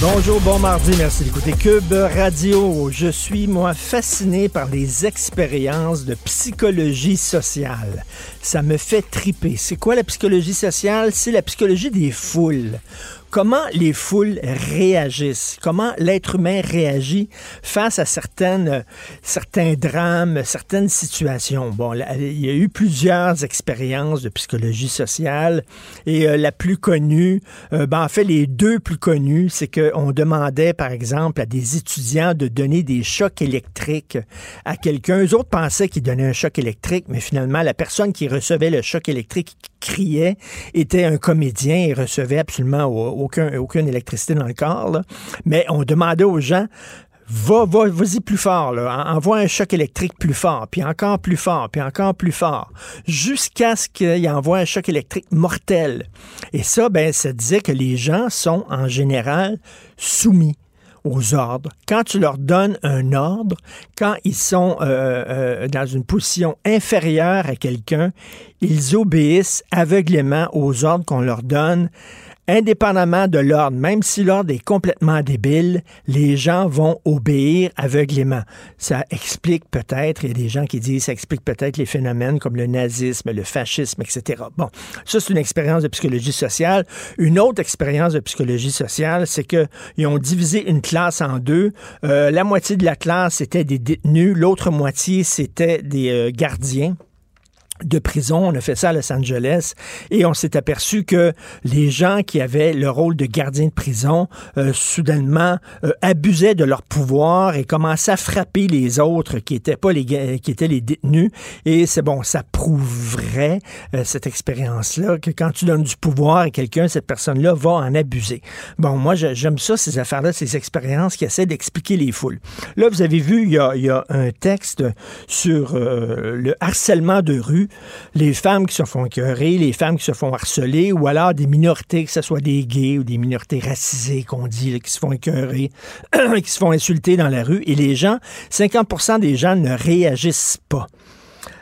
Bonjour, bon mardi, merci d'écouter Cube Radio. Je suis, moi, fasciné par les expériences de psychologie sociale. Ça me fait triper. C'est quoi la psychologie sociale? C'est la psychologie des foules comment les foules réagissent, comment l'être humain réagit face à certaines, certains drames, certaines situations? Bon, il y a eu plusieurs expériences de psychologie sociale et euh, la plus connue, euh, ben, en fait, les deux plus connues, c'est qu'on demandait, par exemple, à des étudiants de donner des chocs électriques à quelqu'un. Eux autres pensaient qu'ils donnaient un choc électrique, mais finalement, la personne qui recevait le choc électrique criait était un comédien et recevait absolument aucun, aucune électricité dans le corps. Mais on demandait aux gens va, va, vas-y plus fort, là. envoie un choc électrique plus fort, puis encore plus fort, puis encore plus fort, jusqu'à ce qu'il envoie un choc électrique mortel. Et ça, ben, ça disait que les gens sont en général soumis aux ordres, quand tu leur donnes un ordre, quand ils sont euh, euh, dans une position inférieure à quelqu'un, ils obéissent aveuglément aux ordres qu'on leur donne indépendamment de l'ordre, même si l'ordre est complètement débile, les gens vont obéir aveuglément. Ça explique peut-être, il y a des gens qui disent, ça explique peut-être les phénomènes comme le nazisme, le fascisme, etc. Bon, ça c'est une expérience de psychologie sociale. Une autre expérience de psychologie sociale, c'est qu'ils ont divisé une classe en deux. Euh, la moitié de la classe, c'était des détenus, l'autre moitié, c'était des euh, gardiens de prison. On a fait ça à Los Angeles et on s'est aperçu que les gens qui avaient le rôle de gardien de prison, euh, soudainement, euh, abusaient de leur pouvoir et commençaient à frapper les autres qui étaient pas les qui étaient les détenus. Et c'est bon, ça prouverait euh, cette expérience-là que quand tu donnes du pouvoir à quelqu'un, cette personne-là va en abuser. Bon, moi j'aime ça ces affaires-là, ces expériences qui essaient d'expliquer les foules. Là, vous avez vu, il y a, il y a un texte sur le harcèlement de rue les femmes qui se font écœurer, les femmes qui se font harceler, ou alors des minorités, que ce soit des gays ou des minorités racisées qu'on dit, qui se font écœurer, qui se font insulter dans la rue. Et les gens, 50% des gens ne réagissent pas.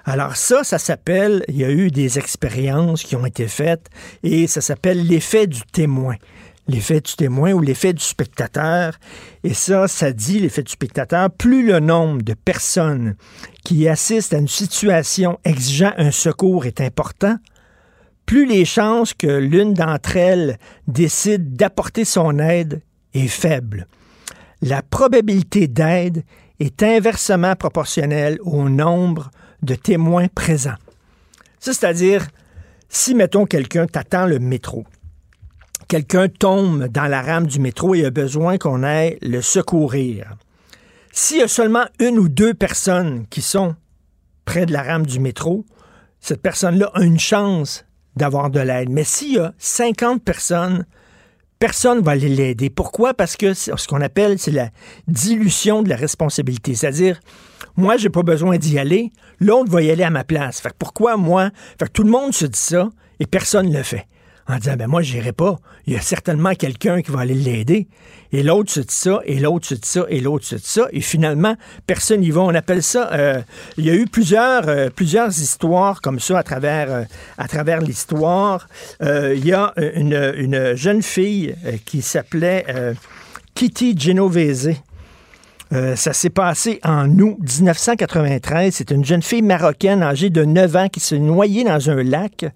Alors ça, ça s'appelle, il y a eu des expériences qui ont été faites et ça s'appelle l'effet du témoin l'effet du témoin ou l'effet du spectateur. Et ça, ça dit, l'effet du spectateur, plus le nombre de personnes qui assistent à une situation exigeant un secours est important, plus les chances que l'une d'entre elles décide d'apporter son aide est faible. La probabilité d'aide est inversement proportionnelle au nombre de témoins présents. C'est-à-dire, si, mettons, quelqu'un t'attend le métro, quelqu'un tombe dans la rame du métro et a besoin qu'on aille le secourir. S'il y a seulement une ou deux personnes qui sont près de la rame du métro, cette personne-là a une chance d'avoir de l'aide. Mais s'il y a 50 personnes, personne ne va l'aider. Pourquoi? Parce que ce qu'on appelle, c'est la dilution de la responsabilité. C'est-à-dire, moi, j'ai pas besoin d'y aller, l'autre va y aller à ma place. Fait pourquoi moi? Tout le monde se dit ça et personne ne le fait. En disant, ben moi, j'irai pas. Il y a certainement quelqu'un qui va aller l'aider. Et l'autre se dit ça, et l'autre se dit ça, et l'autre se dit ça. Et finalement, personne n'y va. On appelle ça, euh, il y a eu plusieurs, euh, plusieurs histoires comme ça à travers, euh, à travers l'histoire. il y a une, une jeune fille qui s'appelait Kitty Genovese. ça s'est passé en août 1993. C'est une jeune fille marocaine âgée de 9 ans qui s'est noyée dans un lac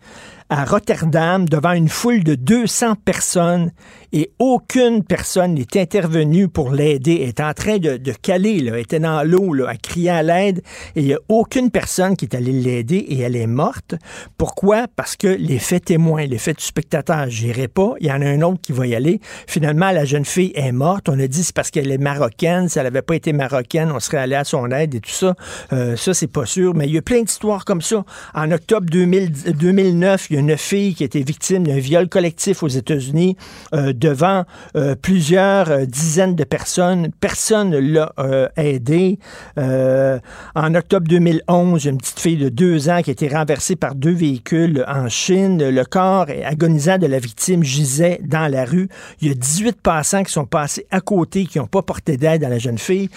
à Rotterdam devant une foule de 200 personnes et aucune personne n'est intervenue pour l'aider. Elle est en train de, caler, là. elle était dans l'eau, à crier à l'aide et il n'y a aucune personne qui est allée l'aider et elle est morte. Pourquoi? Parce que les faits témoins, les faits du spectateur, j'irai pas. Il y en a un autre qui va y aller. Finalement, la jeune fille est morte. On a dit c'est parce qu'elle est marocaine. Si elle n'avait pas été marocaine, on serait allé à son aide et tout ça. Euh, ça, c'est pas sûr. Mais il y a plein d'histoires comme ça. En octobre 2009, il y a une fille qui été victime d'un viol collectif aux États-Unis. Euh, devant euh, plusieurs euh, dizaines de personnes. Personne ne l'a euh, aidé. en octobre 2011, une petite fille de deux ans qui a été renversée par deux véhicules en Chine. Le corps agonisant de la victime gisait dans la rue. Il y a 18 passants qui sont passés à côté, qui n'ont pas porté d'aide à la jeune fille.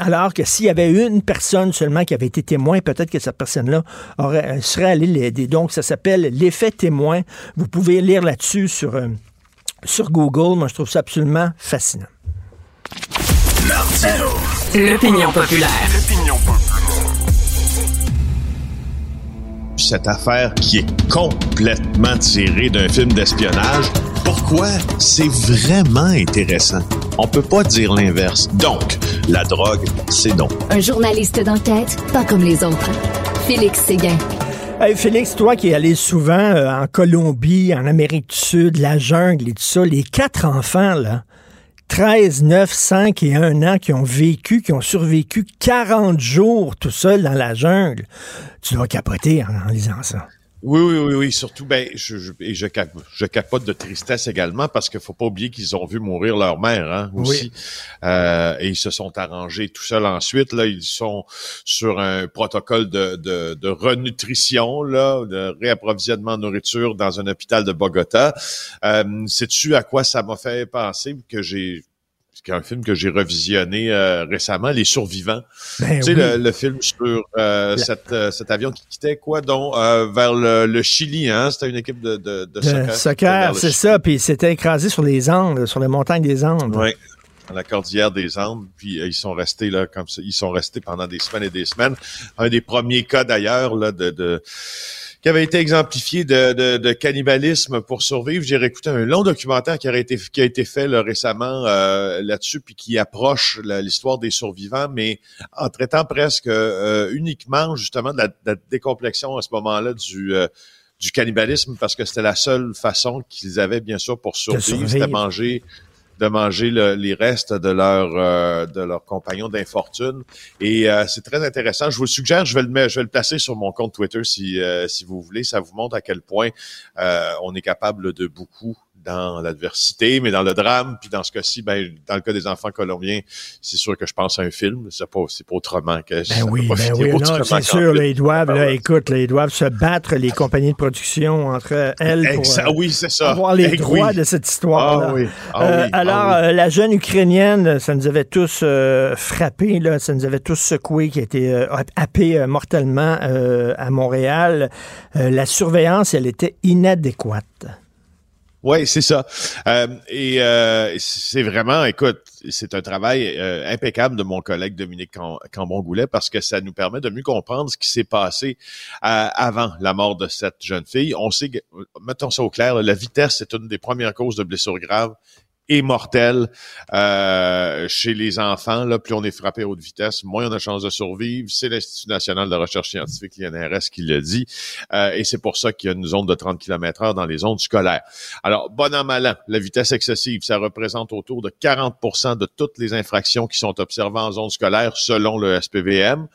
alors que s'il y avait une personne seulement qui avait été témoin, peut-être que cette personne-là serait allée l'aider. Donc, ça s'appelle l'effet témoin. Vous pouvez lire là-dessus sur sur Google. Moi, je trouve ça absolument fascinant. L'opinion populaire. Cette affaire qui est complètement tirée d'un film d'espionnage, pourquoi c'est vraiment intéressant? On peut pas dire l'inverse. Donc, la drogue, c'est non. Un journaliste d'enquête, pas comme les autres. Félix Séguin. Hey Félix, toi qui es allé souvent euh, en Colombie, en Amérique du Sud, la jungle et tout ça, les quatre enfants, là, 13, 9, 5 et 1 an qui ont vécu, qui ont survécu 40 jours tout seuls dans la jungle, tu dois capoter en lisant ça. Oui, oui, oui, oui. Surtout, ben, je, je, et je, je capote de tristesse également parce qu'il faut pas oublier qu'ils ont vu mourir leur mère, hein, aussi. Euh, et ils se sont arrangés tout seuls ensuite. Là, ils sont sur un protocole de, de, de renutrition, là, de réapprovisionnement de nourriture dans un hôpital de Bogota. Euh, Sais-tu à quoi ça m'a fait penser que j'ai c'est un film que j'ai revisionné euh, récemment, Les Survivants. Ben tu sais, le, film sur euh, euh, cet avion qui quittait quoi, donc vers le, Chili, hein? C'était une équipe de, de, de, soccer. Soccer, c'est ça. Puis c'était écrasé sur les Andes, sur les montagnes des Andes. Oui dans la cordillère des Andes, puis ils sont restés là comme ça, ils sont restés pendant des semaines et des semaines. Un des premiers cas d'ailleurs là de, de qui avait été exemplifié de, de, cannibalisme pour survivre. J'ai réécouté un long documentaire qui a été, qui a été fait récemment euh, là-dessus, puis qui approche l'histoire des survivants, mais en traitant presque euh, uniquement justement de la, décomplexion à ce moment-là du euh, du cannibalisme parce que c'était la seule façon qu'ils avaient bien sûr pour survivre, c'était manger de manger les restes de leur euh, de leurs compagnons d'infortune. Et euh, c'est très intéressant. Je vous le suggère, je vais le je vais le placer sur mon compte Twitter si euh, si vous voulez. Ça vous montre à quel point on est capable de beaucoup dans l'adversité, mais dans le drame, puis dans ce cas-ci, ben, dans le cas des enfants colombiens, c'est sûr que je pense à un film. C'est pas, c'est pas autrement que. Ben oui, ben oui, non, c'est sûr. Là, ils doivent, là, écoute, là, ils doivent se battre les compagnies de production entre elles pour euh, oui, c'est ça. avoir les droits de cette histoire. Ah, oui. Ah, euh, oui. Ah alors, euh, la jeune ukrainienne, ça nous avait tous frappés, là, ça nous avait tous secoués, qui a été happée mortellement à Montréal. la surveillance, elle était inadéquate. Oui, c'est ça. Euh, et euh, c'est vraiment, écoute, c'est un travail euh, impeccable de mon collègue Dominique Cambon-Goulet parce que ça nous permet de mieux comprendre ce qui s'est passé avant la mort de cette jeune fille. On sait, mettons ça au clair, la vitesse est une des premières causes de blessures graves mortel euh, chez les enfants. Là, plus on est frappé à haute vitesse, moins on a chance de survivre. C'est l'Institut national de recherche scientifique, l'INRS, qui le dit. Euh, et c'est pour ça qu'il y a une zone de 30 km heure dans les zones scolaires. Alors, bon an, mal an, la vitesse excessive, ça représente autour de 40% de toutes les infractions qui sont observées en zone scolaire selon le SPVM.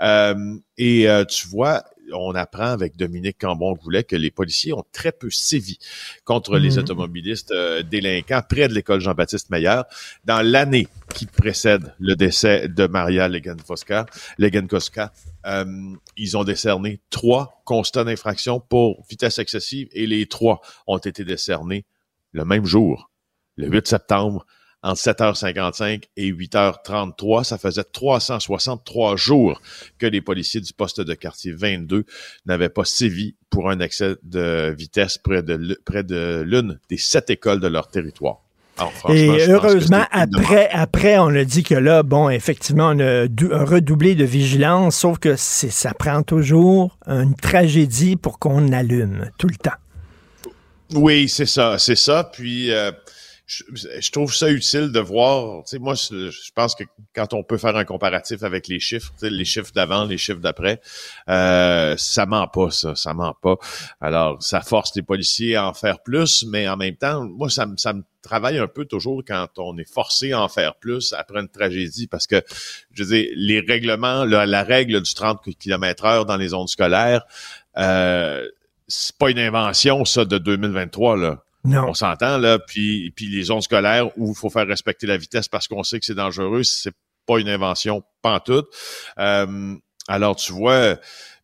Euh, et tu vois, on apprend avec Dominique Cambon-Goulet que les policiers ont très peu sévi contre les Mhm. automobilistes euh, délinquants près de l'école Jean-Baptiste Meilleur dans l'année qui précède le décès de Maria Legenkoska. Legenkoska. Euh, ils ont décerné trois constats d'infraction pour vitesse excessive et les trois ont été décernés le même jour, le 8 septembre, entre 7h55 et 8h33. Ça faisait 363 jours que les policiers du poste de quartier 22 n'avaient pas sévi pour un excès de vitesse près de, l- près de l'une des sept écoles de leur territoire. Alors, Et heureusement, après, après, on a dit que là, bon, effectivement, on a dou- redoublé de vigilance, sauf que ça prend toujours une tragédie pour qu'on allume tout le temps. Oui, c'est ça, c'est ça. Puis euh, je, trouve ça utile de voir. Tu sais, moi, je, pense que quand on peut faire un comparatif avec les chiffres, les chiffres d'avant, les chiffres d'après, euh, ça ment pas, ça, ça ment pas. Alors, ça force les policiers à en faire plus, mais en même temps, moi, ça, me- ça me travaille un peu toujours quand on est forcé à en faire plus après une tragédie, parce que, je veux dire, les règlements, la, la règle du 30 km heure dans les zones scolaires, euh, c'est pas une invention, ça, de 2023, là. On s'entend, là. Puis, puis les zones scolaires où il faut faire respecter la vitesse parce qu'on sait que c'est dangereux, c'est pas une invention pantoute. Euh, alors, tu vois,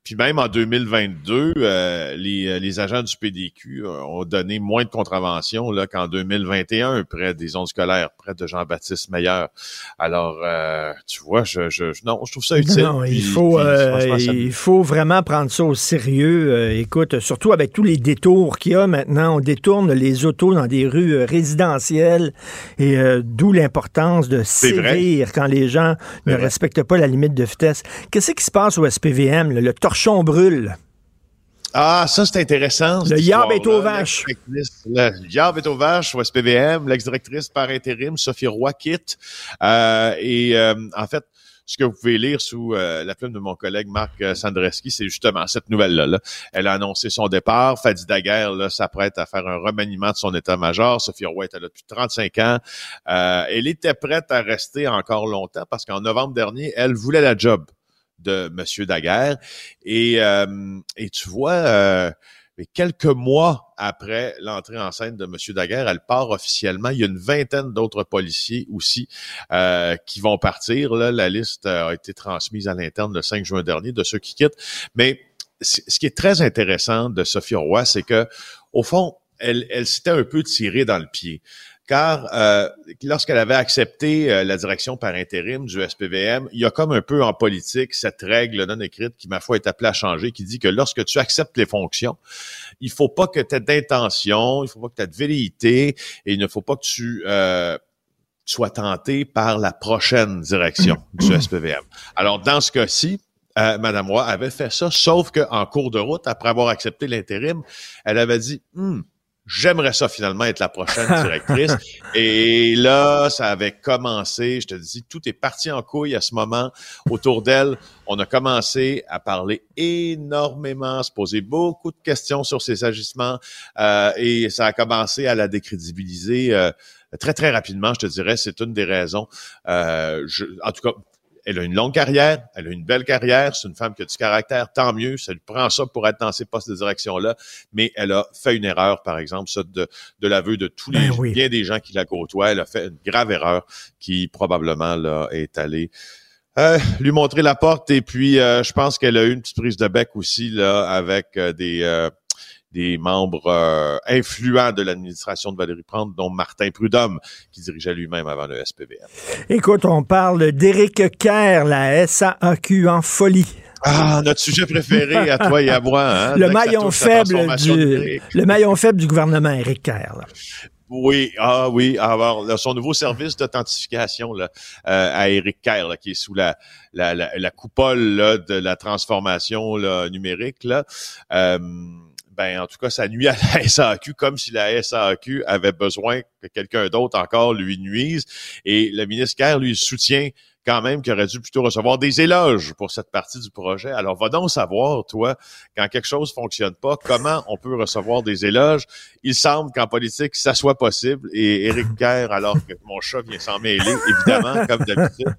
puis même en 2022, euh, les, euh, les agents du PDQ euh, ont donné moins de contraventions là, qu'en 2021 près des zones scolaires, près de Jean-Baptiste Meilleur. Alors, euh, tu vois, je, je, non, je trouve ça utile. Non, il faut, puis, euh, ça il faut vraiment prendre ça au sérieux. Euh, écoute, surtout avec tous les détours qu'il y a maintenant, on détourne les autos dans des rues résidentielles et euh, d'où l'importance de sévir quand les gens ne vrai. respectent pas la limite de vitesse. Qu'est-ce qui se passe au SPVM? là? Le torchon brûle. Ah, ça, c'est intéressant. Le yab est aux vaches. Le yab est aux vaches au SPVM. L'ex-directrice par intérim, Sophie Roy, quitte. Euh, et euh, en fait, ce que vous pouvez lire sous euh, la plume de mon collègue Marc euh, Sandreski, c'est justement cette nouvelle-là. là. Elle a annoncé son départ. Fadi Daguerre là, s'apprête à faire un remaniement de son état-major. Sophie Roy était là depuis 35 ans. Euh, elle était prête à rester encore longtemps parce qu'en novembre dernier, elle voulait la job de Monsieur Daguerre. Et, euh, et tu vois, euh, quelques mois après l'entrée en scène de Monsieur Daguerre, elle part officiellement. Il y a une vingtaine d'autres policiers aussi euh, qui vont partir. La liste a été transmise à l'interne le 5 juin dernier de ceux qui quittent. Mais ce qui est très intéressant de Sophie Roy, c'est que au fond, elle, elle s'était un peu tirée dans le pied. Car euh, lorsqu'elle avait accepté euh, la direction par intérim du SPVM, il y a comme un peu en politique cette règle non écrite qui, ma foi, est appelée à changer, qui dit que lorsque tu acceptes les fonctions, il faut pas que tu aies d'intention, il faut pas que tu aies de velléité et il ne faut pas que tu euh, sois tenté par la prochaine direction du SPVM. Alors, dans ce cas-ci, euh, Madame Roy avait fait ça, sauf qu'en cours de route, après avoir accepté l'intérim, elle avait dit Hmm, J'aimerais ça finalement être la prochaine directrice. Et là, ça avait commencé, je te dis, tout est parti en couille à ce moment autour d'elle. On a commencé à parler énormément, se poser beaucoup de questions sur ses agissements euh, et ça a commencé à la décrédibiliser euh, très, très rapidement, je te dirais. C'est une des raisons. Euh, je, en tout cas, elle a une longue carrière, elle a une belle carrière, c'est une femme qui a du caractère, tant mieux, ça lui prend ça pour être dans ces postes de direction-là, mais elle a fait une erreur, par exemple, ça de, de l'aveu de tous les Ben oui. bien des gens qui la côtoient, elle a fait une grave erreur qui probablement là, est allée euh, lui montrer la porte. Et puis euh, je pense qu'elle a eu une petite prise de bec aussi là avec euh, des euh, des membres euh, influents de l'administration de Valérie Plante, dont Martin Prudhomme, qui dirigeait lui-même avant le SPVM. Écoute, on parle d'Éric Kerr, la SAAQ en folie. Ah, notre sujet préféré à toi et à moi. Hein, le maillon faible du le maillon faible du gouvernement Éric Kerr. là. Oui, ah oui, alors là, son nouveau service d'authentification là, euh, à Eric Kerr, là, qui est sous la, la, la, la coupole là, de la transformation là, numérique, là, euh, ben en tout cas, ça nuit à la SAQ comme si la SAQ avait besoin que quelqu'un d'autre encore lui nuise. Et le ministre Kerr lui soutient quand même qu'il aurait dû plutôt recevoir des éloges pour cette partie du projet. Alors, va donc savoir, toi, quand quelque chose fonctionne pas, comment on peut recevoir des éloges. Il semble qu'en politique, ça soit possible. Et Éric Kerr, alors que mon chat vient s'en mêler, évidemment, comme d'habitude,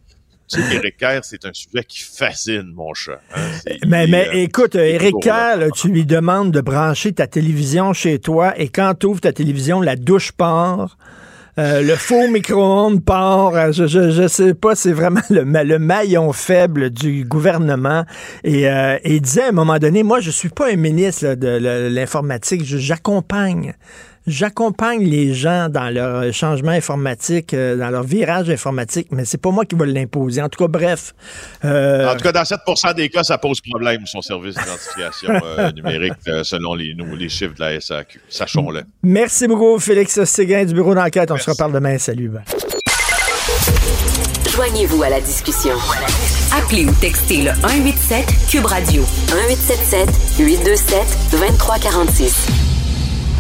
Tu sais qu'Éric Kerr, c'est un sujet qui fascine mon chat. hein. C'est- Mais, il, mais euh, écoute, là. Kerr, là, tu lui demandes de brancher ta télévision chez toi et quand tu ouvres ta télévision, la douche part. euh, le faux micro-ondes part. euh, Je, je, je sais pas, c'est vraiment le, le maillon faible du gouvernement. Et, euh, et il disait à un moment donné, moi, je suis pas un ministre là, de l- l'informatique, je- j'accompagne. J'accompagne les gens dans leur changement informatique, euh, dans leur virage informatique, mais c'est pas moi qui vais l'imposer. En tout cas, bref. euh, En tout cas, dans 7% des cas, ça pose problème, son service d'identification euh, numérique, euh, selon les, nous- les chiffres de la SAQ. Sachons-le. Merci beaucoup, Félix Séguin du bureau d'enquête. On se reparle demain. Salut. Joignez-vous à la discussion. Appelez ou textez le 187 Cube Radio 1877 827 2346.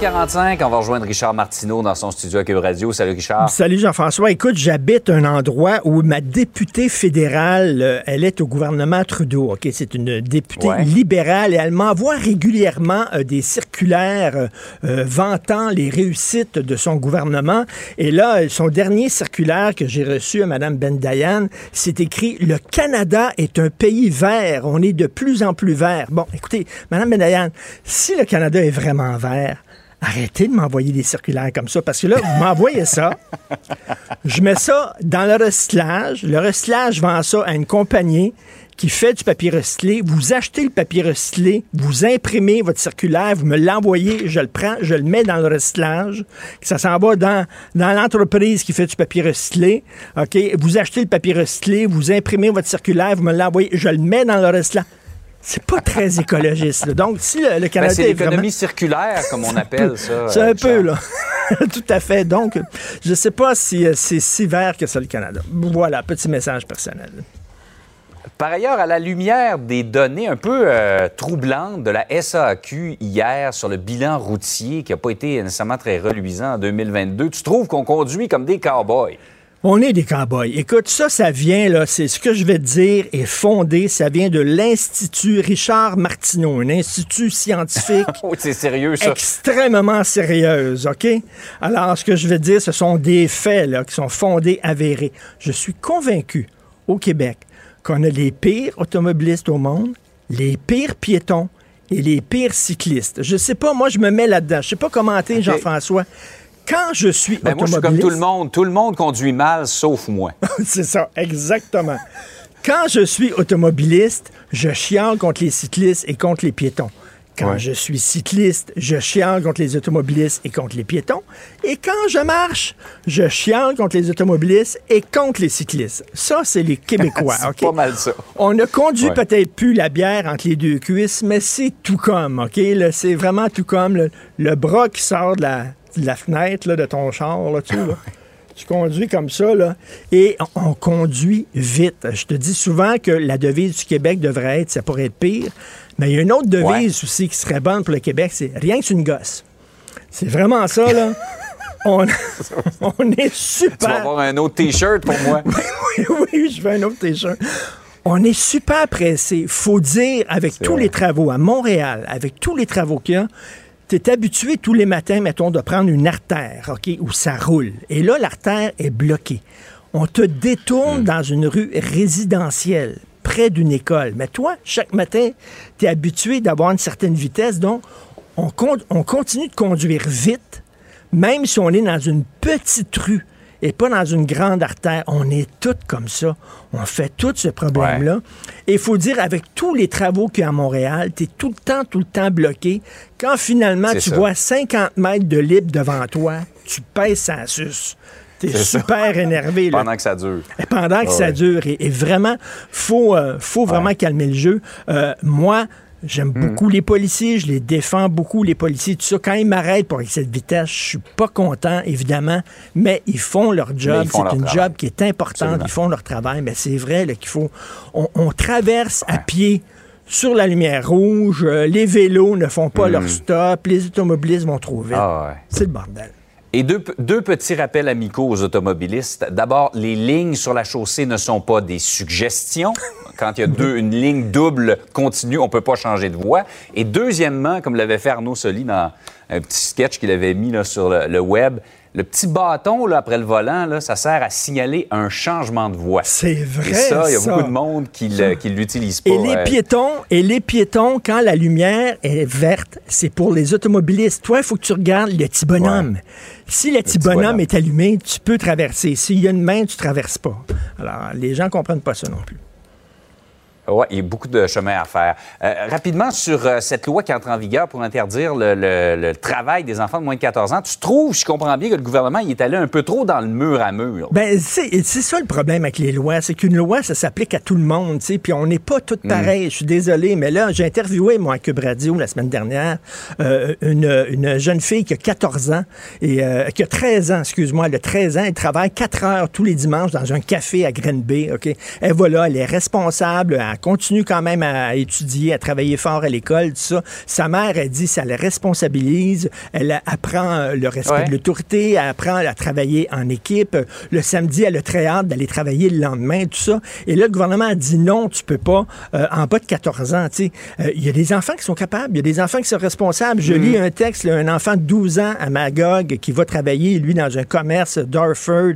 45, on va rejoindre Richard Martineau dans son studio à Cube Radio. Salut Richard. Salut Jean-François. Écoute, j'habite un endroit où ma députée fédérale, euh, elle est au gouvernement Trudeau. Ok, c'est une députée Ouais. libérale et elle m'envoie régulièrement euh, des circulaires euh, vantant les réussites de son gouvernement. Et là, son dernier circulaire que j'ai reçu à Mme Bendayan, c'est écrit Le Canada est un pays vert. On est de plus en plus vert. Bon, écoutez, Mme Bendayan, si le Canada est vraiment vert, Arrêtez de m'envoyer des circulaires comme ça, parce que là, vous m'envoyez ça, je mets ça dans le recyclage, le recyclage vend ça à une compagnie qui fait du papier recyclé, vous achetez le papier recyclé, vous imprimez votre circulaire, vous me l'envoyez, je le prends, je le mets dans le recyclage, ça s'en va dans, dans l'entreprise qui fait du papier recyclé, OK? Vous achetez le papier recyclé, vous imprimez votre circulaire, vous me l'envoyez, je le mets dans le recyclage. C'est pas très écologiste. là. Donc, si le, le Ben, Canada c'est est l'économie vraiment- circulaire, comme on appelle ça. c'est un peu, là. Tout à fait. Donc, je sais pas si euh, c'est si vert que ça, le Canada. Voilà, petit message personnel. Par ailleurs, à la lumière des données un peu euh, troublantes de la SAQ hier sur le bilan routier qui n'a pas été nécessairement très reluisant en 2022, tu trouves qu'on conduit comme des cowboys? On est des cowboys. Écoute, ça, ça vient, là, c'est ce que je vais te dire, est fondé, ça vient de l'Institut Richard Martineau, un institut scientifique Oui, c'est sérieux, ça. extrêmement sérieuse, OK? Alors, ce que je vais te dire, ce sont des faits là, qui sont fondés, avérés. Je suis convaincu, au Québec, qu'on a les pires automobilistes au monde, les pires piétons et les pires cyclistes. Je sais pas, moi, je me mets là-dedans. Je sais pas commenter, Jean-François. Quand je suis Ben, moi, je suis automobiliste... comme tout le monde. Tout le monde conduit mal, sauf moi. C'est ça, exactement. Quand je suis automobiliste, je chiale contre les cyclistes et contre les piétons. Quand Ouais. je suis cycliste, je chiale contre les automobilistes et contre les piétons. Et quand je marche, je chiale contre les automobilistes et contre les cyclistes. Ça, c'est les Québécois, C'est pas mal ça. On ne conduit Ouais. peut-être plus la bière entre les deux cuisses, mais c'est tout comme, OK? C'est vraiment tout comme le, le bras qui sort de la, la fenêtre là, de ton char, là, tu là. Tu conduis comme ça, là, et on, on conduit vite. Je te dis souvent que la devise du Québec devrait être, ça pourrait être pire, mais il y a une autre devise Ouais. aussi qui serait bonne pour le Québec, c'est rien que c'est une gosse. C'est vraiment ça, là. on, on est super... Tu vas avoir un autre T-shirt pour moi. oui, oui, je veux un autre t-shirt. On est super pressé. Faut dire, avec tous vrai. les travaux à Montréal, avec tous les travaux qu'il y a, tu es habitué tous les matins, mettons, de prendre une artère, OK, où ça roule. Et là, l'artère est bloquée. On te détourne dans une rue résidentielle, près d'une école. Mais toi, chaque matin, tu es habitué d'avoir une certaine vitesse, donc on continue de conduire vite, même si on est dans une petite rue et pas dans une grande artère. On est toutes comme ça. On fait tout ce problème-là. Et il faut dire, avec tous les travaux qu'il y a à Montréal, tu es tout le temps, tout le temps bloqué. Quand finalement tu ça. vois 50 mètres de libre devant toi, tu pèses ça sus. T'es ça. super énervé. là. Pendant que ça dure. Et pendant que Ah ça dure. Et, et vraiment, faut, euh, faut vraiment calmer le jeu. Euh, moi, j'aime Hmm. beaucoup les policiers, je les défends beaucoup, les policiers, tout ça. Quand ils m'arrêtent pour cette vitesse, je suis pas content, évidemment, mais ils font leur job. C'est une travail. job qui est importante. Absolument. Ils font leur travail, mais c'est vrai qu'il faut. On, on traverse à pied sur la lumière rouge, euh, les vélos ne font pas leur stop, les automobilistes vont trop vite. Hmm. Ah ouais. C'est le bordel. Et deux, deux petits rappels amicaux aux automobilistes. D'abord, les lignes sur la chaussée ne sont pas des suggestions. Quand il y a deux, une ligne double continue, on peut pas changer de voie. Et deuxièmement, comme l'avait fait Arnaud Soli dans un petit sketch qu'il avait mis là, sur le, le web, le petit bâton là, après le volant, là, ça sert à signaler un changement de voie. C'est vrai. Et ça, il y a ça. beaucoup de monde qui l'utilise pas. Et les euh, piétons, et les piétons, quand la lumière est verte, c'est pour les automobilistes. Toi, il faut que tu regardes le petit bonhomme. Si le petit petit bonhomme, bonhomme. est allumé, tu peux traverser. S'il y a une main, tu traverses pas. Alors, les gens comprennent pas ça non plus. Oui, il y a beaucoup de chemin à faire. Euh, rapidement, sur euh, cette loi qui entre en vigueur pour interdire le, le- le travail des enfants de moins de 14 ans, tu trouves, je comprends bien, que le gouvernement il est allé un peu trop dans le mur à mur. Ben, c'est c'est ça le problème avec les lois. C'est qu'une loi, ça s'applique à tout le monde, tu sais. Puis on n'est pas tous pareils. Je suis désolé, mais là, j'ai interviewé, moi, à Cube Radio la semaine dernière, euh, une, une jeune fille qui a 14 ans et qui a 13 ans, excuse-moi, elle a 13 ans. Elle travaille 4 heures tous les dimanches dans un café à Grenby, OK? Elle va là, elle est responsable, elle continue quand même à étudier, à travailler fort à l'école, tout ça. Sa mère, elle dit, ça la responsabilise. Elle apprend euh, le respect Ouais. de l'autorité, elle apprend à travailler en équipe. Le samedi, elle a très hâte d'aller travailler le lendemain, tout ça. Et là, le gouvernement a dit non, tu peux pas, euh, en bas de 14 ans. tu sais. Euh, Il y a des enfants qui sont capables, il y a des enfants qui sont responsables. Je lis un texte, là, un enfant de 12 ans à Magog qui va travailler, lui, dans un commerce d'Orford,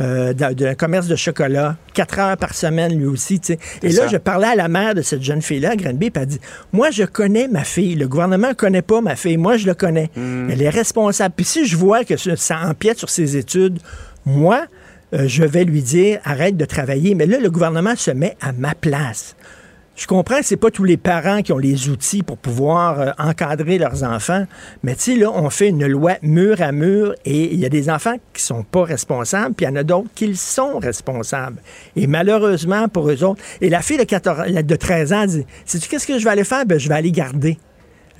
euh, dans- d'un commerce de chocolat, 4 heures par semaine, lui aussi. tu sais. Et là, je à la mère de cette jeune fille-là, Granby, puis elle dit Moi, je connais ma fille. Le gouvernement ne connaît pas ma fille. Moi, je le connais. Elle est responsable. Puis si je vois que ça, ça empiète sur ses études, moi, euh, je vais lui dire Arrête de travailler. Mais là, le gouvernement se met à ma place. Je comprends c'est pas tous les parents qui ont les outils pour pouvoir euh, encadrer leurs enfants, mais tu sais, là, on fait une loi mur à mur et il y a des enfants qui sont pas responsables, puis il y en a d'autres qui le sont responsables. Et malheureusement pour eux autres, et la fille de, 14, la de 13 ans dit, sais-tu qu'est-ce que je vais aller faire? Ben, je vais aller garder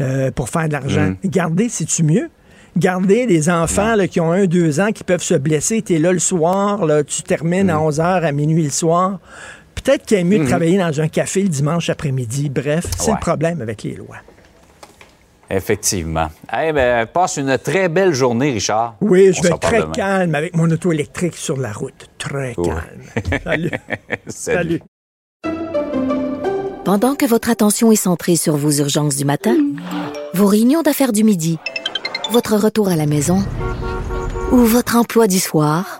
euh, pour faire de l'argent. Garder, c'est-tu mieux? Garder des enfants là, qui ont un, deux ans, qui peuvent se blesser, tu es là le soir, là, tu termines à 11 h à minuit le soir. Peut-être qu'il est mieux de travailler dans un café le dimanche après-midi. Bref, c'est Ouais. le problème avec les lois. Effectivement. Eh ben, passe une très belle journée, Richard. Oui, je On vais être très demain. calme avec mon auto électrique sur la route. Très calme. Salut. Salut. Salut. Pendant que votre attention est centrée sur vos urgences du matin, vos réunions d'affaires du midi, votre retour à la maison ou votre emploi du soir,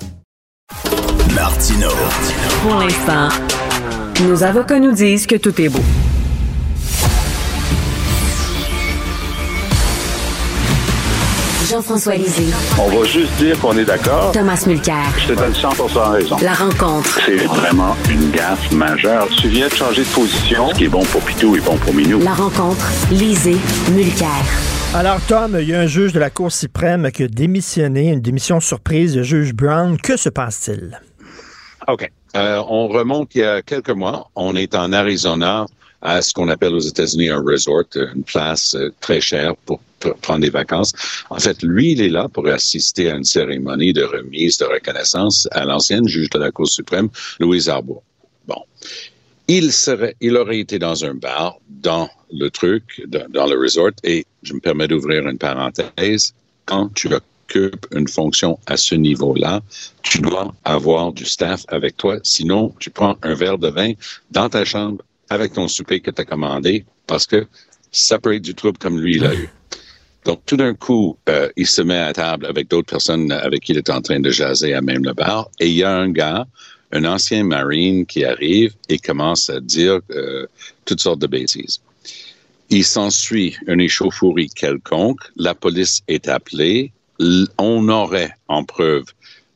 Martino. Pour l'instant, nos avocats nous disent que tout est beau. Jean-François Lisée, On va juste dire qu'on est d'accord. Thomas Mulcair. Je te donne 100 raison. La rencontre. C'est vraiment une gaffe majeure. Tu viens de changer de position. Ce qui est bon pour Pitou est bon pour Minou. La rencontre. Lisée. Mulcair. Alors, Tom, il y a un juge de la Cour suprême qui a démissionné, une démission surprise, le juge Brown. Que se passe-t-il? OK. Euh, on remonte il y a quelques mois. On est en Arizona à ce qu'on appelle aux États-Unis un resort, une place euh, très chère pour pr- prendre des vacances. En fait, lui, il est là pour assister à une cérémonie de remise de reconnaissance à l'ancienne juge de la Cour suprême, Louise Arbour. Bon. Il serait, il aurait été dans un bar, dans le truc, dans, le resort, et je me permets d'ouvrir une parenthèse. Quand tu une fonction à ce niveau-là, tu dois avoir du staff avec toi. Sinon, tu prends un verre de vin dans ta chambre avec ton souper que tu as commandé parce que ça peut être du trouble comme lui, il a eu. Donc, tout d'un coup, euh, il se met à table avec d'autres personnes avec qui il est en train de jaser à même le bar et il y a un gars, un ancien marine qui arrive et commence à dire euh, toutes sortes de bêtises. Il s'ensuit une échauffourée quelconque, la police est appelée, on aurait en preuve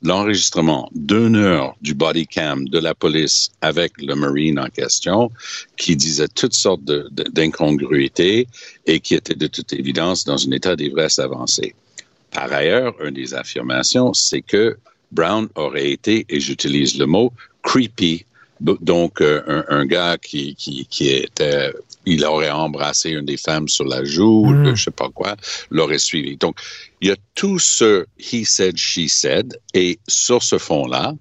l'enregistrement d'une heure du body cam de la police avec le Marine en question, qui disait toutes sortes d'incongruités et qui était de toute évidence dans un état d'ivresse avancé. Par ailleurs, une des affirmations, c'est que Brown aurait été, et j'utilise le mot, creepy Donc, euh, un, un gars qui, qui, qui était, il aurait embrassé une des femmes sur la joue, Mm. je sais pas quoi, l'aurait suivi. Donc, il y a tout ce he said, she said, et sur ce fond-là,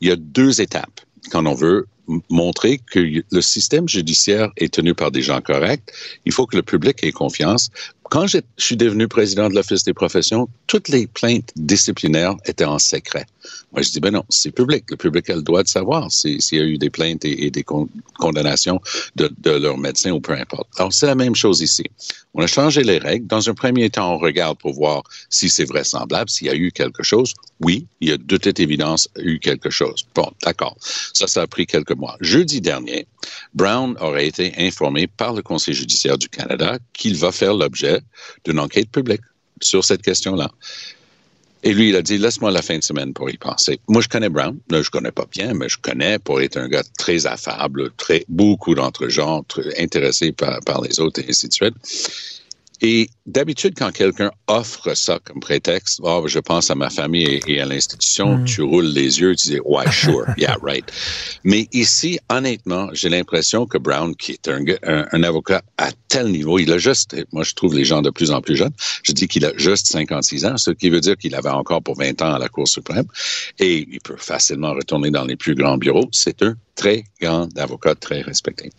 il y a deux étapes quand on veut montrer que le système judiciaire est tenu par des gens corrects. Il faut que le public ait confiance. Quand je suis devenu président de l'Office des professions, toutes les plaintes disciplinaires étaient en secret. Moi, je dis, ben non, c'est public. Le public a le savoir si- s'il y a eu des plaintes et, des con- condamnations de, de leur médecin ou peu importe. Alors, c'est la même chose ici. On a changé les règles. Dans un premier temps, on regarde pour voir si c'est vraisemblable, s'il y a eu quelque chose. Oui, il y a de toute évidence eu quelque chose. Bon, d'accord. Ça, ça a pris quelques mois. Jeudi dernier, Brown aurait été informé par le Conseil judiciaire du Canada qu'il va faire l'objet d'une enquête publique sur cette question-là. Et lui, il a dit, laisse-moi la fin de semaine pour y penser. Moi, je connais Brown. Là, je connais pas bien, mais je connais pour être un gars très affable, très, beaucoup d'entre-gens, très intéressé par, par les autres et ainsi de suite. Et d'habitude, quand quelqu'un offre ça comme prétexte, oh, je pense à ma famille et, à l'institution, tu roules les yeux, tu dis, ouais, sure, yeah, right. Mais ici, honnêtement, j'ai l'impression que Brown, qui est un, un, un avocat à tel niveau, il a juste, moi je trouve les gens de plus en plus jeunes, je dis qu'il a juste 56 ans, ce qui veut dire qu'il avait encore pour 20 ans à la Cour suprême, et il peut facilement retourner dans les plus grands bureaux. C'est un très grand avocat, très respecté.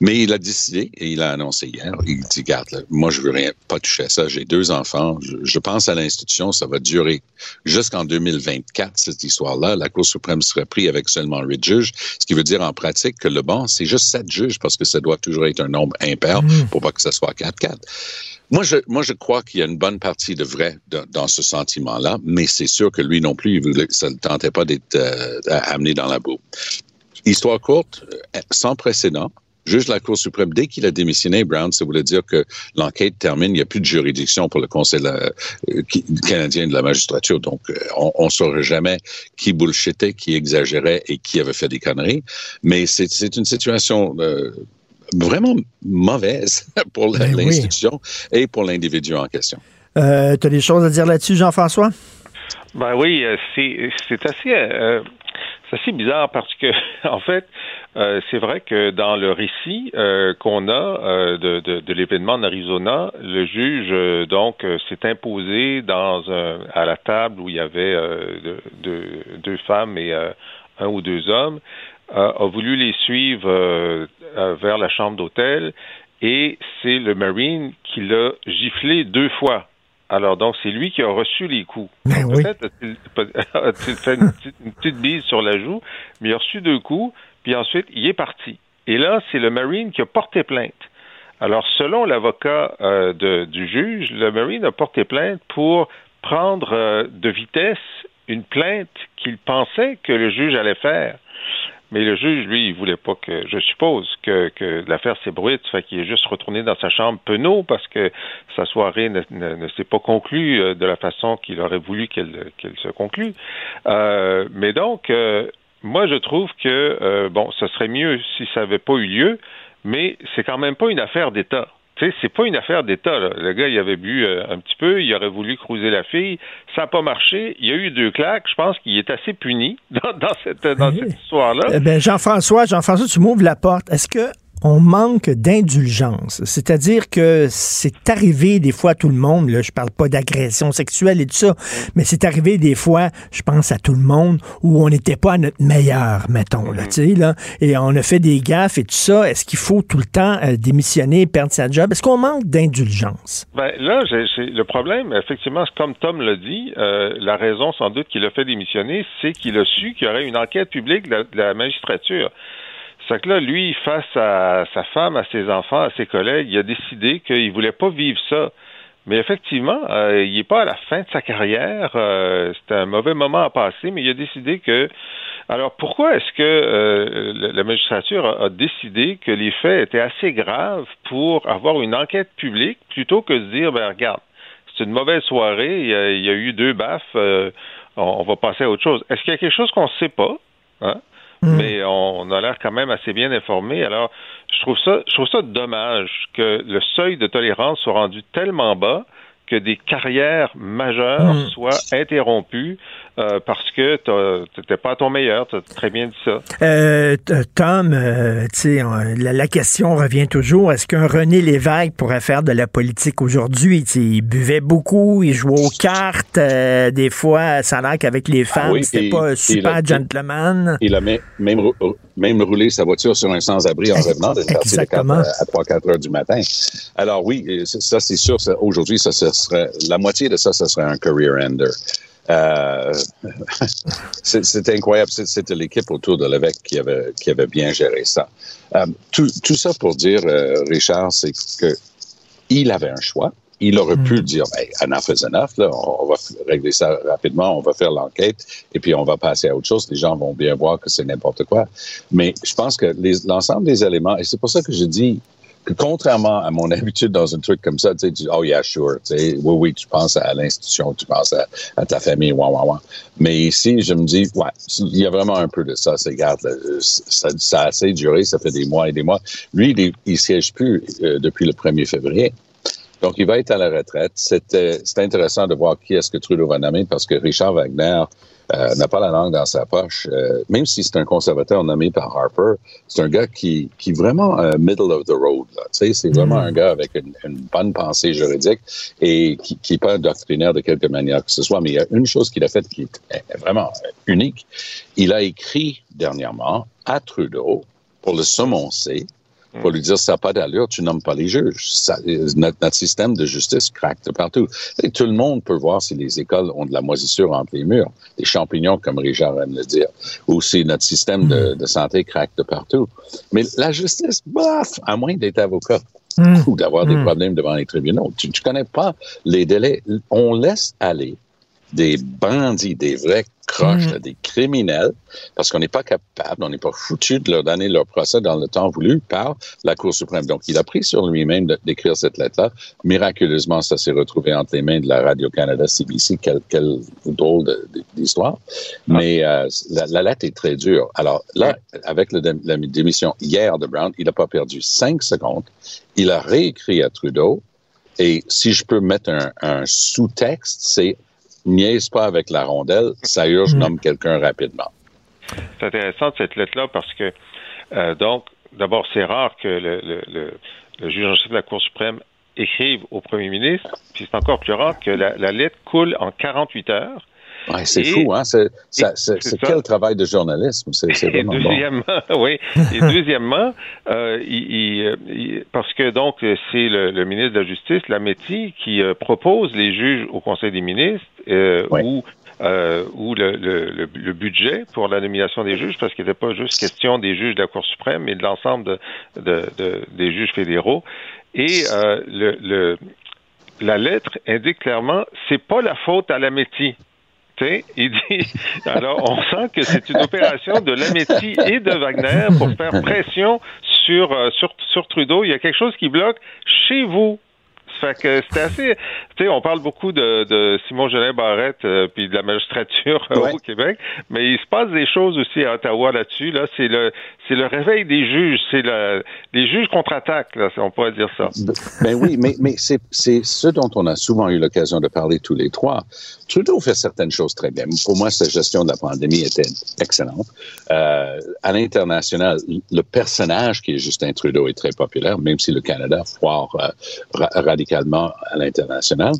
Mais il a décidé, et il a annoncé hier, il dit, garde, là, moi je veux rien, pas toucher à ça, j'ai deux enfants, je, je pense à l'institution, ça va durer jusqu'en 2024, cette histoire-là. La Cour suprême serait prise avec seulement huit juges, ce qui veut dire en pratique que le banc, c'est juste sept juges, parce que ça doit toujours être un nombre impair pour pas que ça soit 4-4. Moi, je, moi, je crois qu'il y a une bonne partie de vrai de- dans ce sentiment-là, mais c'est sûr que lui non plus, il voulait, ça ne tentait pas d'être euh, amené dans la boue. Histoire courte, euh, sans précédent, juge de la Cour suprême, dès qu'il a démissionné, Brown, ça voulait dire que l'enquête termine, il n'y a plus de juridiction pour le Conseil la- euh, qui- canadien de la magistrature. Donc, euh, on ne saurait jamais qui bullshitait, qui exagérait et qui avait fait des conneries. Mais c'est une situation euh, vraiment mauvaise pour Ben oui. l'institution et pour l'individu en question. Euh, tu as des choses à dire là-dessus, Jean-François? Ben oui, c'est c'est assez euh, c'est bizarre parce que en fait, euh, c'est vrai que dans le récit euh, qu'on a euh, de, l'événement en Arizona, le juge euh, donc s'est imposé dans un, à la table où il y avait de- de- deux femmes et un ou deux hommes, a voulu les suivre vers la chambre d'hôtel et c'est le Marine qui l'a giflé deux fois. Alors donc c'est lui qui a reçu les coups. Ben Peut-être a-t-il fait une petite, une petite bise sur la joue, mais il a reçu deux coups, puis ensuite il est parti. Et là, c'est le Marine qui a porté plainte. Alors, selon l'avocat euh, du juge, le Marine a porté plainte pour prendre euh, de vitesse une plainte qu'il pensait que le juge allait faire. Mais le juge, lui, il voulait pas que, je suppose, que, que l'affaire s'ébruite, fait qu'il est juste retourné dans sa chambre penaud parce que sa soirée ne, s'est pas conclue euh, de la façon qu'il aurait voulu qu'elle se conclue. Euh, mais donc, euh, moi, je trouve que, bon, ce serait mieux si ça n'avait pas eu lieu, mais c'est quand même pas une affaire d'État. Tu sais, c'est pas une affaire d'État. là. Le gars, il avait bu euh, un petit peu, il aurait voulu cruiser la fille, ça n'a pas marché. Il y a eu deux claques. Je pense qu'il est assez puni dans, dans cette, dans cette histoire-là. Eh ben, Jean-François, Jean-François, tu m'ouvres la porte. Est-ce que on manque d'indulgence? C'est-à-dire que c'est arrivé des fois à tout le monde, là, je parle pas d'agression sexuelle et tout ça, mais c'est arrivé des fois, je pense à tout le monde, où on n'était pas à notre meilleur, mettons, là, tu sais, là, et on a fait des gaffes et tout ça. Est-ce qu'il faut tout le temps euh, démissionner, perdre sa job? Est-ce qu'on manque d'indulgence? Ben, là, le problème, effectivement, comme Tom l'a dit, euh, la raison sans doute qu'il a fait démissionner, c'est qu'il a su qu'il y aurait une enquête publique de la, de la magistrature. C'est que là, lui, face à sa femme, à ses enfants, à ses collègues, il a décidé qu'il voulait pas vivre ça. Mais effectivement, euh, il n'est pas à la fin de sa carrière. Euh, C'était un mauvais moment à passer, mais il a décidé que. Alors pourquoi est-ce que euh, la- magistrature a, décidé que les faits étaient assez graves pour avoir une enquête publique plutôt que de dire, ben regarde, c'est une mauvaise soirée, il y a, il y a eu deux baffes, euh, on, on va passer à autre chose. Est-ce qu'il y a quelque chose qu'on ne sait pas? Hein? Mais on a l'air quand même assez bien informé. Alors, je trouve ça, je trouve ça dommage que le seuil de tolérance soit rendu tellement bas que des carrières majeures Mm. soient interrompues euh, parce que tu n'étais pas à ton meilleur. Tu as très bien dit ça. Euh, Tom, euh, la, la, question revient toujours. Est-ce qu'un René Lévesque pourrait faire de la politique aujourd'hui? Il buvait beaucoup, il jouait aux cartes. Euh, des fois, ça a l'air qu'avec les femmes, ah c'était pas un super gentleman. Il a même, même roulé sa voiture sur un sans-abri en revenant de partir à 3-4 heures du matin. Alors oui, ça c'est sûr, aujourd'hui, ça, ça serait la moitié de ça, ça serait un career ender. Euh, c'est incroyable. C'était l'équipe autour de l'évêque qui avait, qui avait bien géré ça. Euh, tout, tout, ça pour dire, euh, Richard, c'est que il avait un choix. Il aurait pu hmm. dire, ben, enough is enough, là, on, va régler ça rapidement, on va faire l'enquête et puis on va passer à autre chose. Les gens vont bien voir que c'est n'importe quoi. Mais je pense que l'ensemble des éléments, et c'est pour ça que je dis, contrairement à mon habitude dans un truc comme ça, tu sais, tu oh yeah, sure, tu sais, oui, oui, tu penses à l'institution, tu penses à, ta famille, ouais, ouais, ouais. Mais ici, je me dis, ouais, il y a vraiment un peu de ça. C'est, regarde, ça, a assez duré, ça fait des mois et des mois. Lui, il, il siège plus euh, depuis le 1er février. Donc, il va être à la retraite. C'était, c'est intéressant de voir qui est-ce que Trudeau va nommer parce que Richard Wagner, euh, n'a pas la langue dans sa poche. Euh, même si c'est un conservateur nommé par Harper, c'est un gars qui, qui est vraiment euh, middle of the road. Là. Tu sais, c'est vraiment mm. un gars avec une, une, bonne pensée juridique et qui n'est pas un doctrinaire de quelque manière que ce soit. Mais il y a une chose qu'il a faite qui est vraiment unique. Il a écrit dernièrement à Trudeau pour le semoncer pour lui dire ça n'a pas d'allure, tu nommes pas les juges. notre, système de justice craque de partout. Et tout le monde peut voir si les écoles ont de la moisissure entre les murs, des champignons, comme Richard aime le dire, ou si notre système de, de santé craque de partout. Mais la justice, bof, à moins d'être avocat mm. ou d'avoir des mm. problèmes devant les tribunaux, tu ne connais pas les délais. On laisse aller des bandits, des vrais croches, mm. des criminels, parce qu'on n'est pas capable, on n'est pas foutu de leur donner leur procès dans le temps voulu par la Cour suprême. Donc, il a pris sur lui-même d'écrire cette lettre-là. Miraculeusement, ça s'est retrouvé entre les mains de la Radio-Canada CBC. Quel, quel drôle d'histoire. Ah. Mais euh, la, lettre est très dure. Alors là, avec la démission hier de Brown, il n'a pas perdu cinq secondes. Il a réécrit à Trudeau. Et si je peux mettre un, un sous-texte, c'est niaise pas avec la rondelle, ça urge, mm. nomme quelqu'un rapidement. C'est intéressant cette lettre-là parce que, euh, donc, d'abord, c'est rare que le, le, le, juge en chef de la Cour suprême écrive au premier ministre, puis c'est encore plus rare que la, la lettre coule en 48 heures. Ouais, c'est fou, hein? C'est, quel travail de journalisme? C'est, vraiment deuxièmement, oui. Et deuxièmement, euh, il, parce que donc c'est le, ministre de la Justice, Lametti, qui euh, propose les juges au Conseil des ministres euh, ou euh, ou le, le, le, budget pour la nomination des juges, parce qu'il n'était pas juste question des juges de la Cour suprême, mais de l'ensemble de, de, de, des juges fédéraux. Et euh, le, la lettre indique clairement, c'est pas la faute à Il dit, alors on sent que c'est une opération de Lametti et de Wagner pour faire pression sur, euh, sur, sur Trudeau. Il y a quelque chose qui bloque chez vous. Fait que c'était assez. Tu sais, on parle beaucoup de, de Simon Genet Barrette euh, puis de la magistrature euh, au Québec, mais il se passe des choses aussi à Ottawa là-dessus. Là, c'est le c'est le réveil des juges, c'est le les juges contre-attaquent. Là, on pourrait dire ça. Ben oui, mais mais c'est c'est ce dont on a souvent eu l'occasion de parler tous les trois. Trudeau fait certaines choses très bien. Pour moi, sa gestion de la pandémie était excellente. Euh, à l'international, le personnage qui est Justin Trudeau est très populaire, même si le Canada foire euh, radicalement à l'international.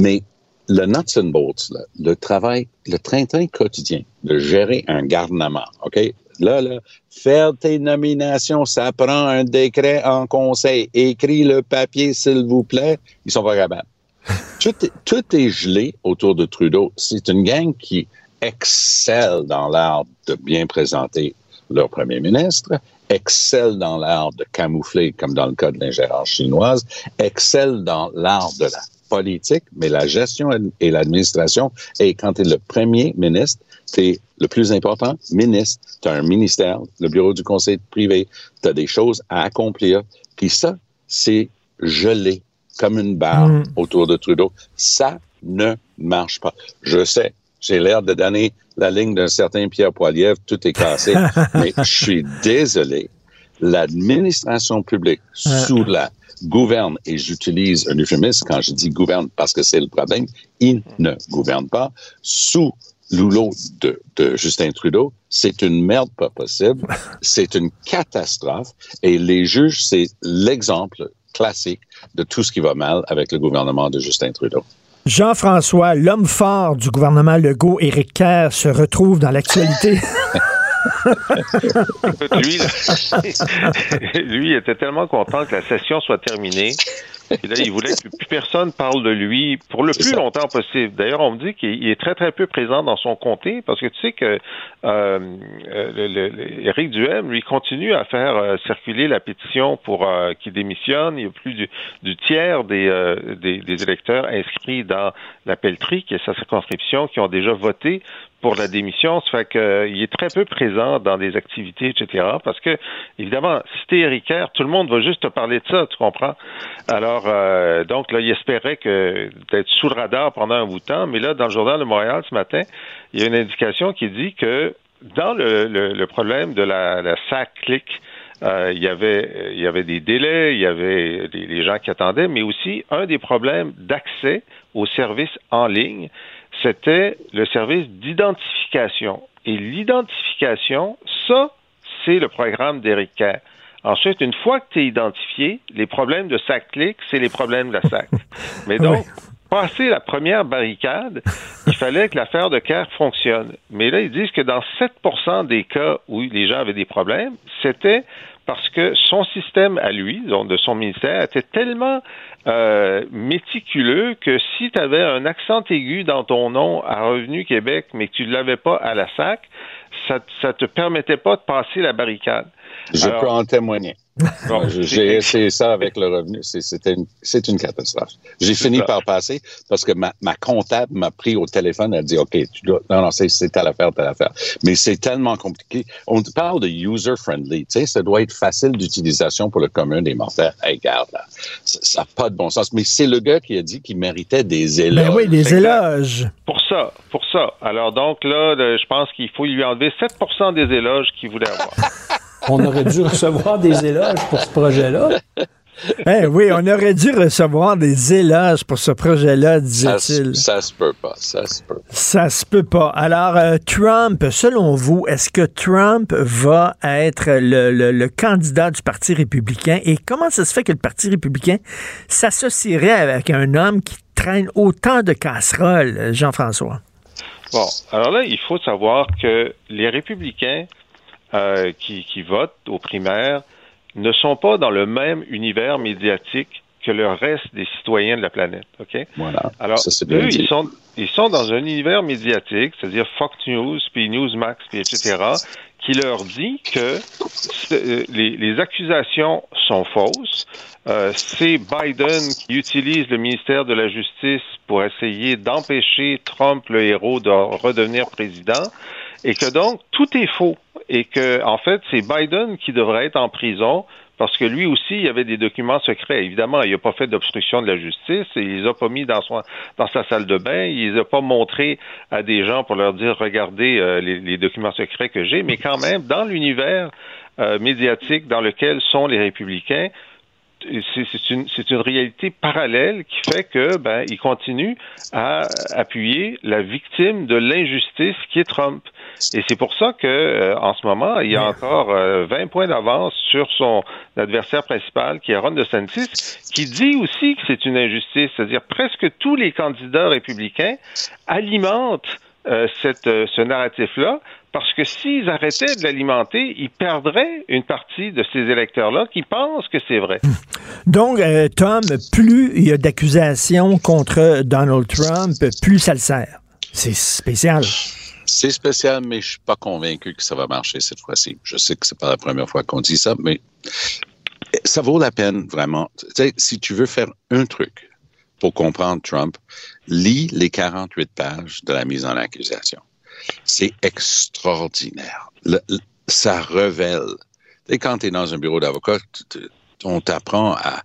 Mais le nuts and bolts, le travail, le train-train quotidien de gérer un garnement, OK? Là, là, faire tes nominations, ça prend un décret en conseil. Écris le papier, s'il vous plaît. Ils sont pas capables. tout, est, tout est gelé autour de Trudeau. C'est une gang qui excelle dans l'art de bien présenter leur premier ministre, excelle dans l'art de camoufler, comme dans le cas de l'ingérence chinoise, excelle dans l'art de la politique, mais la gestion et l'administration. Et quand tu es le premier ministre, tu es le plus important ministre. Tu as un ministère, le bureau du conseil privé, tu as des choses à accomplir. Puis ça, c'est gelé comme une barre mm. autour de Trudeau. Ça ne marche pas. Je sais, j'ai l'air de donner la ligne d'un certain Pierre Poilievre, tout est cassé. mais je suis désolé. l'administration publique sous la gouverne, et j'utilise un euphémisme quand je dis gouverne parce que c'est le problème, il ne gouverne pas sous l'oulo de, de Justin Trudeau. C'est une merde pas possible. C'est une catastrophe. Et les juges, c'est l'exemple classique de tout ce qui va mal avec le gouvernement de Justin Trudeau. Jean-François, l'homme fort du gouvernement Legault, Éric Kerr, se retrouve dans l'actualité. lui, lui était tellement content que la session soit terminée. Et là, il voulait que plus personne parle de lui pour le plus longtemps possible. D'ailleurs, on me dit qu'il est très, très peu présent dans son comté parce que tu sais que euh, le, Éric Duhem, lui, continue à faire euh, circuler la pétition pour euh, qu'il démissionne. Il y a plus du, tiers des, euh, des, des, électeurs inscrits dans la pelleterie, qui est sa circonscription, qui ont déjà voté pour la démission. Ça fait qu'il euh, est très peu présent dans des activités, etc. Parce que, évidemment, si t'es Eric tout le monde va juste te parler de ça, tu comprends? Alors, euh, donc, là, il espérait que d'être sous le radar pendant un bout de temps. Mais là, dans le journal de Montréal ce matin, il y a une indication qui dit que dans le, problème de la, la SAC-CLIC, euh, il y avait des délais, il y avait des, des, gens qui attendaient, mais aussi un des problèmes d'accès aux services en ligne c'était le service d'identification. Et l'identification, ça, c'est le programme d'Éric Kerr. Ensuite, une fois que tu es identifié, les problèmes de SAC-CLIC, c'est les problèmes de la SAC. Mais donc, passer la première barricade, il fallait que l'affaire de Kerr fonctionne. Mais là, ils disent que dans 7% des cas où les gens avaient des problèmes, c'était parce que son système à lui, donc de son ministère, était tellement euh, méticuleux que si tu avais un accent aigu dans ton nom à Revenu Québec, mais que tu ne l'avais pas à la SAC, ça ne te permettait pas de passer la barricade. Je peux en témoigner. J'ai essayé ça avec le revenu. C'est une, une, catastrophe. J'ai fini par passer parce que ma, ma comptable m'a pris au téléphone. Elle a dit, OK, tu dois, non, non, c'est telle affaire, telle affaire. Mais c'est tellement compliqué. On parle de user-friendly. Tu sais, ça doit être facile d'utilisation pour le commun des mortels. Hey, regarde, là, ça n'a pas de bon sens. Mais c'est le gars qui a dit qu'il méritait des éloges. Ben oui, des éloges. Pour ça, pour ça. Alors donc là, je pense qu'il faut lui enlever 7% des éloges qu'il voulait avoir. on aurait dû recevoir des éloges pour ce projet-là. Eh oui, on aurait dû recevoir des éloges pour ce projet-là, disait-il. Ça, se peut pas, ça se peut. Ça se peut pas. Alors, euh, Trump, selon vous, est-ce que Trump va être le, candidat du Parti républicain? Et comment ça se fait que le Parti républicain s'associerait avec un homme qui traîne autant de casseroles, Jean-François? Bon, alors là, il faut savoir que les républicains euh, qui, qui, votent aux primaires ne sont pas dans le même univers médiatique que le reste des citoyens de la planète. OK? Voilà. Alors, eux, ils sont, ils sont dans un univers médiatique, c'est-à-dire Fox News, puis Newsmax, puis etc., qui leur dit que euh, les, les accusations sont fausses. Euh, c'est Biden qui utilise le ministère de la Justice pour essayer d'empêcher Trump, le héros, de redevenir président, et que donc tout est faux et que, en fait, c'est Biden qui devrait être en prison parce que lui aussi, il y avait des documents secrets. Évidemment, il n'a pas fait d'obstruction de la justice, et il les a pas mis dans, son, dans sa salle de bain, il les a pas montrés à des gens pour leur dire, regardez euh, les, documents secrets que j'ai, mais quand même, dans l'univers euh, médiatique dans lequel sont les républicains, c'est une, une, réalité parallèle qui fait que ben il continue à appuyer la victime de l'injustice qui est Trump. Et c'est pour ça que euh, en ce moment, il y a encore 20 euh, points d'avance sur son adversaire principal, qui est Ron DeSantis, qui dit aussi que c'est une injustice. C'est-à-dire presque tous les candidats républicains alimentent euh, cette, ce narratif-là parce que s'ils arrêtaient de l'alimenter, ils perdraient une partie de ces électeurs-là qui pensent que c'est vrai. Donc, Tom, plus il y a d'accusations contre Donald Trump, plus ça le sert. C'est spécial. C'est spécial, mais je suis pas convaincu que ça va marcher cette fois-ci. Je sais que c'est pas la première fois qu'on dit ça, mais ça vaut la peine vraiment. Tu sais, si tu veux faire un truc pour comprendre Trump, lis les 48 pages de la mise en accusation. C'est extraordinaire. ça révèle. Tu sais, quand tu es dans un bureau d'avocat, on t'apprend à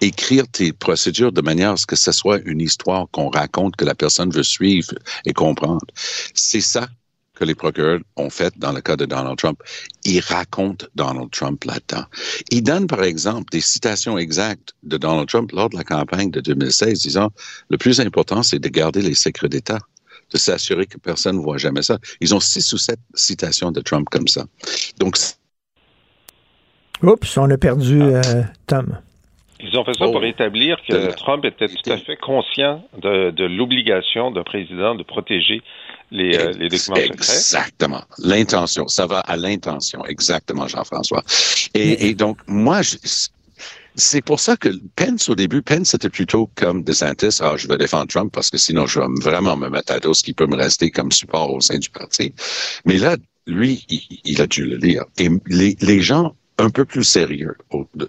écrire tes procédures de manière à ce que ce soit une histoire qu'on raconte, que la personne veut suivre et comprendre. C'est ça que les procureurs ont fait dans le cas de Donald Trump. Il raconte Donald Trump là-dedans. Il donne, par exemple, des citations exactes de Donald Trump lors de la campagne de 2016, disant, le plus important, c'est de garder les secrets d'État de s'assurer que personne ne voit jamais ça. Ils ont six ou sept citations de Trump comme ça. Donc, Oups, on a perdu euh, Tom. Ils ont fait ça pour établir que Trump était tout à fait conscient de, de l'obligation d'un président de protéger les, euh, les documents secrets. Exactement. L'intention. Ça va à l'intention. Exactement, Jean-François. Et, et, donc, moi, je, c'est pour ça que Pence, au début, Pence, c'était plutôt comme DeSantis, ah, je vais défendre Trump parce que sinon, je vais vraiment me mettre à dos ce qui peut me rester comme support au sein du parti. Mais là, lui, il, il a dû le lire. Et les, les gens un peu plus sérieux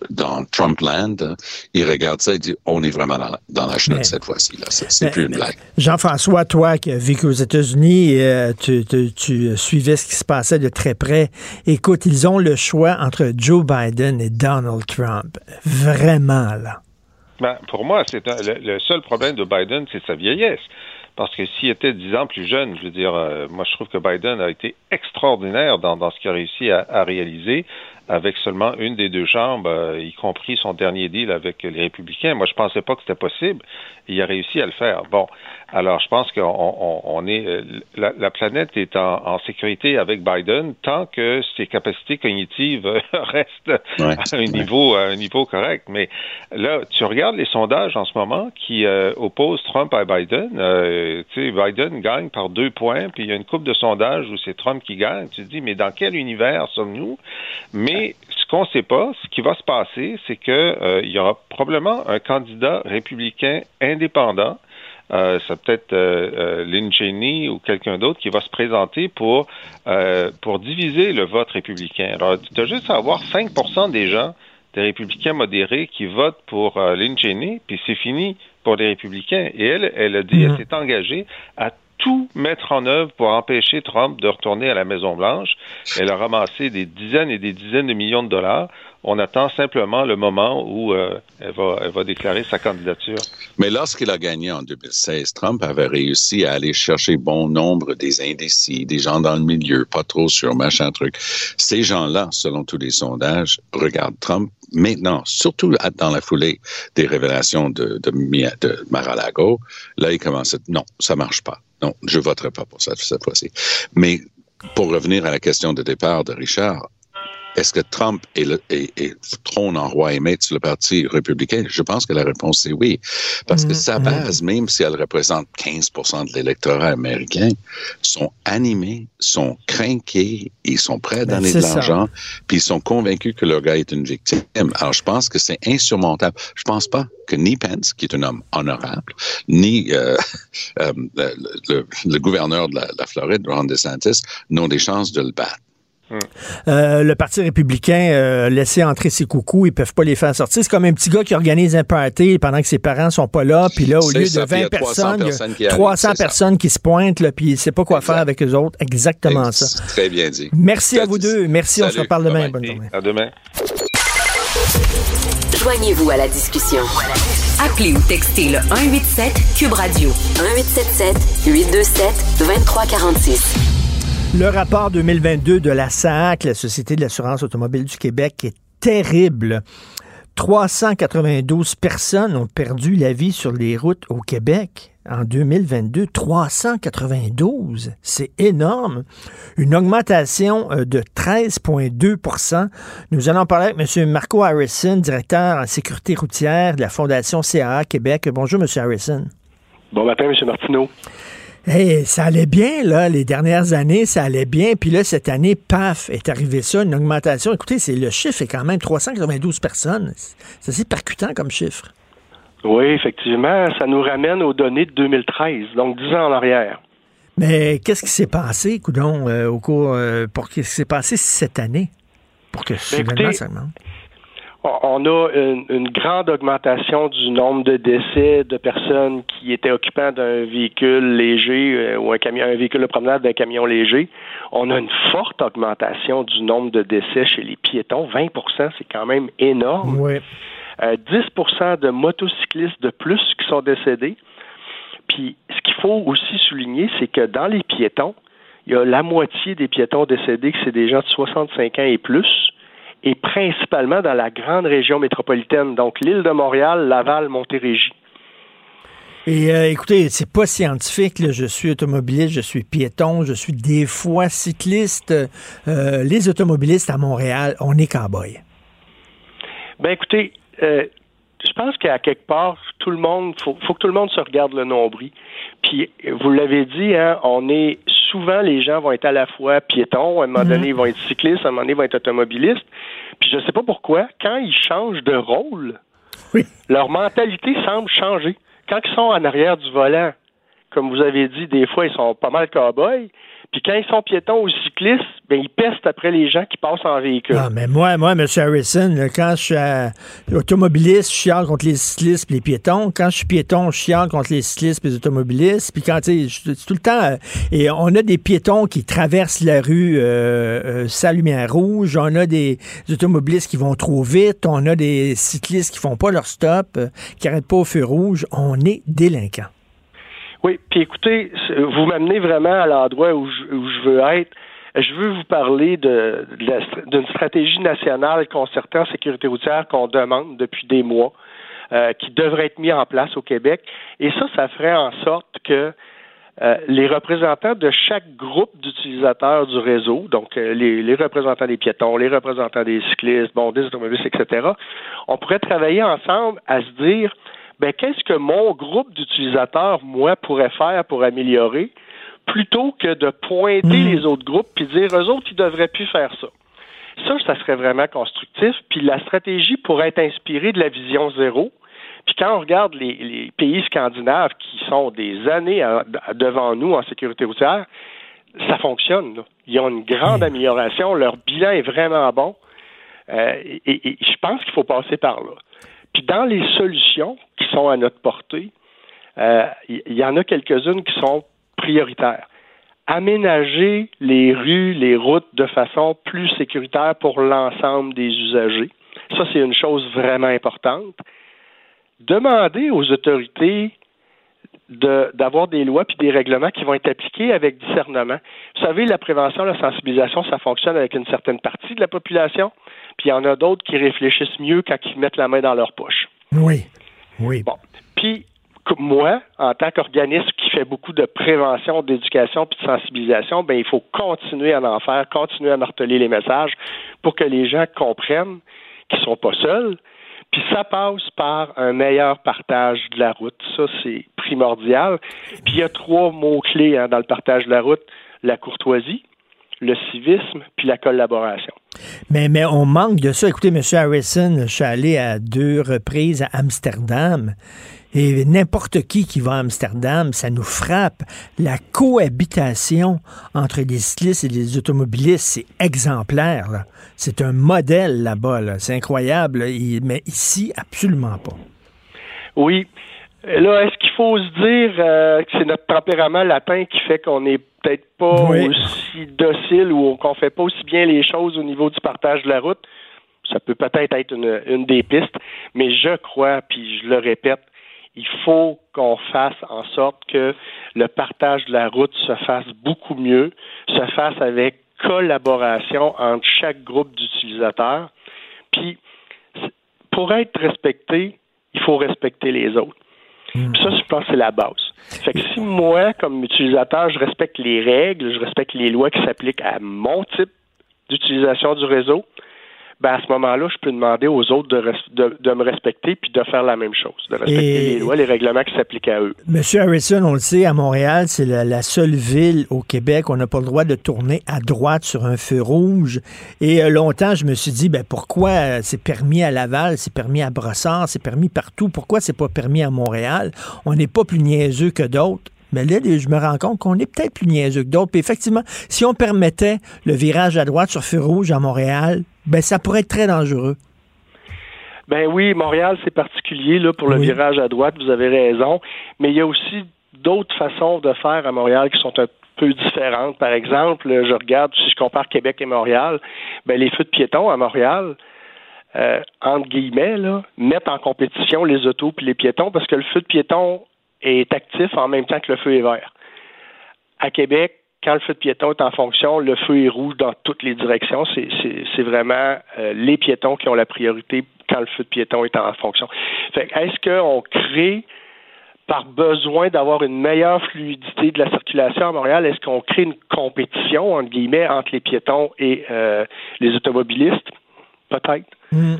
dans Trumpland, hein, ils regardent ça et disent on est vraiment dans la, dans la chenoute cette fois-ci. Là. C'est, plus une blague. Jean-François, toi qui as vécu aux États-Unis, euh, tu, tu, tu, suivais ce qui se passait de très près. Écoute, ils ont le choix entre Joe Biden et Donald Trump. Vraiment, là. Ben, pour moi, c'est un, le, le seul problème de Biden, c'est sa vieillesse. Parce que s'il était dix ans plus jeune, je veux dire, euh, moi je trouve que Biden a été extraordinaire dans, dans ce qu'il a réussi à, à, réaliser avec seulement une des deux chambres, euh, y compris son dernier deal avec les républicains. Moi, je pensais pas que c'était possible. Il a réussi à le faire. Bon, alors je pense qu'on on, on est euh, la, la, planète est en, en, sécurité avec Biden tant que ses capacités cognitives restent ouais, à un niveau à un niveau correct. Mais là, tu regardes les sondages en ce moment qui euh, opposent Trump à Biden. Euh, tu sais, Biden gagne par deux points, puis il y a une coupe de sondages où c'est Trump qui gagne. Tu te dis, mais dans quel univers sommes-nous? Mais ce qu'on ne sait pas, ce qui va se passer, c'est que euh, y aura probablement un candidat républicain indépendant euh, c'est peut-être euh, euh, Lynn Cheney ou quelqu'un d'autre qui va se présenter pour, euh, pour diviser le vote républicain. Alors, tu as juste à avoir 5 des gens, des républicains modérés, qui votent pour Lynn Cheney, puis c'est fini pour les républicains. Et elle, elle a dit, elle s'est engagée à tout mettre en œuvre pour empêcher Trump de retourner à la Maison-Blanche. Elle a ramassé des dizaines et des dizaines de millions de dollars. On attend simplement le moment où euh, elle, va, déclarer sa candidature. Mais lorsqu'il a gagné en 2016, Trump avait réussi à aller chercher bon nombre des indécis, des gens dans le milieu, pas trop sur machin truc. Ces gens-là, selon tous les sondages, regardent Trump maintenant, surtout dans la foulée des révélations de, de, Mar-a-Lago. Là, il commence à non, ça marche pas. Non, je voterai pas pour ça cette fois-ci. Mais pour revenir à la question de départ de Richard, est-ce que Trump est, le, est, est, trône en roi et maître sur le Parti républicain? Je pense que la réponse est oui. Parce que sa base, même si elle représente 15% de l'électorat américain, sont animés, sont craqués, ils sont prêts à donner ben, de l'argent, puis ils sont convaincus que leur gars est une victime. Alors, je pense que c'est insurmontable. Je pense pas que ni Pence, qui est un homme honorable, ni euh, euh, le, le, gouverneur de la, la Floride, Ron DeSantis, n'ont des chances de le battre. Euh, le Parti républicain euh, laissé entrer ses coucous, ils peuvent pas les faire sortir. C'est comme un petit gars qui organise un party pendant que ses parents sont pas là, puis là, au lieu ça, de 20 personnes, personnes il y a 300 personnes qui se pointent, là, puis il sait pas quoi exact. faire avec eux autres. Exactement exact. ça. Très bien dit. Merci à vous deux. Merci, Salut. on se reparle demain. Bye Bonne journée. À demain. Joignez-vous à la discussion. Appelez ou textez le 187 Cube Radio 1877 827 2346. Le rapport 2022 de la SAC, la Société de l'assurance automobile du Québec, est terrible. 392 personnes ont perdu la vie sur les routes au Québec en 2022. 392, c'est énorme. Une augmentation euh, de 13,2% Nous allons parler avec M. Marco Harrison, directeur en sécurité routière de la Fondation CAA Québec. Bonjour, M. Harrison. Bon matin, M. Martineau. Hey, ça allait bien, là, les dernières années, ça allait bien. Puis là, cette année, paf, est arrivé ça, une augmentation. Écoutez, c'est le chiffre est quand même 392 personnes. C'est assez percutant comme chiffre. Oui, effectivement, ça nous ramène aux données de 2013, donc 10 ans en arrière. Mais qu'est-ce qui s'est passé, Coudon, euh, au cours, euh, pour qu'est-ce qui s'est passé cette année? Pour que soudainement ça augmente? On a une, une, grande augmentation du nombre de décès de personnes qui étaient occupants d'un véhicule léger euh, ou un camion, un véhicule de promenade d'un camion léger. On a une forte augmentation du nombre de décès chez les piétons. 20% c'est quand même énorme. Oui. Euh, 10% de motocyclistes de plus qui sont décédés. Puis, ce qu'il faut aussi souligner, c'est que dans les piétons, il y a la moitié des piétons décédés que c'est des gens de 65 ans et plus, et principalement dans la grande région métropolitaine, donc l'île de Montréal, Laval, Montérégie. Et euh, écoutez, c'est pas scientifique. Là. Je suis automobiliste, je suis piéton, je suis des fois cycliste. Euh, les automobilistes à Montréal, on est cow-boy. Ben écoutez, euh, je pense qu'à quelque part, tout le monde, faut, faut que tout le monde se regarde le nombril. Puis vous l'avez dit, hein, on est souvent les gens vont être à la fois piétons, à un moment Mhm. donné ils vont être cyclistes, à un moment donné ils vont être automobilistes. Puis je sais pas pourquoi, quand ils changent de rôle, leur mentalité semble changer. Quand ils sont en arrière du volant, comme vous avez dit, des fois ils sont pas mal cow-boys. Puis quand ils sont piétons ou cyclistes, ben ils pestent après les gens qui passent en véhicule. Ah, mais moi, moi, M. Harrison, quand je suis automobiliste, je chiale contre les cyclistes et les piétons. Quand je suis piéton, je chiale contre les cyclistes et les automobilistes. Puis quand, tu tout le temps... euh, et on a des piétons qui traversent la rue euh, euh, sans lumière rouge. On a des automobilistes qui vont trop vite. On a des cyclistes qui font pas leur stop, euh, qui arrêtent pas au feu rouge. On est délinquants. Oui, puis écoutez, vous m'amenez vraiment à l'endroit où je, où je veux être. Je veux vous parler de, de d'une stratégie nationale concertée en sécurité routière qu'on demande depuis des mois, euh, qui devrait être mise en place au Québec. Et ça, ça ferait en sorte que euh, les représentants de chaque groupe d'utilisateurs du réseau, donc euh, les, les représentants des piétons, les représentants des cyclistes, bon, des automobilistes, etc., on pourrait travailler ensemble à se dire ben, qu'est-ce que mon groupe d'utilisateurs, moi, pourrait faire pour améliorer, plutôt que de pointer les autres groupes puis dire eux autres, ils devraient plus faire ça? Ça, ça serait vraiment constructif. Puis la stratégie pourrait être inspirée de la vision zéro. Puis quand on regarde les, les pays scandinaves qui sont des années à- à- devant nous en sécurité routière, ça fonctionne. là. Ils ont une grande amélioration. Leur bilan est vraiment bon. Euh, et je pense qu'il faut passer par là. Dans les solutions qui sont à notre portée, euh, il y, en a quelques-unes qui sont prioritaires. Aménager les rues, les routes de façon plus sécuritaire pour l'ensemble des usagers. Ça, c'est une chose vraiment importante. Demander aux autorités de- d'avoir des lois puis des règlements qui vont être appliqués avec discernement. Vous savez, la prévention, la sensibilisation, ça fonctionne avec une certaine partie de la population, puis il y en a d'autres qui réfléchissent mieux quand ils mettent la main dans leur poche. Oui. Oui. Bon. Puis, moi, en tant qu'organisme qui fait beaucoup de prévention, d'éducation puis de sensibilisation, ben il faut continuer à en faire, continuer à marteler les messages pour que les gens comprennent qu'ils sont pas seuls. Puis ça passe par un meilleur partage de la route. Ça, c'est primordial. Puis il y a trois mots-clés hein, dans le partage de la route. La courtoisie, le civisme, puis la collaboration. Mais, mais on manque de ça. Écoutez, M. Harrison, je suis allé à deux reprises à Amsterdam. Et n'importe qui qui va à Amsterdam, ça nous frappe. La cohabitation entre les cyclistes et les automobilistes, c'est exemplaire. C'est un modèle là-bas. là. C'est incroyable. là. Mais ici, absolument pas. Oui. Là, est-ce qu'il faut se dire euh, que c'est notre tempérament latin qui fait qu'on n'est peut-être pas Oui. aussi docile ou qu'on fait pas aussi bien les choses au niveau du partage de la route? Ça peut peut-être être une, une des pistes, mais je crois, puis je le répète, il faut qu'on fasse en sorte que le partage de la route se fasse beaucoup mieux, se fasse avec collaboration entre chaque groupe d'utilisateurs. Puis, pour être respecté, il faut respecter les autres. Puis ça, je pense que c'est la base. Fait que si moi, comme utilisateur, je respecte les règles, je respecte les lois qui s'appliquent à mon type d'utilisation du réseau, ben à ce moment-là, je peux demander aux autres de, res- de, de me respecter puis de faire la même chose, de respecter Et- les lois, les règlements qui s'appliquent à eux. Monsieur Harrison, on le sait, à Montréal, c'est la, la seule ville au Québec où on n'a pas le droit de tourner à droite sur un feu rouge. Et euh, longtemps, je me suis dit, ben pourquoi euh, c'est permis à Laval, c'est permis à Brossard, c'est permis partout, pourquoi c'est pas permis à Montréal? On n'est pas plus niaiseux que d'autres. Mais là, je me rends compte qu'on est peut-être plus niaiseux que d'autres. Puis effectivement, si on permettait le virage à droite sur feu rouge à Montréal, ben ça pourrait être très dangereux. Ben oui, Montréal, c'est particulier là, pour le virage à droite, vous avez raison. Mais il y a aussi d'autres façons de faire à Montréal qui sont un peu différentes. Par exemple, je regarde, si je compare Québec et Montréal, ben les feux de piétons à Montréal, euh, entre guillemets, là, mettent en compétition les autos puis les piétons parce que le feu de piéton est actif en même temps que le feu est vert. À Québec, quand le feu de piéton est en fonction, le feu est rouge dans toutes les directions. C'est vraiment euh, les piétons qui ont la priorité quand le feu de piéton est en fonction. est-ce qu'on crée par besoin d'avoir une meilleure fluidité de la circulation à Montréal, est-ce qu'on crée une compétition, entre les piétons et euh, les automobilistes? Peut-être. Hmm.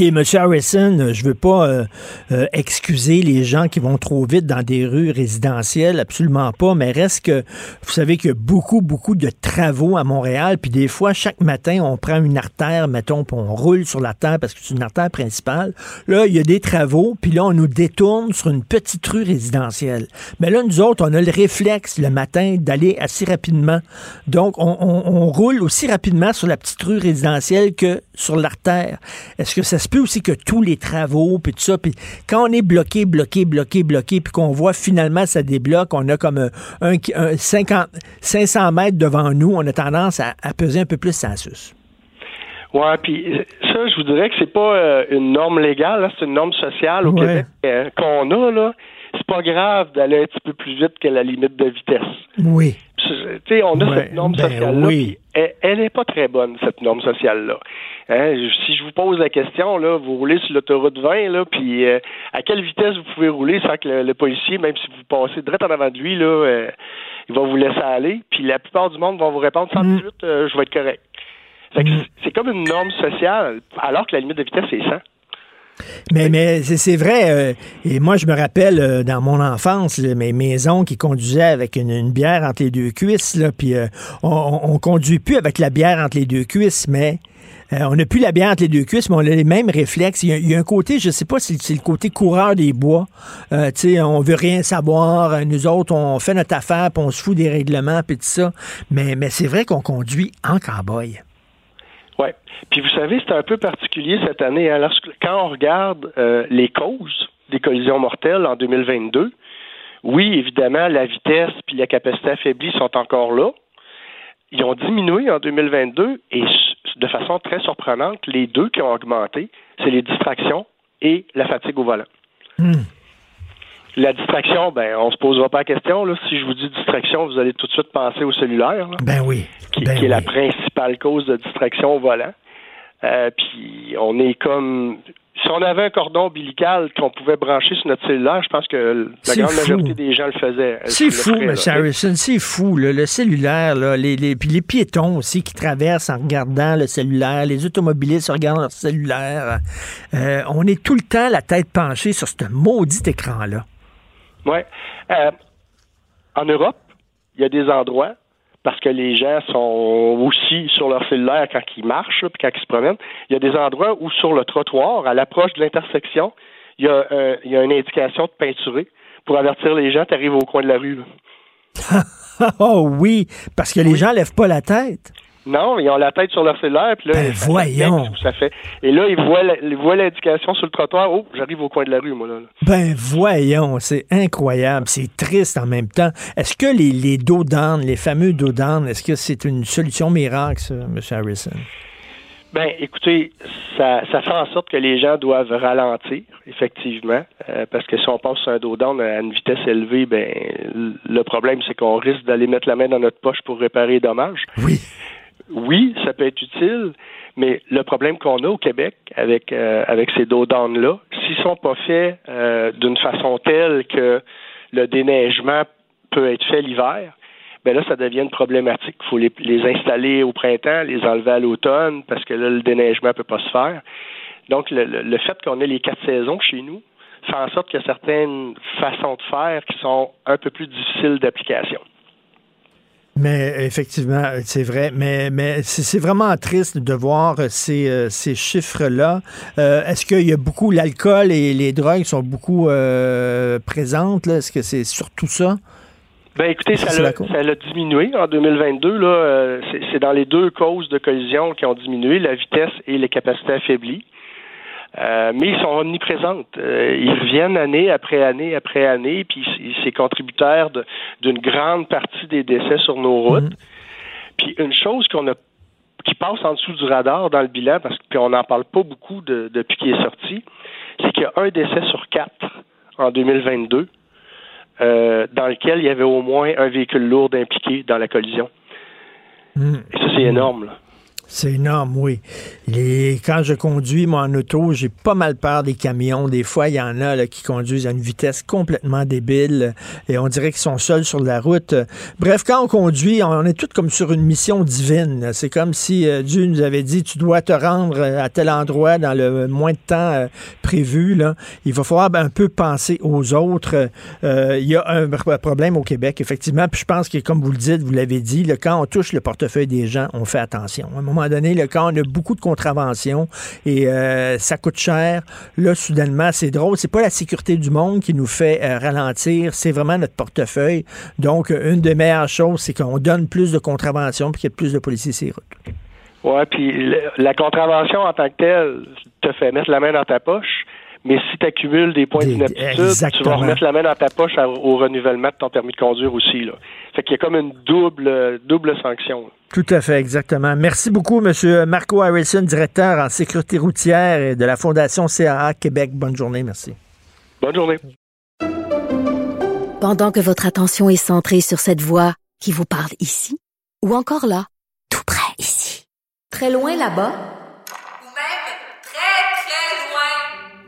Et M. Harrison, je veux pas euh, euh, excuser les gens qui vont trop vite dans des rues résidentielles, absolument pas, mais reste que vous savez qu'il y a beaucoup, beaucoup de travaux à Montréal, puis des fois, chaque matin, on prend une artère, mettons, puis on roule sur la terre parce que c'est une artère principale. Là, il y a des travaux, puis là, on nous détourne sur une petite rue résidentielle. Mais là, nous autres, on a le réflexe le matin d'aller assez rapidement. Donc, on, on roule aussi rapidement sur la petite rue résidentielle que sur l'artère. Est-ce que ça se peut aussi que tous les travaux, puis tout ça, puis quand on est bloqué, bloqué, bloqué, bloqué, puis qu'on voit finalement ça débloque, on a comme un, 50, 500 mètres devant nous, on a tendance à, peser un peu plus sans sus. Ouais, puis ça, je vous dirais que c'est pas euh, une norme légale, c'est une norme sociale au Québec euh, qu'on a là. C'est pas grave d'aller un petit peu plus vite que la limite de vitesse. Oui. Tu sais, on a cette norme ben sociale-là. Oui. Elle n'est pas très bonne, cette norme sociale-là. Hein, si je vous pose la question, là, vous roulez sur l'autoroute 20, là, puis euh, à quelle vitesse vous pouvez rouler sans que le, policier, même si vous passez direct en avant de lui, là, euh, il va vous laisser aller. Puis la plupart du monde vont vous répondre 100 mm. euh, je vais être correct. Mm. C'est comme une norme sociale, alors que la limite de vitesse, c'est 100. Mais, mais c'est vrai. et moi, je me rappelle dans mon enfance, mes maisons qui conduisaient avec une, bière entre les deux cuisses. Là, puis on, on, conduit plus avec la bière entre les deux cuisses, mais euh, on n'a plus la bière entre les deux cuisses, mais on a les mêmes réflexes. Il y a, un côté, je sais pas si c'est le côté coureur des bois. Euh, tu sais, on veut rien savoir. Euh, nous autres, on fait notre affaire, puis on se fout des règlements, puis tout ça. Mais, mais c'est vrai qu'on conduit en cowboy. Oui. Puis vous savez, c'est un peu particulier cette année. Hein. quand on regarde les causes des collisions mortelles en 2022, oui, évidemment, la vitesse puis la capacité affaiblie sont encore là. Ils ont diminué en 2022 et de façon très surprenante, les deux qui ont augmenté, c'est les distractions et la fatigue au volant. Hmm. La distraction, ben, on se posera pas la question. Là. Si je vous dis distraction, vous allez tout de suite penser au cellulaire. Ben oui. Qui, ben est la principale cause de distraction au volant. Euh, puis on est comme si on avait un cordon ombilical qu'on pouvait brancher sur notre cellulaire, je pense que la grande majorité des gens le faisaient. C'est fou, M. Harrison, c'est fou. le cellulaire, les, les, puis les piétons aussi qui traversent en regardant le cellulaire, les automobilistes regardant leur cellulaire. Euh, on est tout le temps la tête penchée sur ce maudit écran-là. Oui. Euh, en Europe, il y a des endroits parce que les gens sont aussi sur leur cellulaire quand ils marchent, puis quand ils se promènent. Il y a des endroits où sur le trottoir, à l'approche de l'intersection, il y, a, euh, il y a une indication de peinturer pour avertir les gens, tu arrives au coin de la rue. oh oui, parce que les gens lèvent pas la tête. Non, ils ont la tête sur leur cellulaire, puis là, ben, voyons. Ça fait. Et là, ils voient, l'indication sur le trottoir. Oh, j'arrive au coin de la rue, moi, là. Ben, voyons, c'est incroyable. C'est triste en même temps. Est-ce que les, les dos les fameux dos est-ce que c'est une solution miracle, ça, M. Harrison? Ben, écoutez, ça, ça fait en sorte que les gens doivent ralentir, effectivement, euh, parce que si on passe un dos à une vitesse élevée, ben, le problème, c'est qu'on risque d'aller mettre la main dans notre poche pour réparer les dommages. Oui oui, ça peut être utile, mais le problème qu'on a au Québec avec euh, avec ces dos là s'ils sont pas faits euh, d'une façon telle que le déneigement peut être fait l'hiver, ben là, ça devient une problématique. Il faut les, installer au printemps, les enlever à l'automne, parce que là, le déneigement peut pas se faire. Donc, le, le fait qu'on ait les quatre saisons chez nous fait en sorte qu'il y a certaines façons de faire qui sont un peu plus difficiles d'application. Mais effectivement, c'est vrai. Mais, mais c'est vraiment triste de voir ces, euh, ces chiffres-là. Euh, est-ce qu'il y a beaucoup, l'alcool et les drogues sont beaucoup euh, présentes? Est-ce que c'est surtout ça? Ben écoutez, ça a, diminué en 2022. Là, c'est dans les deux causes de collision qui ont diminué, la vitesse et les capacités affaiblies. Euh, mais ils sont omniprésents. Euh, ils reviennent année après année après année, puis c'est contributeur d'une grande partie des décès sur nos routes. Mhm. Puis une chose qu'on a qui passe en dessous du radar dans le bilan, parce qu'on n'en parle pas beaucoup depuis qu'il est sorti, c'est qu'il y a un décès sur quatre en 2022 euh, dans lequel il y avait au moins un véhicule lourd impliqué dans la collision. Hmm. Et ça, c'est énorme. Là. C'est énorme, oui. Quand je conduis mon auto, j'ai pas mal peur des camions. Des fois, il y en a là, qui conduisent à une vitesse complètement débile et on dirait qu'ils sont seuls sur la route. Bref, quand on conduit, on est tous comme sur une mission divine. C'est comme si euh, Dieu nous avait dit, tu dois te rendre à tel endroit dans le moins de temps euh, prévu. Là. Il va falloir ben, un peu penser aux autres. Euh, il y a un problème au Québec, effectivement. Puis je pense que, comme vous le dites, vous l'avez dit, quand on touche le portefeuille des gens, on fait attention. À un moment donné, là, quand on a beaucoup de contraventions et euh, ça coûte cher, là, soudainement, c'est drôle. C'est pas la sécurité du monde qui nous fait euh, ralentir, c'est vraiment notre portefeuille. Donc, une des meilleures choses, c'est qu'on donne plus de contraventions puis qu'il y ait plus de policiers sur les routes. Oui, puis la contravention en tant que telle te fait mettre la main dans ta poche. Mais si tu accumules des points d'inaptitude, tu vas remettre la main dans ta poche au renouvellement de ton permis de conduire aussi. Là. Fait qu'il y a comme une double, double sanction. Tout à fait, exactement. Merci beaucoup, M. Marco Harrison, directeur en sécurité routière de la Fondation CAA Québec. Bonne journée, merci. Bonne journée. Pendant que votre attention est centrée sur cette voix qui vous parle ici, ou encore là, tout près ici, très loin là-bas, ou même très, très loin,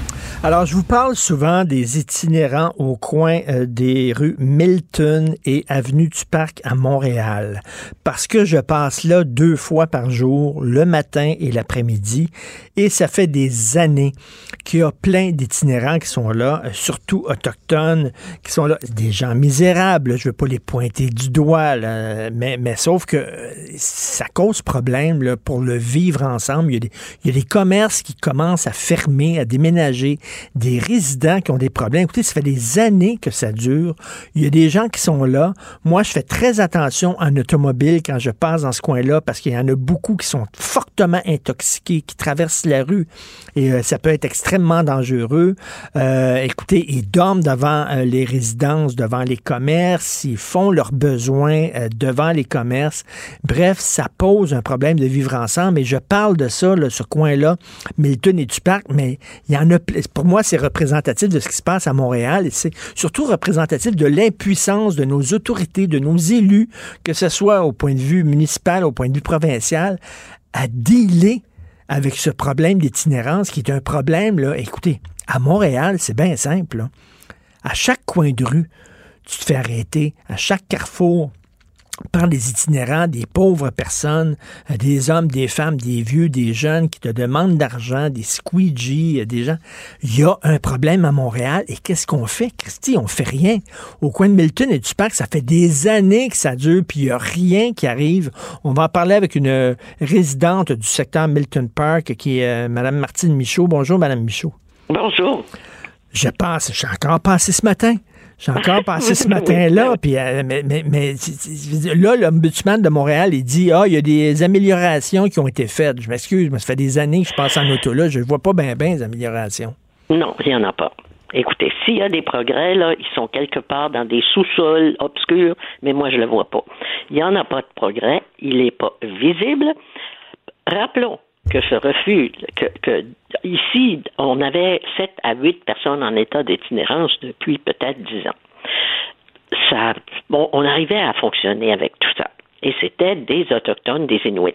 Alors, je vous parle souvent des itinérants au coin euh, des rues Milton et Avenue du Parc à Montréal, parce que je passe là deux fois par jour, le matin et l'après-midi, et ça fait des années qu'il y a plein d'itinérants qui sont là, euh, surtout autochtones, qui sont là, des gens misérables, je veux pas les pointer du doigt, là, mais, mais sauf que euh, ça cause problème là, pour le vivre ensemble. Il y, a des, il y a des commerces qui commencent à fermer, à déménager des résidents qui ont des problèmes. Écoutez, ça fait des années que ça dure. Il y a des gens qui sont là. Moi, je fais très attention en automobile quand je passe dans ce coin-là parce qu'il y en a beaucoup qui sont fortement intoxiqués, qui traversent la rue et euh, ça peut être extrêmement dangereux. Euh, écoutez, ils dorment devant euh, les résidences, devant les commerces, ils font leurs besoins devant les commerces. Bref, ça pose un problème de vivre ensemble et je parle de ça, là, ce coin-là, Milton et du Parc, mais il y en a moi, c'est représentatif de ce qui se passe à Montréal et c'est surtout représentatif de l'impuissance de nos autorités, de nos élus, que ce soit au point de vue municipal, au point de vue provincial, à dealer avec ce problème d'itinérance qui est un problème, là, écoutez, à Montréal, c'est bien simple. À chaque coin de rue, tu te fais arrêter. À chaque carrefour, par des itinérants, des pauvres personnes, euh, des hommes, des femmes, des vieux, des jeunes qui te demandent d'argent, des squeegees, euh, des gens. Il y a un problème à Montréal et qu'est-ce qu'on fait, Christy? On fait rien. Au coin de Milton et du parc, ça fait des années que ça dure, puis il n'y a rien qui arrive. On va en parler avec une euh, résidente du secteur Milton Park qui est Mme Martine Michaud. Bonjour, Mme Michaud. Bonjour. Je pense, j'ai encore passé ce matin. J'ai encore passé ce matin-là, puis euh, mais, mais, mais, là, l'ombudsman de Montréal, il dit Ah, il y a des améliorations qui ont été faites. Je m'excuse, mais ça fait des années que je passe en auto là, je ne vois pas bien bien les améliorations. Non, il n'y en a pas. Écoutez, s'il y a des progrès, là, ils sont quelque part dans des sous-sols obscurs, mais moi, je ne le vois pas. Il n'y en a pas de progrès, il n'est pas visible. Rappelons que ce refus, que, ici, on avait 7 à 8 personnes en état d'itinérance depuis peut-être 10 ans. Ça, bon, on arrivait à fonctionner avec tout ça. Et c'était des Autochtones, des Inuits.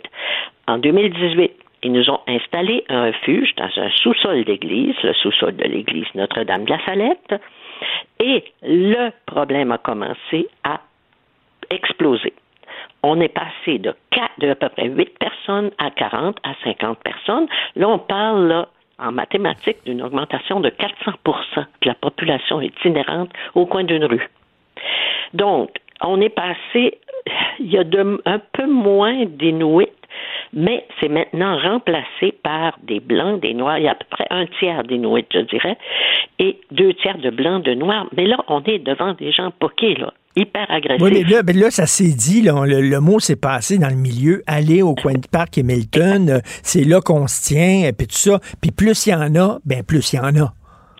En 2018, ils nous ont installé un refuge dans un sous-sol d'église, le sous-sol de l'église Notre-Dame de la Salette, et le problème a commencé à exploser on est passé de, 4, de à peu près 8 personnes à 40 à 50 personnes. Là, on parle en mathématiques d'une augmentation de 400% de la population itinérante au coin d'une rue. Donc, on est passé, il y a un peu moins d'Inuits mais c'est maintenant remplacé par des blancs, des noirs. Il y a à peu près un tiers d'Inuits, je dirais, et deux tiers de blancs, de noirs. Mais là, on est devant des gens poqués, là hyper agressifs. Oui, mais là, ben là ça s'est dit, là, le, le, mot s'est passé dans le milieu. Aller au coin de parc Hamilton, euh, c'est là qu'on se tient, puis tout ça. Puis plus il y en a, ben plus il y en a.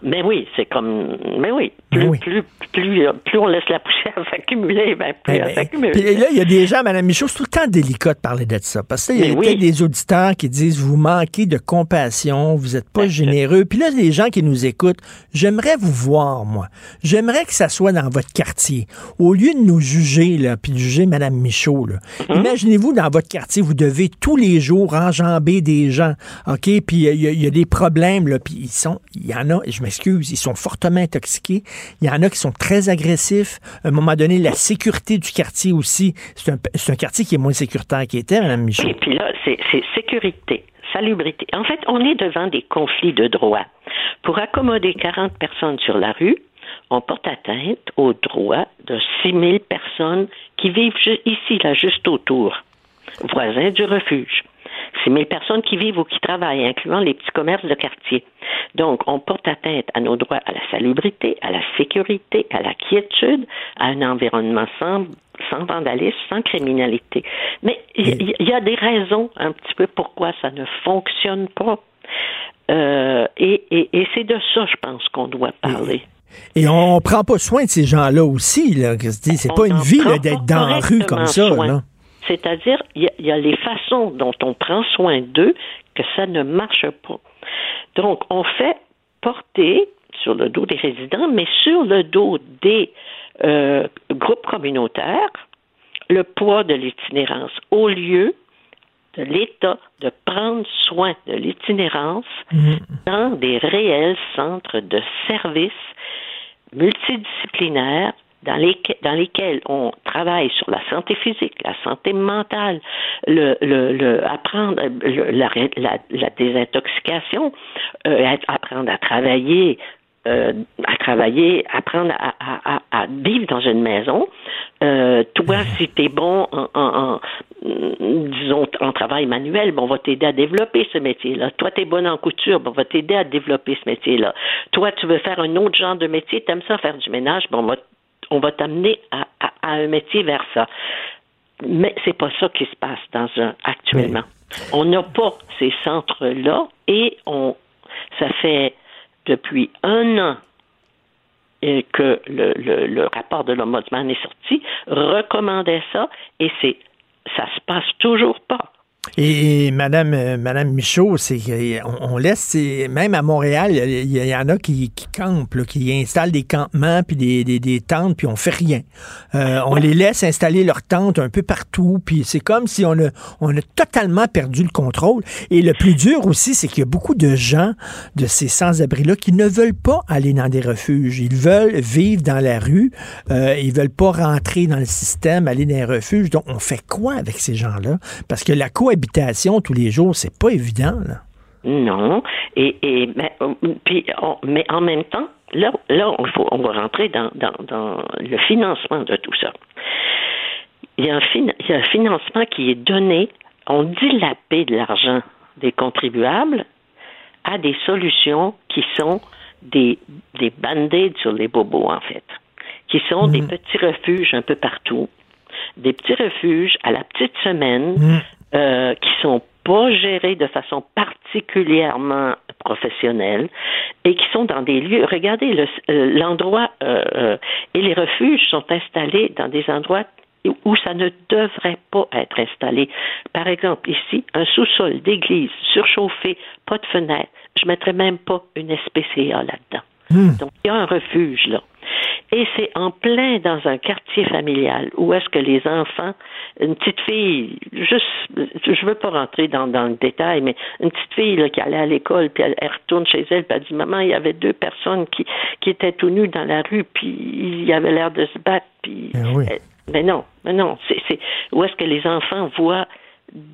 Mais oui, c'est comme. Mais oui. Plus, oui. Plus, plus, plus, on laisse la poussière s'accumuler, ben plus Eh elle ben, s'accumule. Puis là, il y a des gens, Mme Michaud, c'est tout le temps délicat de parler de ça. Parce qu'il y a oui. des auditeurs qui disent vous manquez de compassion, vous n'êtes pas généreux. Puis là, les gens qui nous écoutent, j'aimerais vous voir, moi. J'aimerais que ça soit dans votre quartier. Au lieu de nous juger, là, puis de juger Mme Michaud, là. Hum? Imaginez-vous dans votre quartier, vous devez tous les jours enjamber des gens. OK? Puis il y, a- il y a des problèmes, là. Puis ils sont, il y en a, je m'excuse, ils sont fortement intoxiqués. Il y en a qui sont très agressifs. À un moment donné, la sécurité du quartier aussi. C'est un, quartier qui est moins sécuritaire qu'il était, Mme Michaud. Et puis là, c'est sécurité, salubrité. En fait, on est devant des conflits de droits. Pour accommoder 40 personnes sur la rue, on porte atteinte aux droits de 6 000 personnes qui vivent ici, là, juste autour, voisins du refuge. 6 000 personnes qui vivent ou qui travaillent, incluant les petits commerces de quartier. Donc, on porte atteinte à nos droits à la salubrité, à la sécurité, à la quiétude, à un environnement sans, sans vandalisme, sans criminalité. Mais il y, a des raisons un petit peu pourquoi ça ne fonctionne pas. Euh, et et, et c'est de ça, je pense, qu'on doit parler. Et on, on prend pas soin de ces gens-là aussi, là. C'est pas une vie, d'être dans la rue comme ça, soin. là. C'est-à-dire, il y, a- il y a les façons dont on prend soin d'eux que ça ne marche pas. Donc, on fait porter sur le dos des résidents, mais sur le dos des euh, groupes communautaires, le poids de l'itinérance, au lieu de l'État de prendre soin de l'itinérance dans des réels centres de services multidisciplinaires dans, lesquels, dans lesquels on travaille sur la santé physique, la santé mentale, le, le, le apprendre le- la, la, la désintoxication, euh, apprendre à travailler, euh, à travailler, apprendre à, à, à, à vivre dans une maison. Euh, toi, si tu es bon en, en, en, disons, en travail manuel, bon, on va t'aider à développer ce métier-là. Toi, tu es bonne en couture, bon, on va t'aider à développer ce métier-là. Toi, tu veux faire un autre genre de métier, tu aimes ça faire du ménage, bon, on va, on va t'amener à, à, à un métier vers ça. Mais c'est pas ça qui se passe dans un actuellement. On n'a pas ces centres-là et on ça fait depuis un an euh, que le, le, le rapport de l'Ombudsman est sorti, recommandait ça et c'est ça se passe toujours pas. Et, et Madame, euh, Madame Michaud, c'est qu'on on laisse, c'est- même à Montréal, il y, il y en a qui, qui campent, là, qui installent des campements puis des, des, des tentes, puis on fait rien. Euh, on les laisse installer leurs tentes un peu partout, puis c'est comme si on a, on a totalement perdu le contrôle. Et le plus dur aussi, c'est qu'il y a beaucoup de gens de ces sans-abri-là qui ne veulent pas aller dans des refuges. Ils veulent vivre dans la rue, euh, ils veulent pas rentrer dans le système, aller dans un refuge. Donc, on fait quoi avec ces gens-là? Parce que la cohabitation tous les jours, c'est pas évident. Là. Non. Et, et mais, euh, puis, on- mais en même temps, là, là on, faut, on va rentrer dans, dans, dans le financement de tout ça. Il y, a un il y a un financement qui est donné, on dilapide l'argent des contribuables à des solutions qui sont des, des band-aids sur les bobos, en fait, qui sont des petits refuges un peu partout, des petits refuges à la petite semaine euh, qui sont pas gérés de façon particulièrement professionnelle et qui sont dans des lieux. Regardez, le- euh, l'endroit euh, euh, et les refuges sont installés dans des endroits où ça ne devrait pas être installé. Par exemple, ici, un sous-sol d'église surchauffé, pas de fenêtre. Je mettrais même pas une SPCA là-dedans. Donc, il y a un refuge là. Et c'est en plein dans un quartier familial où est-ce que les enfants, une petite fille, juste, je veux pas rentrer dans, dans le détail, mais une petite fille là, qui allait à l'école, puis elle, elle retourne chez elle, puis elle dit, maman, il y avait deux personnes qui, qui étaient tout nues dans la rue, puis ils avaient l'air de se battre, puis... Mais non, mais non, c'est, c'est où est-ce que les enfants voient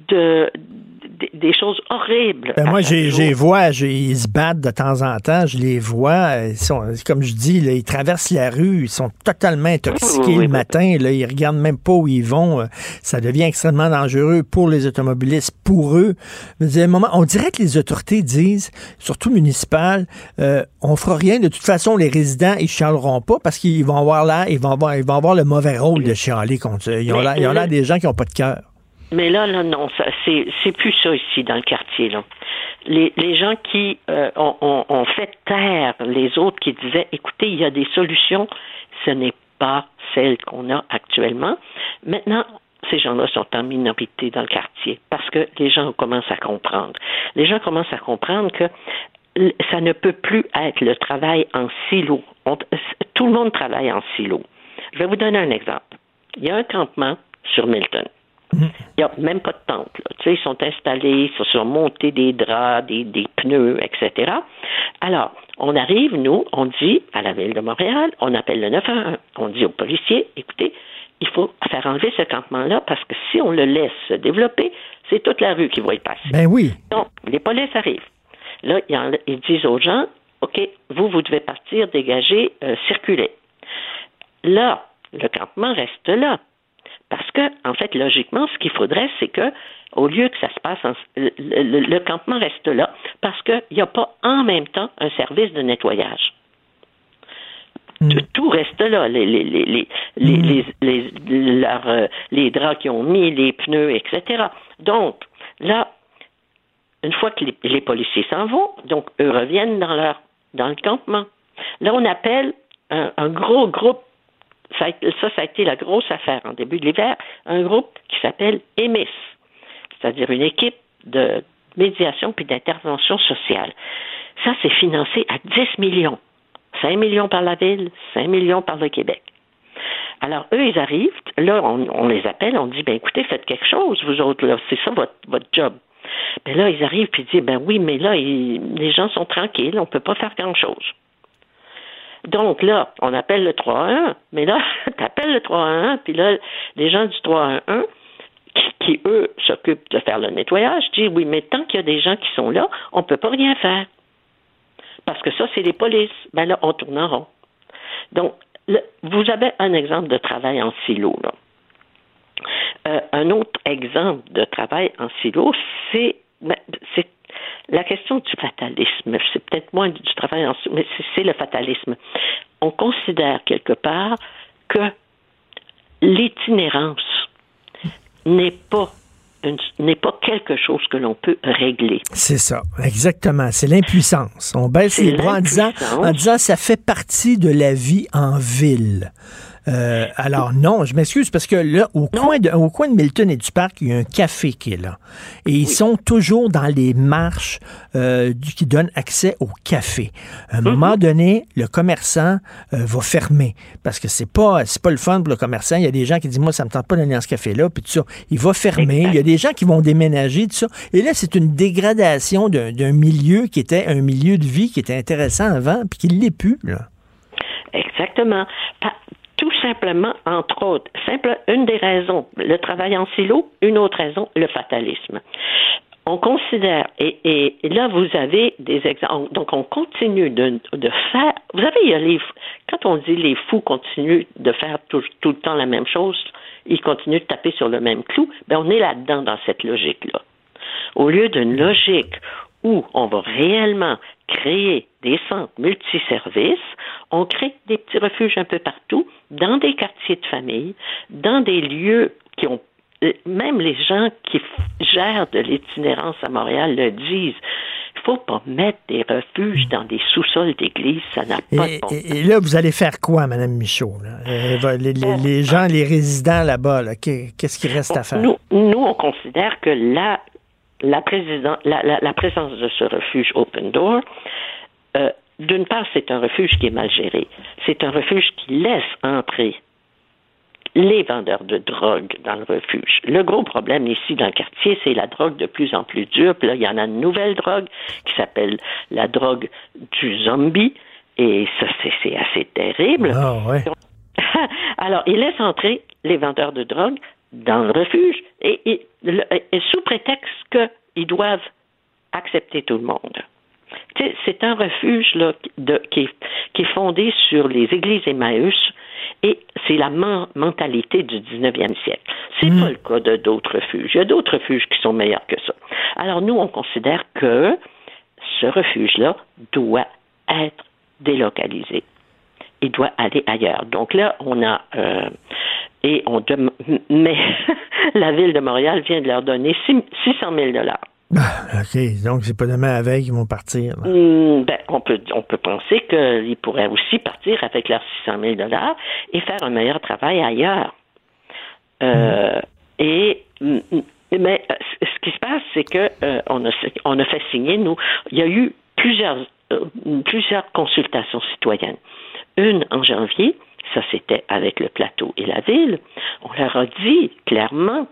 de des, des choses horribles. Ben, moi, j'ai, j'ai vois, ils se battent de temps en temps, je les vois. Ils sont, comme je dis, là, ils traversent la rue, ils sont totalement intoxiqués Oui, oui, oui, le matin. Là, ils regardent même pas où ils vont. Euh, Ça devient extrêmement dangereux pour les automobilistes, pour eux. Dire, à un moment, on dirait que les autorités disent, surtout municipales, euh, on fera rien. De toute façon, les résidents, ils chialeront pas parce qu'ils vont avoir là, ils vont avoir, ils vont avoir le mauvais rôle de chialer contre eux. Ils ont l'air- des gens qui ont pas de cœur. Mais là, là, non, ça, c'est, c'est plus ça ici dans le quartier. Là. Les, les gens qui euh, ont, ont- ont fait taire les autres qui disaient, écoutez, il y a des solutions, ce n'est pas celle qu'on a actuellement. Maintenant, ces gens-là sont en minorité dans le quartier parce que les gens commencent à comprendre. Les gens commencent à comprendre que ça ne peut plus être le travail en silo. Tout le monde travaille en silo. Je vais vous donner un exemple. Il y a un campement sur Milton. Il n'y a même pas de tente. là. Tu sais, ils sont installés, ils se sont montés des draps, des, des pneus, etc. Alors, on arrive, nous, on dit à la ville de Montréal, on appelle le 911, on dit aux policiers, écoutez, il faut faire enlever ce campement-là parce que si on le laisse se développer, c'est toute la rue qui va y passer. Ben oui. Donc, les polices arrivent. Là, ils disent aux gens, OK, vous, vous devez partir, dégager, euh, circuler. Là, le campement reste là. Parce que, en fait, logiquement, ce qu'il faudrait, c'est que, au lieu que ça se passe, en- le, le- le campement reste là, parce qu'il n'y a pas en même temps un service de nettoyage. Tout- Tout reste là, les, les, les, les, les, les, les- leurs, euh, les draps qu'ils ont mis, les pneus, etc. Donc, là, une fois que les, les policiers s'en vont, donc eux reviennent dans leur dans le campement. Là, on appelle un, un gros groupe. Ça, ça, a été la grosse affaire en début de l'hiver. Un groupe qui s'appelle EMIS, c'est-à-dire une équipe de médiation puis d'intervention sociale. Ça, c'est financé à 10 millions. 5 millions par la ville, 5 millions par le Québec. Alors, eux, ils arrivent, là, on, les appelle, on dit, ben écoutez, faites quelque chose, vous autres, là, c'est ça votre, votre job. Ben là, ils arrivent puis ils disent, ben oui, mais là, les gens sont tranquilles, on peut pas faire grand-chose. Donc là, on appelle le 311, mais là, tu appelles le 311, puis là, les gens du 311, qui, qui, eux, s'occupent de faire le nettoyage, disent, oui, mais tant qu'il y a des gens qui sont là, on peut pas rien faire. Parce que ça, c'est les polices. Ben là, on tourne en rond. Donc, vous avez un exemple de travail en silo, là. Euh, un autre exemple de travail en silo, c'est ben, c'est la question du fatalisme. C'est peut-être moins du travail en mais c'est- le fatalisme. On considère quelque part que l'itinérance n'est pas une- n'est pas quelque chose que l'on peut régler. C'est ça, exactement. C'est l'impuissance. On baisse les bras en disant, en disant ça fait partie de la vie en ville. Euh, alors non, je m'excuse parce que là, au coin, de, au coin de Milton et du parc, il y a un café qui est là. Et ils sont toujours dans les marches euh, du- qui donnent accès au café. À un Mhm. moment donné, le commerçant euh, va fermer parce que c'est pas c'est pas le fun pour le commerçant. Il y a des gens qui disent moi ça me tente pas d'aller dans ce café là, puis tout ça. Il va fermer. Il y a des gens qui vont déménager tout ça. Et là c'est une dégradation d'un d'un milieu qui était un milieu de vie qui était intéressant avant puis qui l'est plus là. Exactement. Pa- Tout simplement, entre autres, simple, une des raisons, le travail en silo, une autre raison, le fatalisme. On considère, et, là vous avez des exemples, donc on continue de, faire, vous savez, les, quand on dit les fous continuent de faire tout, tout le temps la même chose, ils continuent de taper sur le même clou, ben on est là-dedans dans cette logique-là. Au lieu d'une logique où on va réellement créer des centres multiservices, on crée des petits refuges un peu partout, dans des quartiers de famille, dans des lieux qui ont euh, même les gens qui gèrent de l'itinérance à Montréal le disent. Il faut pas mettre des refuges dans des sous-sols d'église, ça n'a pas Et, de bon et- et là, vous allez faire quoi, Madame Michaud? là? Euh, les, les- les gens, les résidents là-bas, là, qu'est- qu'est-ce qu'il reste à faire? Nous, nous, on considère que la, la, président, la, la, la présence de ce refuge Open Door, euh, d'une part, c'est un refuge qui est mal géré. C'est un refuge qui laisse entrer les vendeurs de drogue dans le refuge. Le gros problème ici dans le quartier, c'est la drogue de plus en plus dure. Puis là, il y en a une nouvelle drogue qui s'appelle la drogue du zombie. Et ça, c'est assez terrible. Ah, ouais. Alors, il laisse entrer les vendeurs de drogue dans le refuge et, et- le- et sous prétexte que ils doivent accepter tout le monde. C'est un refuge là, de, qui, est, qui est fondé sur les églises Emmaüs et c'est la men- mentalité du 19e siècle. C'est pas le cas de d'autres refuges. Il y a d'autres refuges qui sont meilleurs que ça. Alors nous, on considère que ce refuge-là doit être délocalisé. Il doit aller ailleurs. Donc là, on a euh, et on dem- mais la ville de Montréal vient de leur donner six- 600 000 dollars. Ah, OK, donc c'est pas demain la veille qu'ils vont partir. Hmm, ben, on peut on peut penser qu'ils pourraient aussi partir avec leurs 600 000 dollars et faire un meilleur travail ailleurs. Euh, Et mm, mm, mais euh, ce qui se passe, c'est que euh, on a on a fait signer nous. Il y a eu plusieurs plusieurs consultations citoyennes. Une en janvier, ça c'était avec le plateau et la ville. On leur a dit clairement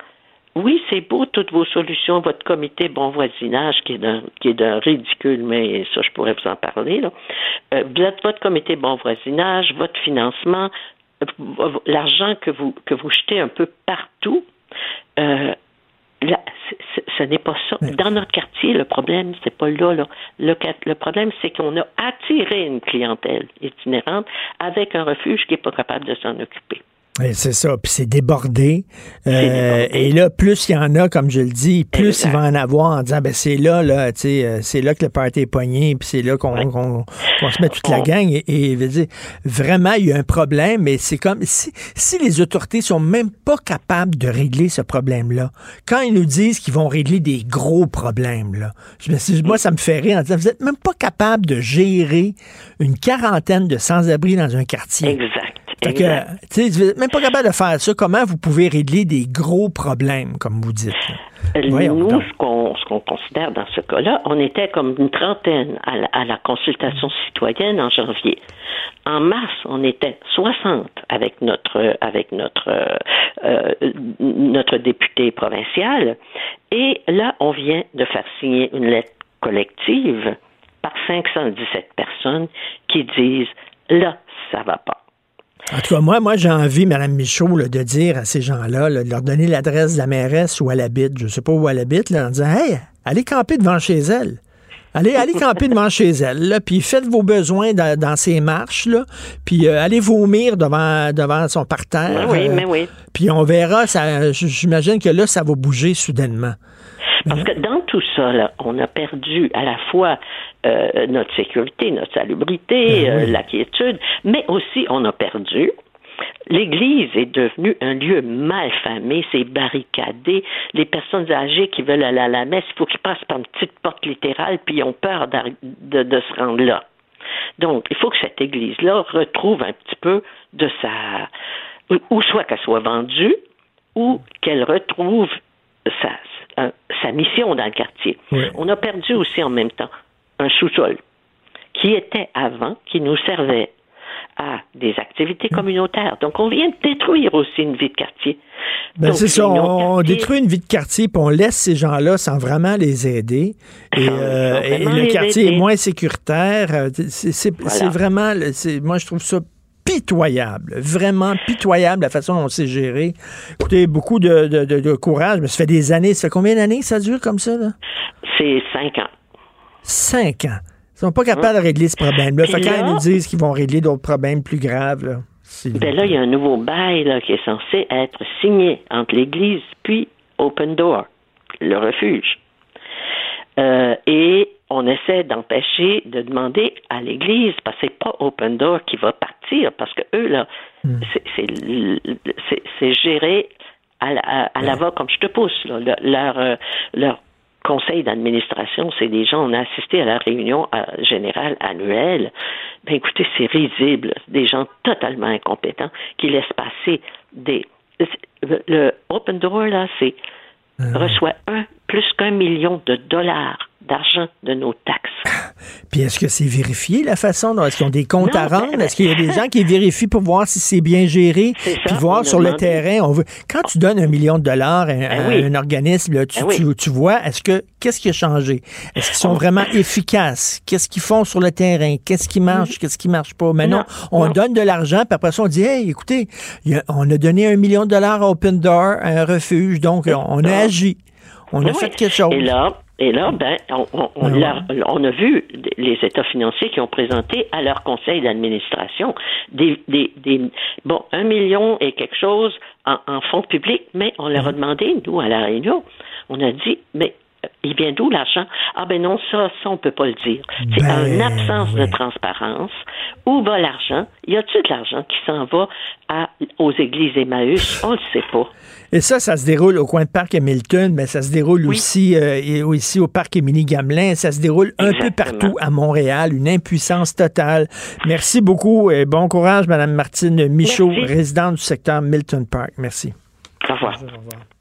oui, c'est beau toutes vos solutions, votre comité bon voisinage qui est d'un ridicule, mais ça je pourrais vous en parler. Euh, votre comité bon voisinage, votre financement, euh, l'argent que vous que vous jetez un peu partout. Euh, là, ce n'est pas ça. Dans notre quartier, le problème, c'est pas là. là. Le, le problème, c'est qu'on a attiré une clientèle itinérante avec un refuge qui n'est pas capable de s'en occuper. C'est ça, puis c'est débordé. Euh, Et là, plus il y en a, comme je le dis, plus il va en avoir en disant, ben c'est là, là, tu sais, euh, c'est là que le party est pogné, puis c'est là qu'on qu'on se met toute la gang. Et, et je veux dire, vraiment, il y a un problème, mais c'est comme si, si les autorités sont même pas capables de régler ce problème-là, quand ils nous disent qu'ils vont régler des gros problèmes, là, je me suis- moi, ça me fait rire en disant, vous êtes même pas capable de gérer une quarantaine de sans-abri dans un quartier. Exact. Fait que, tu sais, même pas capable de faire ça. Comment vous pouvez régler des gros problèmes, comme vous dites? Voyons Nous, donc. ce qu'on considère dans ce cas-là, on était comme une trentaine à la, à la consultation citoyenne en janvier. En mars, on était 60 avec notre avec notre euh, euh, notre député provincial. Et là, on vient de faire signer une lettre collective par 517 personnes qui disent là, ça va pas. En tout cas, moi, moi j'ai envie, Mme Michaud, là, de dire à ces gens-là, là, de leur donner l'adresse de la mairesse où elle habite, je sais pas où elle habite, là, en disant Hey, allez camper devant chez elle. Allez, allez camper devant chez elle, là, puis faites vos besoins dans, dans ces marches, là, puis euh, allez vomir devant, devant son parterre. Oui, oui, euh, mais oui. Puis on verra, j'imagine que là, ça va bouger soudainement. Parce que dans tout ça, là, on a perdu à la fois euh, notre sécurité, notre salubrité, Ben euh, la quiétude, mais aussi on a perdu. L'Église est devenue un lieu mal famé, c'est barricadé. Les personnes âgées qui veulent aller à la messe, il faut qu'ils passent par une petite porte littérale, puis ils ont peur de, de se rendre là. Donc, il faut que cette Église-là retrouve un petit peu de sa... Ou soit qu'elle soit vendue, ou qu'elle retrouve sa, un- sa mission dans le quartier. On a perdu aussi en même temps un sous-sol qui était avant, qui nous servait à des activités communautaires. Donc, on vient de détruire aussi une vie de quartier. Ben c'est ça, on, détruit une vie de quartier, puis on laisse ces gens-là sans vraiment les aider. Et, euh, et le quartier aider. est moins sécuritaire. Euh, C'est Voilà. vraiment, moi je trouve ça pitoyable, vraiment pitoyable la façon dont c'est géré. Écoutez, beaucoup de, de- de- de courage, mais ça fait des années, ça fait combien d'années que ça dure comme ça? C'est cinq ans. Cinq ans. Ils sont pas capables de régler ce problème-là. Fait quand ils nous disent qu'ils vont régler d'autres problèmes plus graves, là, Ben là, il y a un nouveau bail là, qui est censé être signé entre l'Église puis Open Door, le refuge. Euh, et on essaie d'empêcher de demander à l'Église, parce que c'est pas Open Door qui va partir, parce que eux, là, c'est- c'est géré à la, à- à la va comme je te pousse. Là. Le- leur, euh, leur conseil d'administration, c'est des gens, on a assisté à la réunion euh, générale annuelle. Ben écoutez, c'est risible. Des gens totalement incompétents qui laissent passer des. Le, le Open Door, là, c'est reçoit un plus qu'un million de dollars d'argent de nos taxes. Puis est-ce que c'est vérifié la façon dont est-ce qu'ils ont des comptes Non, à ben, rendre? Est-ce qu'il y a des gens qui vérifient pour voir si c'est bien géré? Puis voir sur le demandé. terrain, on veut. Quand tu donnes un million de dollars à, oui. un organisme, là, tu, Ben oui. tu- tu vois, est-ce que qu'est-ce qui a changé? Est-ce qu'ils sont vraiment efficaces? Qu'est-ce qu'ils font sur le terrain? Qu'est-ce qui marche? Qu'est-ce qui marche pas? Mais non, on non. donne de l'argent, puis après ça, on dit Hey, écoutez, a- on a donné un million de dollars à Open Door, à un refuge, donc on, on a agi. On a Oui. fait quelque chose. Et là, Et là, ben, on, on, on, ouais. l'a- on a vu les états financiers qui ont présenté à leur conseil d'administration des, des, des, bon, un million et quelque chose en, en fonds publics, mais on leur a demandé, nous, à La Réunion, on a dit, mais euh, il vient d'où l'argent? Ah ben non, ça, ça, on peut pas le dire. C'est Ben, en absence de transparence. Où va l'argent? Y a-t-il de l'argent qui s'en va à, aux églises Emmaüs? On le sait pas. Et ça, ça se déroule au coin de Parc Hamilton, mais ça se déroule aussi, euh, aussi au Parc Émilie Gamelin. Ça se déroule un peu partout à Montréal, une impuissance totale. Merci beaucoup et bon courage, Madame Martine Michaud, Merci. résidente du secteur Milton Park. Merci. Au revoir.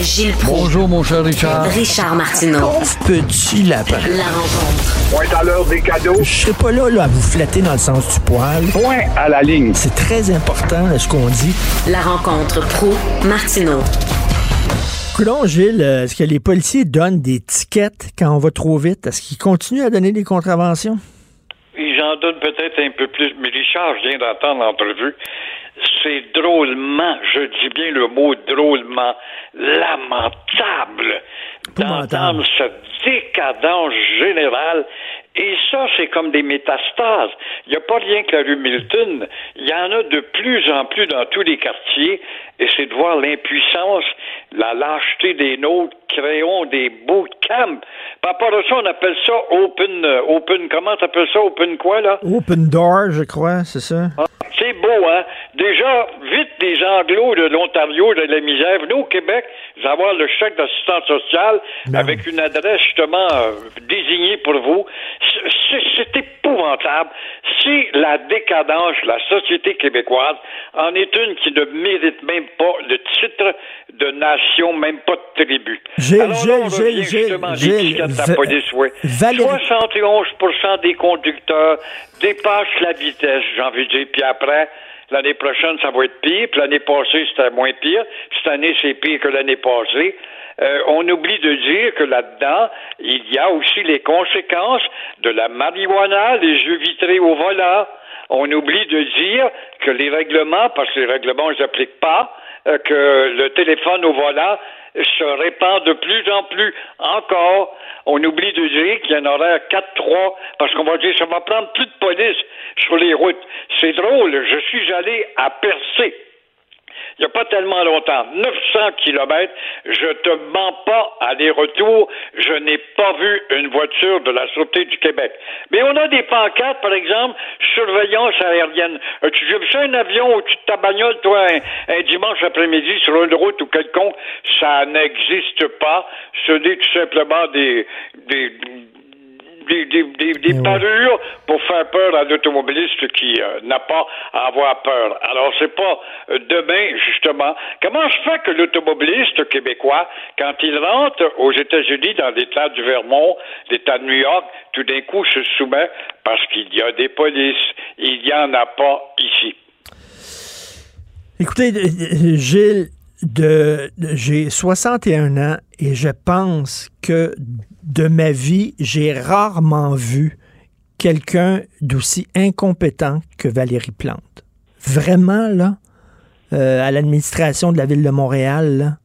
Gilles Proulx. Bonjour, mon cher Richard. Richard Martineau. Petit lapin. La rencontre. Point à l'heure des cadeaux. Je serai pas là, là à vous flatter dans le sens du poil. Point à la ligne. C'est très important là, ce qu'on dit. La rencontre pro martineau Coulon, Gilles, euh, est-ce que les policiers donnent des tickets quand on va trop vite? Est-ce qu'ils continuent à donner des contraventions? Ils en donnent peut-être un peu plus, mais Richard, je viens d'entendre l'entrevue. C'est drôlement, je dis bien le mot drôlement, lamentable d'entendre cette décadence générale. Et ça, c'est comme des métastases. Il n'y a pas rien que la rue Milton. Il y en a de plus en plus dans tous les quartiers. Et c'est de voir l'impuissance, la lâcheté des nôtres, créons des bootcamps. Par rapport à ça, on appelle ça open, euh, open, comment t'appelles ça, open quoi, là? Open door, je crois, c'est ça? Ah, C'est beau, hein? Déjà, vite des anglos de l'Ontario, de la misère. Venez au Québec, vous avoir le chèque d'assistance sociale avec une adresse justement euh, désignée pour vous. C'est- épouvantable. Si la décadence, la société québécoise, en est une qui ne mérite même pas le titre de nation, même pas de tribu. Gilles, Alors Gilles, on Gilles, Gilles, Gilles, tickets de Va- la police, oui. Valérie- 71 des conducteurs dépassent la vitesse, j'ai envie de dire. Puis après, l'année prochaine, ça va être pire. Puis l'année passée, c'était moins pire. Cette année, c'est pire que l'année passée. Euh, on oublie de dire que là-dedans, il y a aussi les conséquences de la marijuana, les jeux vitrés au volant. On oublie de dire que les règlements, parce que les règlements ne s'appliquent pas, que le téléphone au volant se répand de plus en plus encore. On oublie de dire qu'il y a un horaire 4-3 parce qu'on va dire ça va prendre plus de police sur les routes. C'est drôle, je suis allé à Percé. Il n'y a pas tellement longtemps, 900 kilomètres, je te mens pas, aller-retour, je n'ai pas vu une voiture de la Sûreté du Québec. Mais on a des pancartes, par exemple, surveillance aérienne. Déjà vu ça, un avion au-dessus de ta bagnole, toi, un, un dimanche après-midi sur une route ou quelconque? Ça n'existe pas. Ce n'est tout simplement des, des, des, des, des, des parures pour faire peur à l'automobiliste qui euh, n'a pas à avoir peur. Alors, c'est pas euh, demain, justement. Comment se fait que l'automobiliste québécois, quand il rentre aux États-Unis, dans l'État du Vermont, l'État de New York, tout d'un coup se soumet parce qu'il y a des polices. Il n'y en a pas ici. Écoutez, euh, Gilles, de, de- j'ai 61 ans et je pense que de ma vie, j'ai rarement vu quelqu'un d'aussi incompétent que Valérie Plante. Vraiment, là, euh, à l'administration de la ville de Montréal,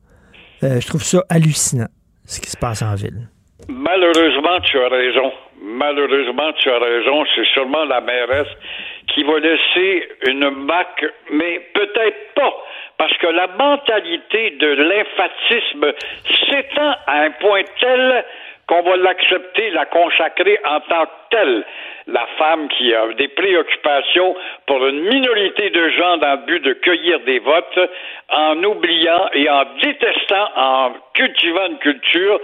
euh, je trouve ça hallucinant, ce qui se passe en ville. Malheureusement, tu as raison. Malheureusement, tu as raison. C'est sûrement la mairesse qui va laisser une marque, mais peut-être pas. Parce que la mentalité de l'infatisme s'étend à un point tel qu'on va l'accepter, la consacrer en tant que telle. La femme qui a des préoccupations pour une minorité de gens dans le but de cueillir des votes, en oubliant et en détestant, en cultivant une culture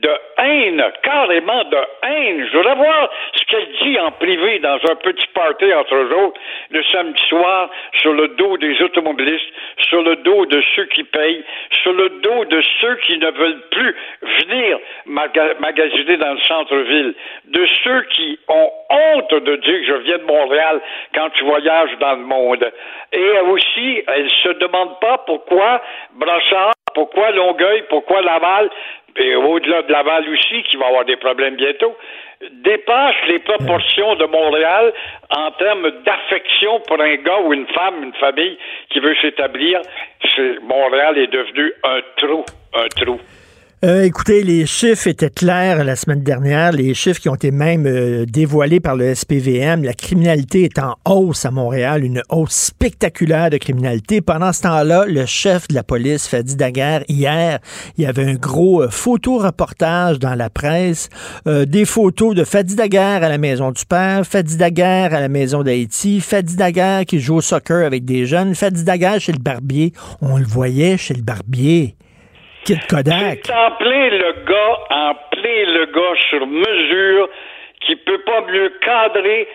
de haine, carrément de haine. Je voudrais voir ce qu'elle dit en privé dans un petit party entre autres le samedi soir sur le dos des automobilistes, sur le dos de ceux qui payent, sur le dos de ceux qui ne veulent plus venir maga- magasiner dans le centre-ville, de ceux qui ont honte de dire que je viens de Montréal quand tu voyages dans le monde. Et aussi, elle se demande pas pourquoi Brossard, pourquoi Longueuil, pourquoi Laval, et au-delà de Laval aussi, qui va avoir des problèmes bientôt, dépasse les proportions de Montréal en termes d'affection pour un gars ou une femme, une famille qui veut s'établir. Montréal est devenu un trou, un trou. Euh, écoutez, les chiffres étaient clairs la semaine dernière, les chiffres qui ont été même euh, dévoilés par le SPVM. La criminalité est en hausse à Montréal, une hausse spectaculaire de criminalité. Pendant ce temps-là, le chef de la police, Fadi Daguerre, hier, il y avait un gros euh, photo-reportage dans la presse, des photos de Fadi Daguerre à la maison du père, Fadi Daguerre à la maison d'Haïti, Fadi Daguerre qui joue au soccer avec des jeunes, Fadi Daguerre chez le barbier. On le voyait chez le barbier. Kid Kodak. C'est en plein le gars, en plein le gars sur mesure qui peut pas mieux cadrer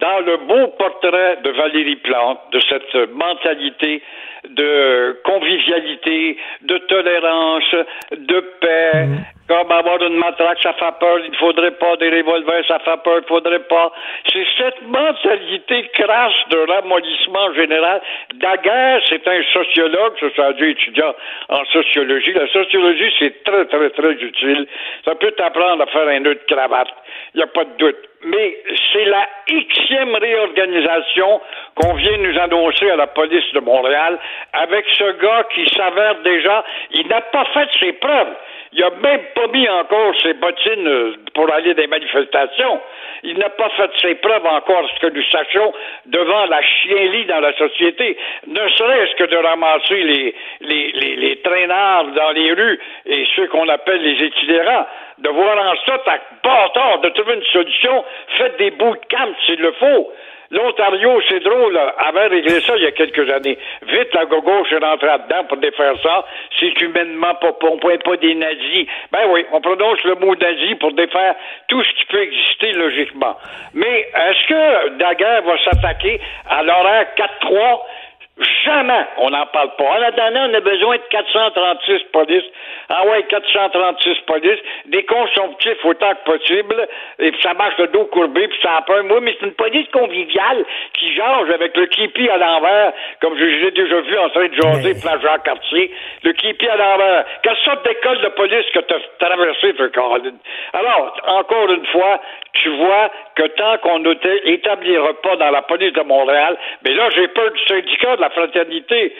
dans le beau portrait de Valérie Plante, de cette mentalité de convivialité, de tolérance, de paix. Comme avoir une matraque, ça fait peur, il ne faudrait pas des revolvers, ça fait peur, il ne faudrait pas. C'est cette mentalité crasse de ramollissement général. Daguerre, c'est un sociologue, ça a dû étudiant en sociologie. La sociologie, c'est très, très, très utile. Ça peut t'apprendre à faire un nœud de cravate. Il n'y a pas de doute. Mais c'est la xème réorganisation qu'on vient nous annoncer à la police de Montréal avec ce gars qui s'avère déjà, il n'a pas fait ses preuves. Il n'a même pas mis encore ses bottines euh, pour aller des manifestations. Il n'a pas fait ses preuves encore, ce que nous sachions, devant la chienlit dans la société. Ne serait-ce que de ramasser les, les, les, les traînards dans les rues et ceux qu'on appelle les itinérants. De voir en sorte à bâtard de trouver une solution, faites des bouts de camp s'il le faut. L'Ontario, c'est drôle, avait réglé ça il y a quelques années. Vite, la gauche est rentrée là-dedans pour défaire ça. C'est humainement pas, on pouvait pas des nazis. Ben oui, on prononce le mot nazi pour défaire tout ce qui peut exister logiquement. Mais est-ce que Daguerre va s'attaquer à l'horaire 4-3 Jamais on n'en parle pas. En attendant, on a besoin de 436 polices. Ah ouais, 436 polices, des consomptifs autant que possible, et puis ça marche le dos courbé, puis ça a peur. Moi, mais c'est une police conviviale qui jase avec le kipi à l'envers, comme je l'ai déjà vu en train de jaser place Jean-Cartier. Le kipi à l'envers. Quelle sorte d'école de police que tu as traversé, toi, Caroline? Alors, encore une fois, tu vois que tant qu'on n'établira pas dans la police de Montréal, mais là, j'ai peur du syndicat de la fraternité.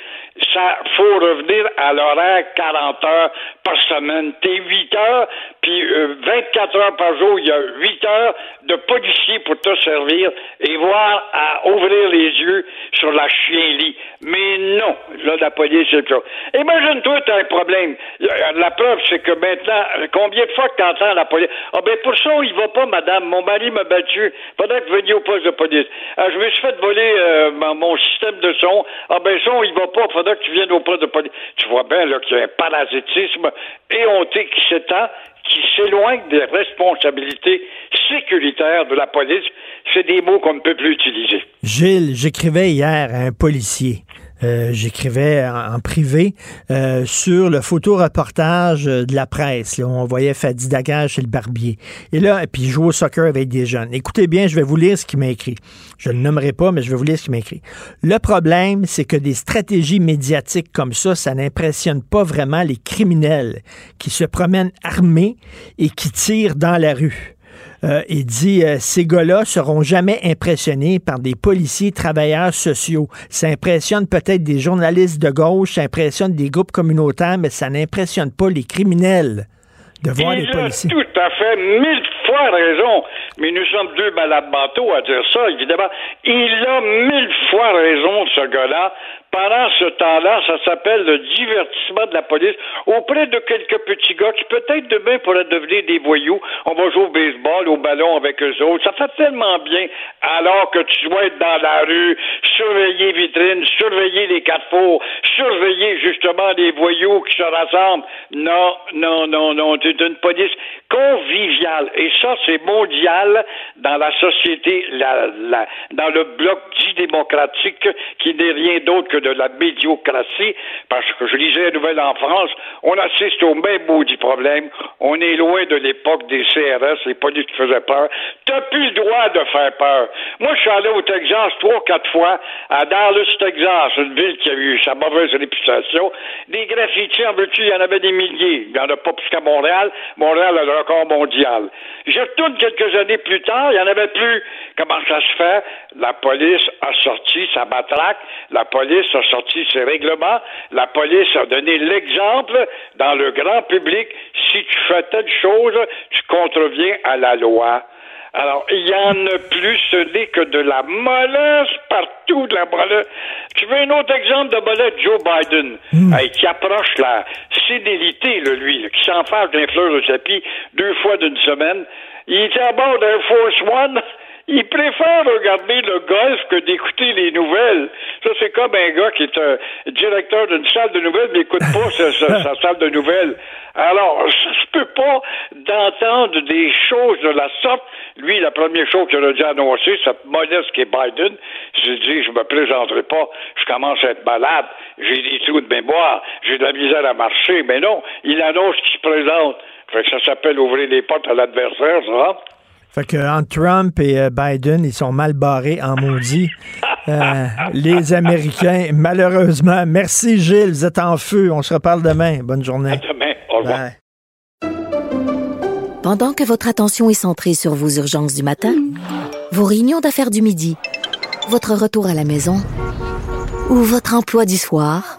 Ça faut revenir à l'horaire 40 heures par semaine. T'es 8 heures, puis euh, 24 heures par jour, il y a 8 heures de policiers pour te servir et voir à ouvrir les yeux sur la chien-lit. Mais non, là, la police est là. Imagine-toi, t'as un problème. La preuve, c'est que maintenant, combien de fois que t'entends la police? Ah ben pour ça, il va pas, madame. Mon mari m'a battu. Faudrait que vous veniez au poste de police. Ah, je me suis fait voler euh, mon système de son. Ah ben son, il va pas. Faudrait que tu viennes au poste de police. Tu vois bien là qu'il y a un parasitisme éhonté qui s'étend, qui s'éloigne des responsabilités sécuritaires de la police. C'est des mots qu'on ne peut plus utiliser. Gilles, j'écrivais hier à un policier. Euh, j'écrivais en, privé euh, sur le photoreportage euh, de la presse. Là, où on voyait Fadi Daguerre chez le barbier. Et là, puis il joue au soccer avec des jeunes. Écoutez bien, je vais vous lire ce qu'il m'a écrit. Je ne le nommerai pas, mais je vais vous lire ce qu'il m'a écrit. Le problème, c'est que des stratégies médiatiques comme ça, ça n'impressionne pas vraiment les criminels qui se promènent armés et qui tirent dans la rue. Euh, il dit euh, ces gars-là seront jamais impressionnés par des policiers travailleurs sociaux. Ça impressionne peut-être des journalistes de gauche, ça impressionne des groupes communautaires, mais ça n'impressionne pas les criminels de voir il les policiers. a tout à fait mille fois raison. Mais nous sommes deux malades mentaux à dire ça, évidemment. Il a mille fois raison, ce gars-là. Pendant ce temps-là, ça s'appelle le divertissement de la police auprès de quelques petits gars qui peut-être demain pourraient devenir des voyous. On va jouer au baseball, au ballon avec eux autres. Ça fait tellement bien alors que tu dois être dans la rue, surveiller vitrines, surveiller les carrefours, surveiller justement les voyous qui se rassemblent. Non, non, non, non. C'est une police conviviale. Et ça, c'est mondial dans la société, dans le bloc dit démocratique qui n'est rien d'autre que de la médiocratie, parce que je lisais la nouvelle en France, on assiste au même maudit problème. On est loin de l'époque des CRS, les polices faisaient peur. T'as plus le droit de faire peur. Moi, je suis allé au Texas trois, quatre fois, à Dallas, Texas, une ville qui a eu sa mauvaise réputation. Des graffitis, en veux-tu, il y en avait des milliers. Il n'y en a pas plus qu'à Montréal. Montréal a le record mondial. Je retourne quelques années plus tard, il n'y en avait plus. Comment ça se fait? La police a sorti sa matraque. La police a sorti ses règlements. La police a donné l'exemple dans le grand public. Si tu fais telle chose, tu contreviens à la loi. Alors, il y en a plus, ce n'est que de la mollesse partout, de la mollesse. Tu veux un autre exemple de mollesse? Joe Biden, hey, qui approche la sénilité, là, lui, là, qui s'enfarge d'un fleur de tapis deux fois d'une semaine. Il était à bord d'un Force One. Il préfère regarder le golf que d'écouter les nouvelles. Ça, c'est comme un gars qui est un directeur d'une salle de nouvelles, mais n'écoute pas sa, sa- sa salle de nouvelles. Alors, ça se peut pas d'entendre des choses de la sorte. Lui, la première chose qu'il a dû annoncer, cette modeste qui est Biden, j'ai dit, je me présenterai pas, je commence à être malade, j'ai des trous de mémoire, j'ai de la misère à marcher. Mais non, il annonce qu'il se présente. Fait que ça s'appelle ouvrir les portes à l'adversaire, ça. Fait que entre Trump et euh, Biden, ils sont mal barrés en maudit. Euh, les Américains, malheureusement. Merci Gilles, vous êtes en feu. On se reparle demain. Bonne journée. Demain, au revoir. Bye. Pendant que votre attention est centrée sur vos urgences du matin, vos réunions d'affaires du midi, votre retour à la maison ou votre emploi du soir,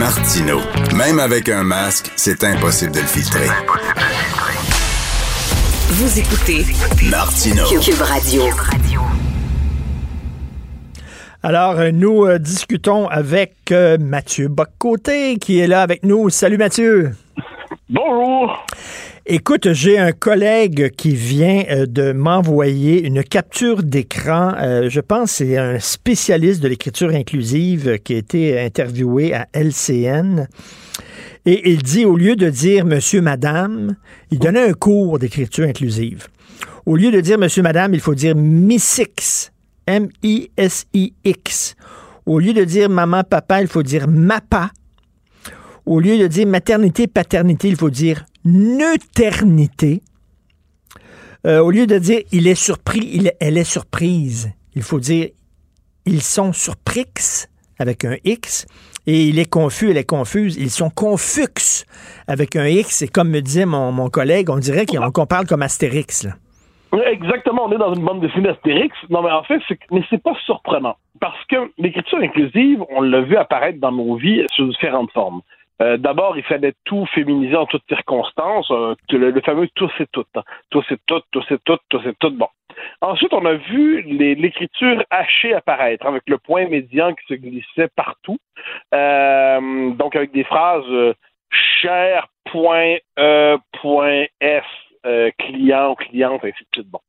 Martino. Même avec un masque, c'est impossible de le filtrer. Vous écoutez Martino. Cube Radio. Alors, euh, nous euh, discutons avec euh, Mathieu Boccoté qui est là avec nous. Salut Mathieu. Bonjour. Écoute, j'ai un collègue qui vient euh, de m'envoyer une capture d'écran. Euh, je pense c'est un spécialiste de l'écriture inclusive qui a été interviewé à LCN. Et il dit, au lieu de dire monsieur, madame, il donnait un cours d'écriture inclusive. Au lieu de dire monsieur, madame, il faut dire Missix. M-I-S-I-X. Au lieu de dire maman, papa, il faut dire MAPA. Au lieu de dire maternité, paternité, il faut dire neuternité. Euh, au lieu de dire il est surpris, il, elle est surprise, il faut dire ils sont surprix avec un X et il est confus, elle est confuse. Ils sont confux avec un X. Et comme me disait mon, mon collègue, on dirait qu'on parle comme Astérix. Exactement, on est dans une bande dessinée Astérix. Non, mais en fait, mais c'est pas surprenant. Parce que l'écriture inclusive, on l'a vu apparaître dans nos vies sous différentes formes. Euh, d'abord, il fallait tout féminiser en toutes circonstances, euh, le, fameux tous et toutes. hein. Tous et toutes, tous et toutes, tous et toutes. Bon. Ensuite, on a vu l'écriture hachée apparaître, avec le point médian qui se glissait partout. Euh, donc, avec des phrases cher, point, e, point, s, client, cliente, ainsi de suite. Bon.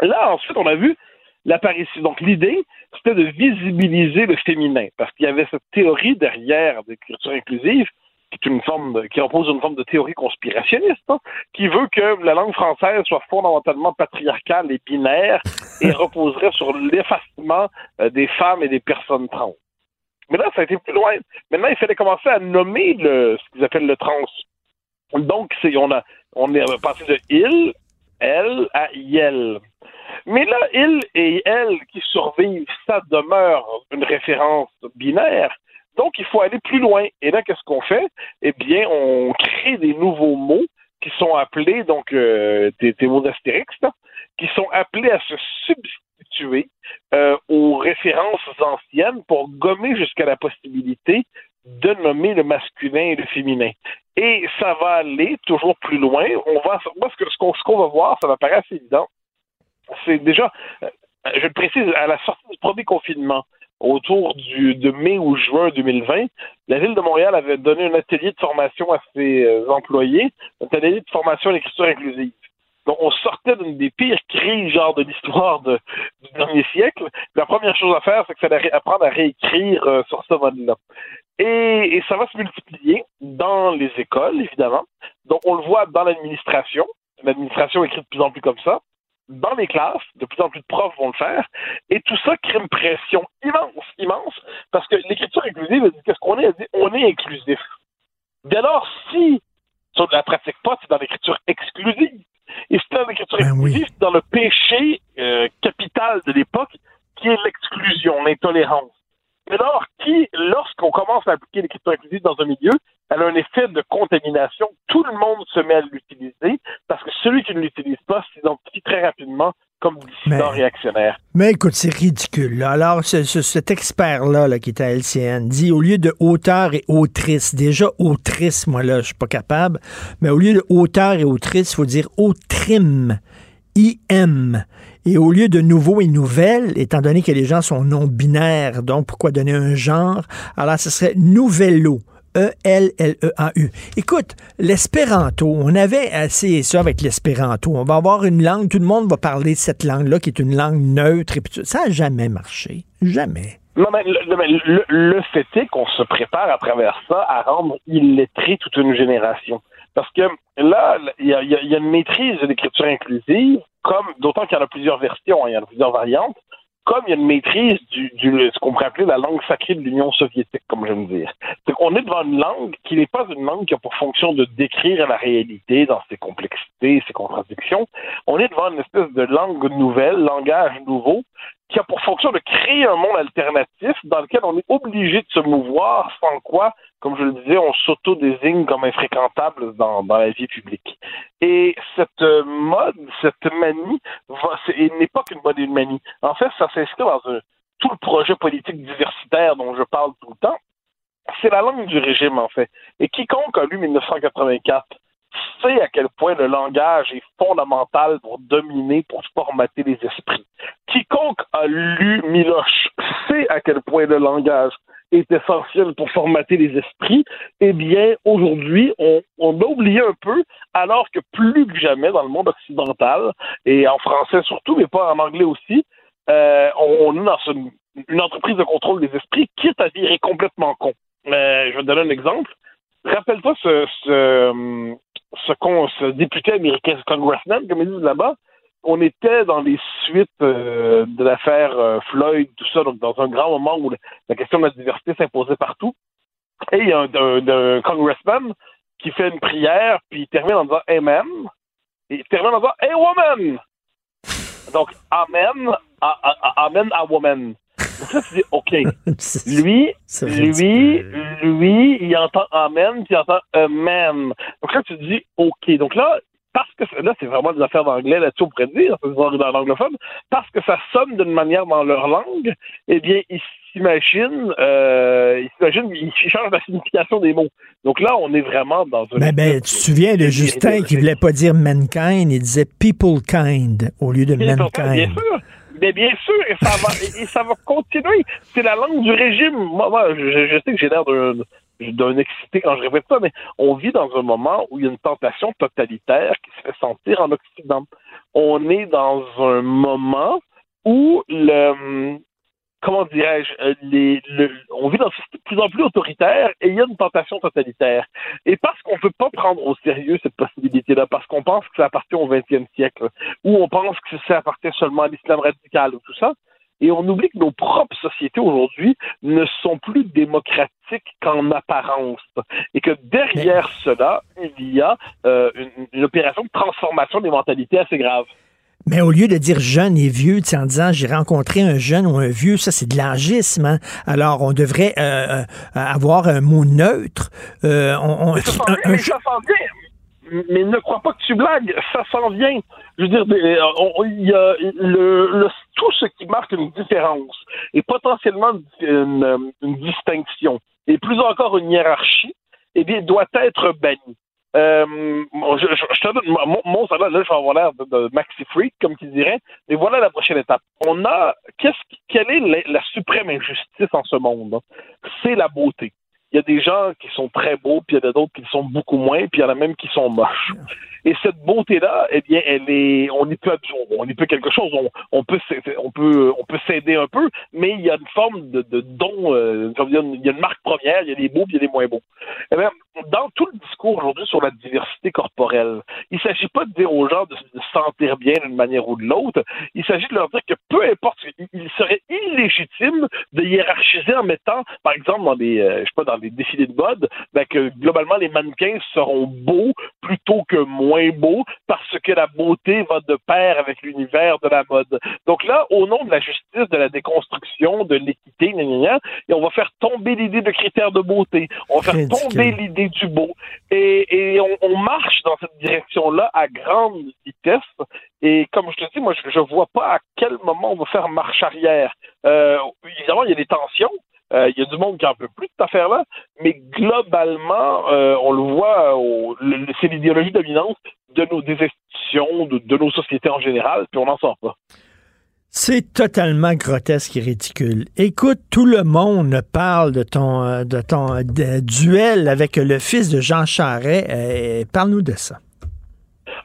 Là, ensuite, on a vu l'apparition. Donc, l'idée, c'était de visibiliser le féminin, parce qu'il y avait cette théorie derrière l'écriture inclusive, qui est une forme de- qui repose une forme de théorie conspirationniste, hein, qui veut que la langue française soit fondamentalement patriarcale et binaire et reposerait sur l'effacement euh, des femmes et des personnes trans. Mais là, ça a été plus loin. Maintenant, il fallait commencer à nommer le, ce qu'ils appellent le trans. Donc, c'est, on, a, on est passé de il, elle à yel. Mais là, il et elle qui survivent, ça demeure une référence binaire. Donc, il faut aller plus loin. Et là, qu'est-ce qu'on fait? Eh bien, on crée des nouveaux mots qui sont appelés, donc, euh, des, des mots d'astérix, qui sont appelés à se substituer euh, aux références anciennes pour gommer jusqu'à la possibilité de nommer le masculin et le féminin. Et ça va aller toujours plus loin. On va, ce qu'on va voir, ça va paraître assez évident. C'est déjà, euh, je le précise, à la sortie du premier confinement, autour du, de mai ou juin 2020, la Ville de Montréal avait donné un atelier de formation à ses euh, employés, un atelier de formation à l'écriture inclusive. Donc, on sortait d'une des pires crises, genre, de l'histoire du dernier siècle. La première chose à faire, c'est qu'il fallait apprendre à réécrire euh, sur ce mode-là. Et ça va se multiplier dans les écoles, évidemment. Donc, on le voit dans l'administration. L'administration écrit de plus en plus comme ça. Dans les classes, de plus en plus de profs vont le faire, et tout ça crée une pression immense, immense, parce que l'écriture inclusive, elle dit qu'est-ce qu'on est? Elle dit on est inclusif. Dès lors, si ça ne la pratique pas, c'est dans l'écriture exclusive. Et c'est dans l'écriture exclusive, c'est dans le péché euh, capital de l'époque, qui est l'exclusion, l'intolérance. Mais alors, qui, lorsqu'on commence à appliquer l'écriture inclusive dans un milieu, elle a un effet de contamination. Tout le monde se met à l'utiliser parce que celui qui ne l'utilise pas s'identifie très rapidement comme dissident réactionnaire. Mais écoute, c'est ridicule. là. Alors, ce- ce- cet expert-là là, qui est à LCN dit au lieu de auteur et autrice, déjà autrice, moi là, je suis pas capable, mais au lieu de auteur et autrice, il faut dire autrim. IM. Et au lieu de nouveau et nouvelle, étant donné que les gens sont non-binaires, donc pourquoi donner un genre? Alors, ce serait nouvello. E-L-L-E-A-U. Écoute, l'espéranto, on avait essayé ça avec l'espéranto. On va avoir une langue, tout le monde va parler cette langue-là qui est une langue neutre. Et ça n'a jamais marché. Jamais. Non, mais le, fait est qu'on se prépare à travers ça à rendre illettré toute une génération. Parce que là, il y a une maîtrise de l'écriture inclusive, comme d'autant qu'il y en a plusieurs versions, hein, il y en a plusieurs variantes, comme il y a une maîtrise du, du ce qu'on pourrait appeler la langue sacrée de l'Union soviétique, comme j'aime dire. C'est qu'on est devant une langue qui n'est pas une langue qui a pour fonction de décrire la réalité dans ses complexités, ses contradictions. On est devant une espèce de langue nouvelle, langage nouveau, qui a pour fonction de créer un monde alternatif dans lequel on est obligé de se mouvoir, sans quoi, comme je le disais, on s'auto-désigne comme infréquentable dans, la vie publique. Et cette euh, mode, cette manie, n'est pas qu'une mode et une manie. En fait, ça s'inscrit dans tout le projet politique diversitaire dont je parle tout le temps. C'est la langue du régime, en fait. Et quiconque a lu 1984 sait à quel point le langage est fondamental pour dominer, pour formater les esprits. Quiconque a lu Miloche sait à quel point le langage est essentiel pour formater les esprits. Eh bien, aujourd'hui, on, on a oublié un peu, alors que plus que jamais dans le monde occidental, et en français surtout, mais pas en anglais aussi, euh, on, est dans une, entreprise de contrôle des esprits, quitte à virer complètement con. Euh, je vais te donner un exemple. Rappelle-toi ce, ce, ce député américain, ce congressman, comme ils disent là-bas, on était dans les suites euh, de l'affaire euh, Floyd, tout ça, donc dans un grand moment où la, question de la diversité s'imposait partout. Et il y a un, un- un congressman qui fait une prière, puis il termine en disant Amen. Et il termine en disant Hey woman! Donc, Amen, a- a- a- Amen à woman. Donc là, tu dis, OK. Lui, lui, lui, il entend Amen, puis il entend Amen. Donc là, tu dis, OK. Donc là, parce que là, c'est vraiment des affaires d'anglais là-dessus, on pourrait dire, c'est dans l'anglophone, parce que ça sonne d'une manière dans leur langue, eh bien, ils s'imaginent, euh, ils s'imaginent, ils changent la signification des mots. Donc là, on est vraiment dans un. Ben, ben, tu te souviens de Justin qui voulait pas dire mankind, il disait people kind au lieu de sûr, bien mankind. sûr. Mais bien sûr, et ça va, et ça va continuer. C'est la langue du régime. Moi, moi, je, je sais que j'ai l'air d'un d'un excité quand je répète ça, mais on vit dans un moment où il y a une tentation totalitaire qui se fait sentir en Occident. On est dans un moment où le comment dirais-je, euh, on vit dans une société de plus en plus autoritaire et il y a une tentation totalitaire. Et parce qu'on ne peut pas prendre au sérieux cette possibilité-là, parce qu'on pense que ça appartient au XXe siècle, ou on pense que ça appartient seulement à l'islam radical ou tout ça, et on oublie que nos propres sociétés aujourd'hui ne sont plus démocratiques qu'en apparence. Et que derrière cela, il y a euh, une, une opération de transformation des mentalités assez grave. Mais au lieu de dire jeune et vieux, en disant j'ai rencontré un jeune ou un vieux, ça c'est de l'âgisme. hein. Alors on devrait euh, euh, avoir un mot neutre. Euh, on, on- Mais ça un- un ça. Mais ne crois pas que tu blagues, ça s'en vient. Je veux dire, le- tout ce qui marque une différence et potentiellement une, une distinction, et plus encore une hiérarchie, eh bien, doit être banni. Euh, je, te donne mon, mon là, je vais avoir l'air de, maxi freak, comme qui dirait, mais voilà la prochaine étape. On a, quelle est la, suprême injustice en ce monde? C'est la beauté. Il y a des gens qui sont très beaux, puis il y en a d'autres qui sont beaucoup moins, puis il y en a même qui sont moches. Et cette beauté-là, eh bien, elle est, on y peut on y peut quelque chose, on, peut, on peut, on peut s'aider un peu, mais il y a une forme de, don, euh, il y a une marque première, il y a des beaux, puis il y a des moins beaux. Eh bien, dans tout le discours aujourd'hui sur la diversité corporelle, il ne s'agit pas de dire aux gens de se sentir bien d'une manière ou de l'autre. Il s'agit de leur dire que peu importe, il serait illégitime de hiérarchiser en mettant, par exemple, dans des, euh, je sais pas, dans des défilés de mode, ben, que globalement les mannequins seront beaux plutôt que moins beaux parce que la beauté va de pair avec l'univers de la mode. Donc là, au nom de la justice, de la déconstruction, de l'équité, et on va faire tomber l'idée de critères de beauté. On va faire tomber l'idée du beau. Et, on, marche dans cette direction-là à grande vitesse. Et comme je te dis, moi, je ne vois pas à quel moment on va faire marche arrière. Euh, évidemment, il y a des tensions. Euh, il y a du monde qui en peut plus de cette affaire-là, mais globalement, euh, on le voit, c'est l'idéologie dominante de nos des institutions, de, nos sociétés en général, puis on n'en sort pas. C'est totalement grotesque et ridicule. Écoute, tout le monde parle de ton, euh, duel avec le fils de Jean Charret. Euh, parle-nous de ça.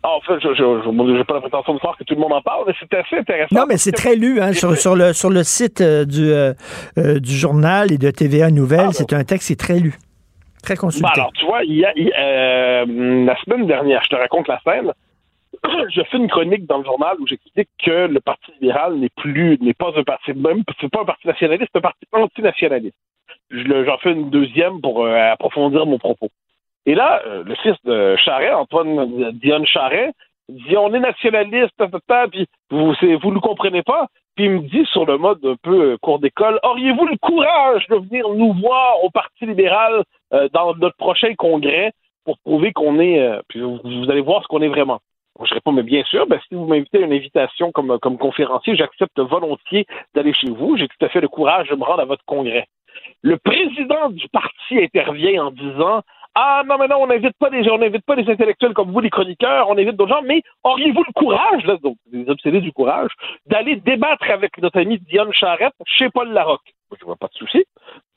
Ah, en fait, je n'ai pas la prétention de croire que tout le monde en parle, mais c'est assez intéressant. Non, mais c'est très lu hein, sur, sur, le, sur le site euh, du, du journal et de TVA Nouvelles. Ah, c'est un texte qui est très lu, très consulté. Ben alors, tu vois, il y a, la semaine dernière, je te raconte la scène, je fais une chronique dans le journal où j'explique que le Parti libéral n'est plus, n'est pas un parti, même, c'est pas un parti nationaliste, c'est un parti antinationaliste. J'en fais une deuxième pour euh, approfondir mon propos. Et là, euh, le fils de Charret, Antoine Dionne Charret, dit on est nationaliste, puis vous vous ne comprenez pas. Puis il me dit sur le mode un peu euh, cours d'école, auriez-vous le courage de venir nous voir au Parti libéral dans notre prochain congrès pour prouver qu'on est, puis vous, allez voir ce qu'on est vraiment. Je réponds, mais bien sûr, ben, si vous m'invitez à une invitation comme, comme conférencier, j'accepte volontiers d'aller chez vous. J'ai tout à fait le courage de me rendre à votre congrès. Le président du parti intervient en disant ah non, mais non, on n'invite pas des gens, on pas des intellectuels comme vous, les chroniqueurs, on invite d'autres gens, mais auriez-vous le courage, là, donc les obsédés du courage, d'aller débattre avec notre ami Diane Charette chez Paul Larocque? Je vois pas de souci.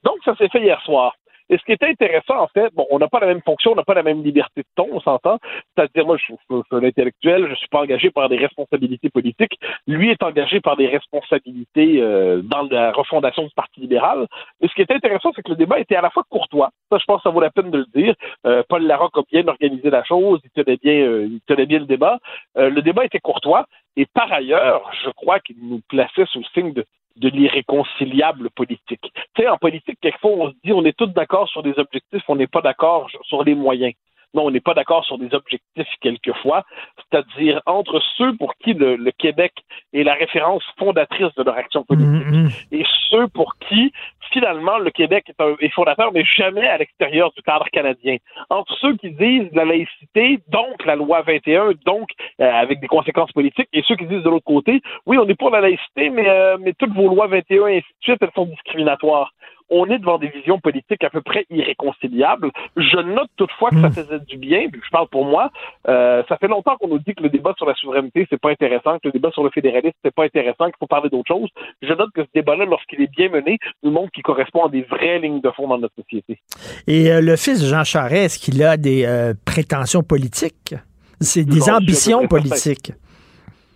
Donc, ça s'est fait hier soir. Et ce qui est intéressant, en fait, bon, on n'a pas la même fonction, on n'a pas la même liberté de ton, on s'entend. C'est-à-dire, moi, je suis, un intellectuel, je suis pas engagé par des responsabilités politiques. Lui est engagé par des responsabilités euh, dans la refondation du Parti libéral. Et ce qui est intéressant, c'est que le débat était à la fois courtois. Ça, je pense que ça vaut la peine de le dire. Euh, Paul Larocque a bien organisé la chose, il tenait bien, euh, il tenait bien le débat. le débat était courtois. Et par ailleurs, je crois qu'il nous plaçait sous le signe de, de l'irréconciliable politique. Tu sais, en politique, quelquefois, on se dit on est tous d'accord sur des objectifs, on n'est pas d'accord sur les moyens. Non, on n'est pas d'accord sur des objectifs quelquefois, c'est-à-dire entre ceux pour qui le, Québec est la référence fondatrice de leur action politique mm-hmm. et ceux pour qui, finalement, le Québec est, un, est fondateur, mais jamais à l'extérieur du cadre canadien. Entre ceux qui disent la laïcité, donc la loi 21, donc euh, avec des conséquences politiques, et ceux qui disent de l'autre côté, oui, on est pour la laïcité, mais, euh, mais toutes vos lois 21 et ainsi de suite, elles sont discriminatoires on est devant des visions politiques à peu près irréconciliables. Je note toutefois que ça hmm. faisait du bien, puis je parle pour moi. Euh, ça fait longtemps qu'on nous dit que le débat sur la souveraineté, c'est pas intéressant, que le débat sur le fédéralisme, c'est pas intéressant, qu'il faut parler d'autre chose. Je note que ce débat-là, lorsqu'il est bien mené, nous montre qu'il correspond à des vraies lignes de fond dans notre société. Et euh, le fils de Jean Charest, est-ce qu'il a des euh, prétentions politiques? C'est des ambitions politiques?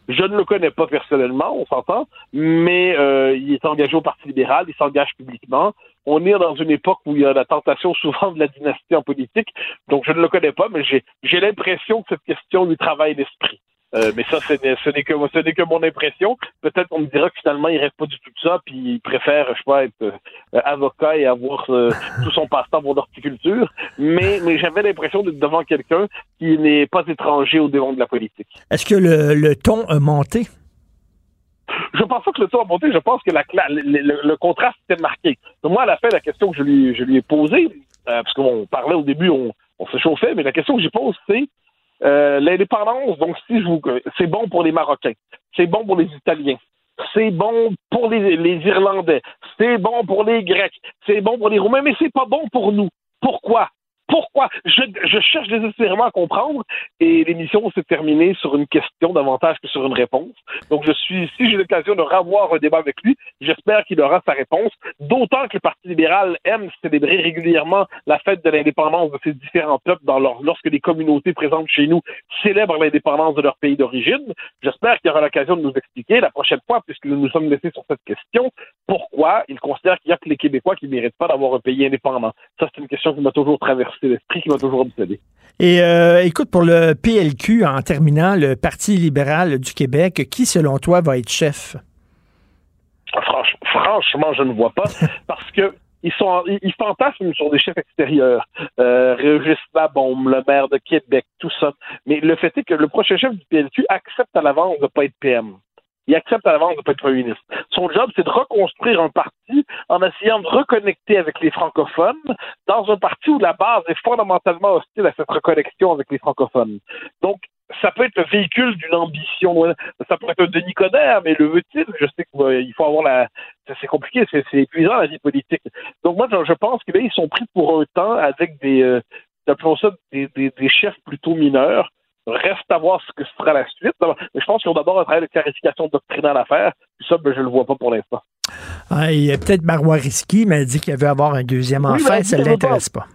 Je ne le connais pas personnellement, on s'entend, mais euh, il est engagé au Parti libéral, il s'engage publiquement. On est dans une époque où il y a la tentation souvent de la dynastie en politique, donc je ne le connais pas, mais j'ai l'impression que cette question lui travaille l'esprit. Euh, mais ça, ce n'est que, mon impression. Peut-être qu'on me dira que finalement, il reste pas du tout de ça, puis il préfère, je sais pas, être euh, avocat et avoir euh, tout son passe-temps pour l'horticulture. Mais, mais j'avais l'impression d'être devant quelqu'un qui n'est pas étranger au devant de la politique. Est-ce que le, ton a monté? Je pense pas que le ton a monté. Je pense que la, le, contraste était marqué. Donc moi, à la fin, la question que je lui, je lui ai posée, parce qu'on parlait au début, on, on se chauffait, mais la question que j'ai posée, c'est euh, l'indépendance, donc si je vous, c'est bon pour les Marocains, c'est bon pour les Italiens, c'est bon pour les, les Irlandais, c'est bon pour les Grecs, c'est bon pour les Roumains, mais c'est pas bon pour nous. Pourquoi? Pourquoi? Je, cherche désespérément à comprendre et l'émission s'est terminée sur une question davantage que sur une réponse. Donc je suis, si j'ai l'occasion de revoir un débat avec lui, j'espère qu'il aura sa réponse. D'autant que le Parti libéral aime célébrer régulièrement la fête de l'indépendance de ses différents peuples lorsque les communautés présentes chez nous célèbrent l'indépendance de leur pays d'origine. J'espère qu'il aura l'occasion de nous expliquer la prochaine fois, puisque nous nous sommes laissés sur cette question, pourquoi il considère qu'il y a que les Québécois qui ne méritent pas d'avoir un pays indépendant. Ça, c'est une question qui m'a toujours traversé c'est l'esprit qui m'a toujours obsédé. Et euh, écoute, pour le PLQ, en terminant, le Parti libéral du Québec, qui, selon toi, va être chef? Franch- franchement, je ne vois pas, parce que ils sont, ils, ils fantasment sur des chefs extérieurs. Euh, Régis Labombe, le maire de Québec, tout ça. Mais le fait est que le prochain chef du PLQ accepte à l'avance de ne pas être PM. Il accepte à l'avance de ne pas être premier ministre. Son job, c'est de reconstruire un parti en essayant de reconnecter avec les francophones dans un parti où la base est fondamentalement hostile à cette reconnexion avec les francophones. Donc, ça peut être le véhicule d'une ambition. Ça peut être un Denis Coderre, mais le veut-il? Je sais qu'il faut avoir la... C'est compliqué, c'est épuisant la vie politique. Donc moi, je, pense que là, ils sont pris pour un temps avec des, euh, appelons ça des, des chefs plutôt mineurs. Reste à voir ce que sera la suite. Mais je pense qu'ils ont d'abord un travail de clarification doctrinale à faire. Puis ça, ben, je le vois pas pour l'instant. Ah, il y a peut-être Marois Risky, mais elle dit qu'elle veut avoir un deuxième Oui, enfant, ça ne l'intéresse pas.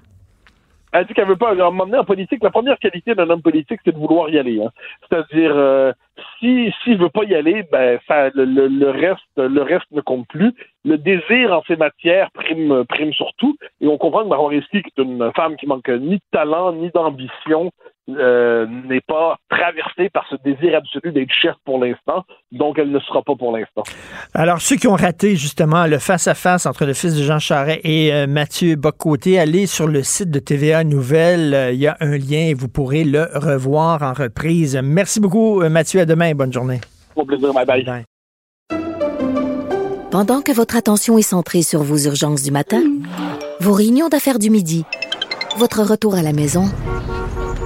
Elle dit qu'elle veut pas. À un moment donné, en politique, la première qualité d'un homme politique, c'est de vouloir y aller. hein. C'est-à-dire, euh, si s'il veut pas y aller, ben ça, le, le- le reste, le reste ne compte plus. Le désir en ces matières prime, prime surtout. Et on comprend que Marois Risky, qui est une femme qui manque ni de talent ni d'ambition, euh, n'est pas traversée par ce désir absolu d'être chef pour l'instant. Donc, elle ne sera pas pour l'instant. Alors, ceux qui ont raté justement le face-à-face entre le fils de Jean Charest et euh, Mathieu Bocoté, allez sur le site de TVA Nouvelles. Euh, Il y a un lien et vous pourrez le revoir en reprise. Merci beaucoup, euh, Mathieu. À demain. Bonne journée. Au plaisir. Bye bye. Pendant que votre attention est centrée sur vos urgences du matin, vos réunions d'affaires du midi, votre retour à la maison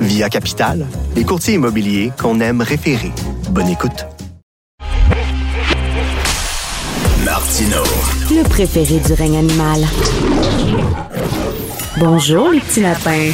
Via Capital, les courtiers immobiliers qu'on aime référer. Bonne écoute. Martino. Le préféré du règne animal. Bonjour, les petits lapins.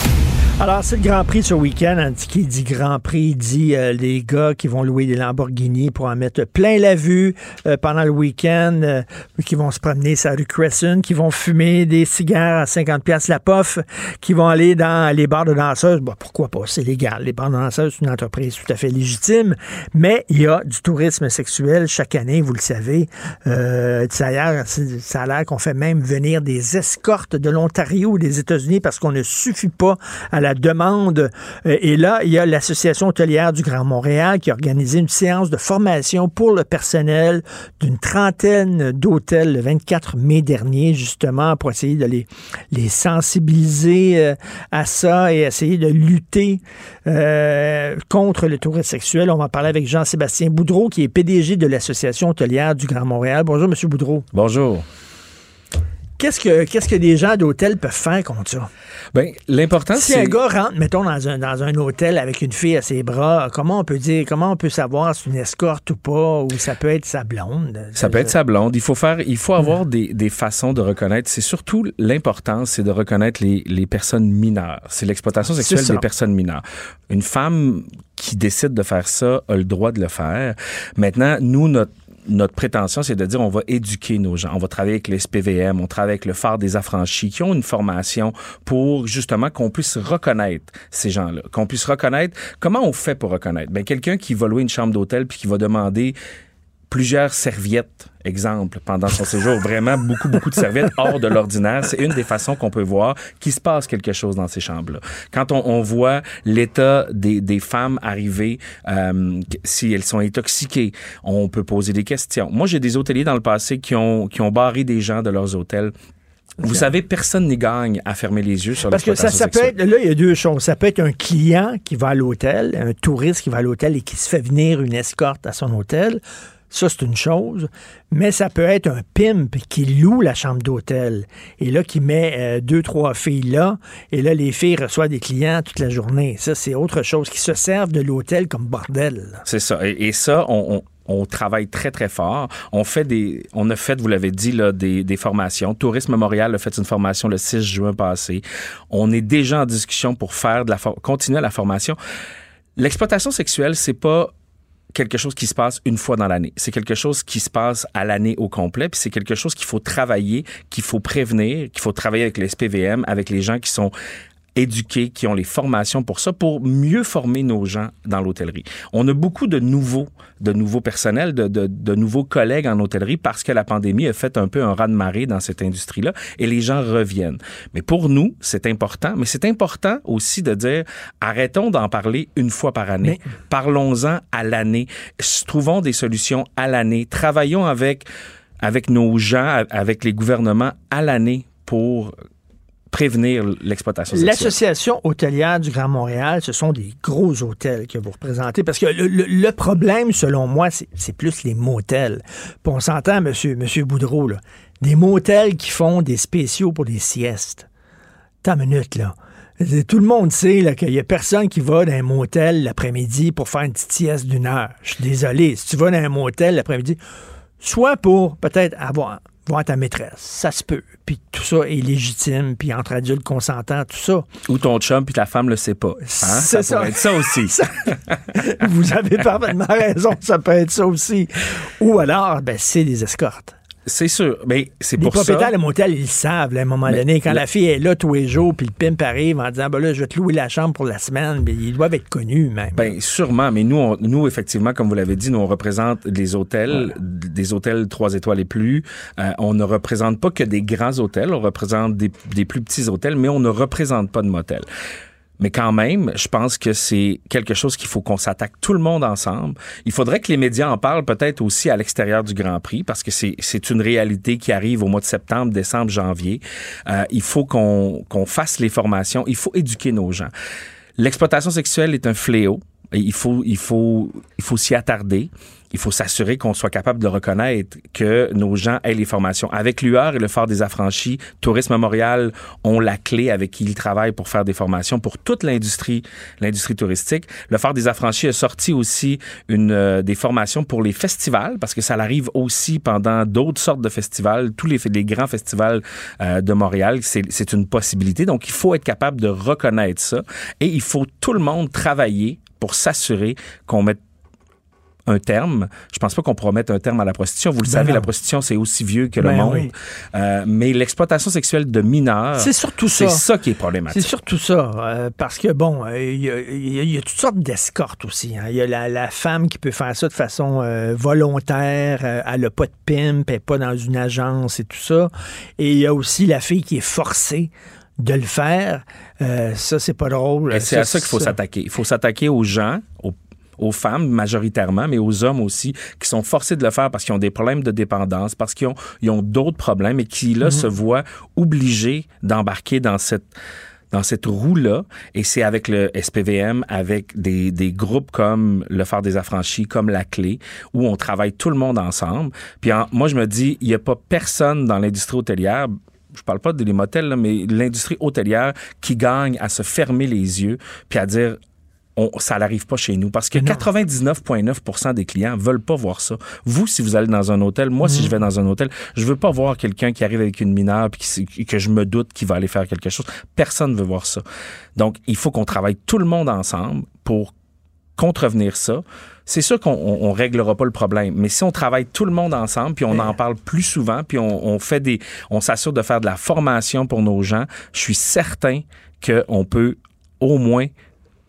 Alors, c'est le Grand Prix ce week-end. hein, Qui dit Grand Prix dit euh, les gars qui vont louer des Lamborghini pour en mettre plein la vue euh, pendant le week-end, euh, qui vont se promener sur la rue Crescent, qui vont fumer des cigares à 50 pièces la pof, qui vont aller dans les bars de danseuses. Bon, pourquoi pas? C'est légal. Les bars de danseuses, c'est une entreprise tout à fait légitime. Mais il y a du tourisme sexuel chaque année, vous le savez. Euh, ça a l'air qu'on fait même venir des escortes de l'Ontario ou des États-Unis parce qu'on ne suffit pas à la demande. Euh, Et là, il y a l'Association hôtelière du Grand Montréal qui a organisé une séance de formation pour le personnel d'une trentaine d'hôtels le 24 mai dernier, justement, pour essayer de les, les sensibiliser euh, à ça et essayer de lutter euh, contre le tourisme sexuel. On va en parler avec Jean-Sébastien Boudreau, qui est PDG de l'Association hôtelière du Grand Montréal. Bonjour, M. Boudreau. Bonjour. Qu'est-ce que, qu'est-ce que des gens d'hôtel peuvent faire contre ça? Ben, l'important, Si c'est. un gars rentre, mettons, dans un, dans un hôtel avec une fille à ses bras, comment on peut dire, comment on peut savoir si c'est une escorte ou pas, ou ça peut être sa blonde? Ça peut être sa blonde. Il faut faire, il faut avoir des, des façons de reconnaître. C'est surtout l'important, c'est de reconnaître les, les personnes mineures. C'est l'exploitation sexuelle des personnes mineures. Une femme qui décide de faire ça a le droit de le faire. Maintenant, nous, notre notre prétention, c'est de dire on va éduquer nos gens. On va travailler avec les SPVM, on travaille avec le phare des affranchis qui ont une formation pour justement qu'on puisse reconnaître ces gens-là, qu'on puisse reconnaître comment on fait pour reconnaître? Ben quelqu'un qui va louer une chambre d'hôtel puis qui va demander plusieurs serviettes, exemple, pendant son séjour. Vraiment beaucoup, beaucoup de serviettes hors de l'ordinaire. C'est une des façons qu'on peut voir qu'il se passe quelque chose dans ces chambres-là. Quand on, on voit l'état des, des femmes arriver, euh, si elles sont intoxiquées, on peut poser des questions. Moi, j'ai des hôteliers dans le passé qui ont, qui ont barré des gens de leurs hôtels. Vous savez, personne n'y gagne à fermer les yeux sur Parce que ça, ça peut être, là, il y a deux choses. Ça peut être un client qui va à l'hôtel, un touriste qui va à l'hôtel et qui se fait venir une escorte à son hôtel. Ça, c'est une chose. Mais ça peut être un pimp qui loue la chambre d'hôtel et là, qui met euh, deux, trois filles là. Et là, les filles reçoivent des clients toute la journée. Ça, c'est autre chose. Qui se servent de l'hôtel comme bordel. C'est ça. Et, ça, on, travaille très, très fort. On fait des, on a fait, vous l'avez dit, des, formations. Tourisme Montréal a fait une formation le 6 juin passé. On est déjà en discussion pour faire de la, continuer la formation. L'exploitation sexuelle, c'est pas quelque chose qui se passe une fois dans l'année. C'est quelque chose qui se passe à l'année au complet, puis c'est quelque chose qu'il faut travailler, qu'il faut prévenir, qu'il faut travailler avec les SPVM, avec les gens qui sont éduqués, qui ont les formations pour ça, pour mieux former nos gens dans l'hôtellerie. On a beaucoup de nouveaux, de nouveaux personnels, de, de, de nouveaux collègues en hôtellerie parce que la pandémie a fait un peu un raz-de-marée dans cette industrie-là et les gens reviennent. Mais pour nous, c'est important, mais c'est important aussi de dire arrêtons d'en parler une fois par année. Parlons-en à l'année. Trouvons des solutions à l'année. Travaillons avec avec nos gens, avec les gouvernements à l'année pour prévenir l'exploitation. L'association hôtelière du Grand Montréal, ce sont des gros hôtels que vous représentez. Parce que le, problème, selon moi, c'est plus les motels. Puis on s'entend, monsieur, Boudreau, des motels qui font des spéciaux pour des siestes. T'as une minute, là. Tout le monde sait qu'il n'y a personne qui va dans un motel l'après-midi pour faire une petite sieste d'une heure. Je suis désolé. Si tu vas dans un motel l'après-midi, soit pour peut-être avoir voir ta maîtresse, ça se peut. Puis tout ça est légitime, puis entre adultes consentants, tout ça. Ou ton chum puis ta femme le sait pas. Hein? C'est ça. pourrait être ça aussi. Vous avez parfaitement raison, ça peut être ça aussi. Ou alors, ben, c'est des escortes. C'est sûr. Mais c'est Les pour ça. propriétaires de motel, ils le savent, là, à un moment Mais donné. Quand la- la fille est là tous les jours, puis le pimp arrive en disant, ben là, je vais te louer la chambre pour la semaine, ben, ils doivent être connus, même. Ben sûrement, mais nous, on- nous effectivement, comme vous l'avez dit, nous on représente des hôtels, des hôtels trois étoiles et plus. Euh, on ne représente pas que des grands hôtels, on représente des, des plus petits hôtels, mais on ne représente pas de motels. Mais quand même, je pense que c'est quelque chose qu'il faut qu'on s'attaque tout le monde ensemble. Il faudrait que les médias en parlent peut-être aussi à l'extérieur du Grand Prix parce que c'est une réalité qui arrive au mois de septembre, décembre, janvier. Euh, il faut qu'on qu'on fasse les formations. Il faut éduquer nos gens. L'exploitation sexuelle est un fléau. Il faut, il faut, il faut s'y attarder. Il faut s'assurer qu'on soit capable de reconnaître que nos gens aient les formations. Avec l'UR et le Phare des Affranchis, Tourisme Montréal ont la clé avec qui ils travaillent pour faire des formations pour toute l'industrie, l'industrie touristique. Le Phare des Affranchis a sorti aussi une, euh, des formations pour les festivals parce que ça arrive aussi pendant d'autres sortes de festivals, tous les, les grands festivals euh, de Montréal. C'est une possibilité. Donc, il faut être capable de reconnaître ça et il faut tout le monde travailler pour s'assurer qu'on mette un terme. Je pense pas qu'on pourra mettre un terme à la prostitution. Vous le Ben savez, non. la prostitution, c'est aussi vieux que le Ben monde. oui. Euh, mais l'exploitation sexuelle de mineurs, C'est surtout ça. C'est ça qui est problématique. C'est surtout ça, euh, parce que bon, euh, il y, a- y y toutes sortes d'escortes aussi. hein. Il y a la, la femme qui peut faire ça de façon volontaire, elle n'a pas de pimp, elle n'est pas dans une agence et tout ça. Et il y a aussi la fille qui est forcée de le faire. Euh, ça, c'est pas drôle. Et c'est à ça qu'il faut s'attaquer. Il faut s'attaquer aux gens, aux, aux femmes majoritairement, mais aux hommes aussi, qui sont forcés de le faire parce qu'ils ont des problèmes de dépendance, parce qu'ils ont, ils ont d'autres problèmes et qui, là, Mhm. se voient obligés d'embarquer dans cette dans cette roue-là, et c'est avec le SPVM, avec des, des groupes comme le Phare des Affranchis, comme La Clé, où on travaille tout le monde ensemble. Puis en- moi, je me dis, il n'y a pas personne dans l'industrie hôtelière, je parle pas des motels, là, mais l'industrie hôtelière qui gagne à se fermer les yeux, puis à dire, on, ça n'arrive pas chez nous. Parce que 99,9% des clients veulent pas voir ça. Vous, si vous allez dans un hôtel, moi, si je vais dans un hôtel, je veux pas voir quelqu'un qui arrive avec une mineure qui- que je me doute qu'il va aller faire quelque chose. Personne veut voir ça. Donc, il faut qu'on travaille tout le monde ensemble pour contrevenir ça. C'est sûr qu'on on, on réglera pas le problème, mais si on travaille tout le monde ensemble, puis on en parle plus souvent, puis on, on fait des, on s'assure de faire de la formation pour nos gens, je suis certain qu'on peut au moins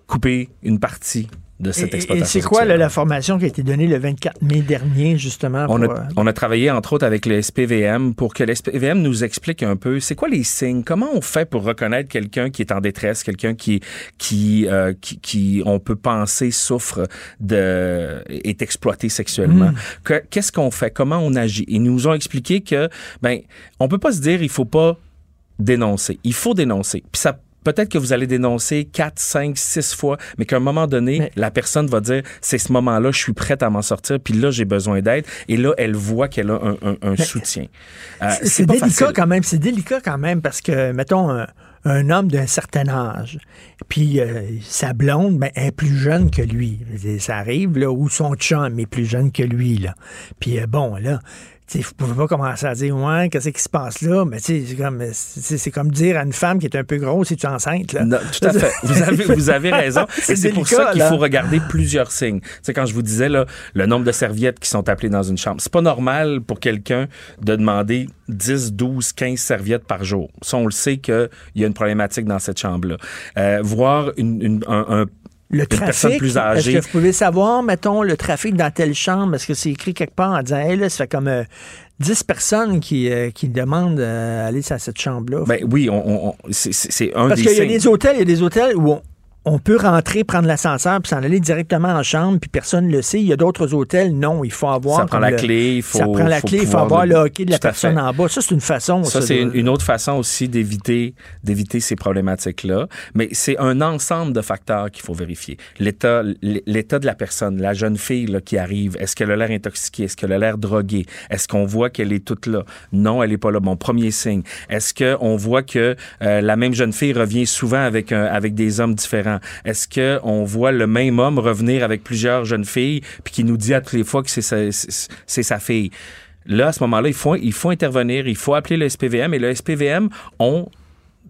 couper une partie de cette Et- et, exploitation. c'est quoi la formation qui a été donnée le 24 mai dernier, justement? On pour, a, euh, on a travaillé entre autres avec le SPVM pour que le SPVM nous explique un peu c'est quoi les signes, comment on fait pour reconnaître quelqu'un qui est en détresse, quelqu'un qui qui, euh, qui qui on peut penser souffre de est exploité sexuellement. Mm. Que- Qu'est-ce qu'on fait, comment on agit? Ils nous ont expliqué que ben on peut pas se dire il faut pas dénoncer, il faut dénoncer. Puis ça Peut-être que vous allez dénoncer 4, 5, 6 fois, mais qu'à un moment donné, la personne va dire c'est ce moment-là, je suis prête à m'en sortir, puis là, j'ai besoin d'aide. Et là, elle voit qu'elle a un, un- un soutien. Euh, C'est- pas délicat facile. quand même. C'est délicat quand même parce que, mettons, un, un homme d'un certain âge, puis euh, sa blonde, ben, est plus jeune que lui. Ça arrive, là, ou son chum est plus jeune que lui, là. Puis euh, bon, là, vous pouvez pas commencer à dire, ouais, qu'est-ce qui se passe là? Mais tu sais, c'est comme, c'est c'est comme dire à une femme qui est un peu grosse, si tu es enceinte, là. Non, tout à fait. Vous avez, vous avez raison. C'est Et c'est pour ça qu'il là. faut regarder plusieurs signes. Tu sais, quand je vous disais, là, le nombre de serviettes qui sont appelées dans une chambre, c'est pas normal pour quelqu'un de demander 10, 12, 15 serviettes par jour. Ça, on le sait qu'il y a une problématique dans cette chambre-là. Euh, voir une, une- un, un- Le trafic, plus est-ce que vous pouvez savoir, mettons, le trafic dans telle chambre? Est-ce que c'est écrit quelque part en disant, hey, là, ça fait comme euh, 10 personnes qui, euh, qui demandent euh, aller à cette chambre-là? Ben oui, on, on- c'est- un Parce des qu'il y a des hôtels, il y a des hôtels où on, on peut rentrer, prendre l'ascenseur, puis s'en aller directement en chambre, puis personne ne le sait. Il y a d'autres hôtels, non, il faut avoir. Ça prend la le- clé, il faut- Ça prend la faut clé, il faut avoir le- le hockey de la personne en bas. Ça, c'est une façon. Ça, c'est de- une, autre façon aussi d'éviter d'éviter ces problématiques-là. Mais c'est un ensemble de facteurs qu'il faut vérifier. L'état l'état de la personne, la jeune fille là, qui arrive, est-ce qu'elle a l'air intoxiquée? Est-ce qu'elle a l'air droguée? Est-ce qu'on voit qu'elle est toute là? Non, elle n'est pas là. Mon premier signe. Est-ce qu'on voit que euh, la même jeune fille revient souvent avec, un- avec des hommes différents? Est-ce qu'on voit le même homme revenir avec plusieurs jeunes filles puis qui nous dit à toutes les fois que c'est sa, fille? Là, à ce moment-là, il faut, intervenir, il faut appeler le SPVM et le SPVM ont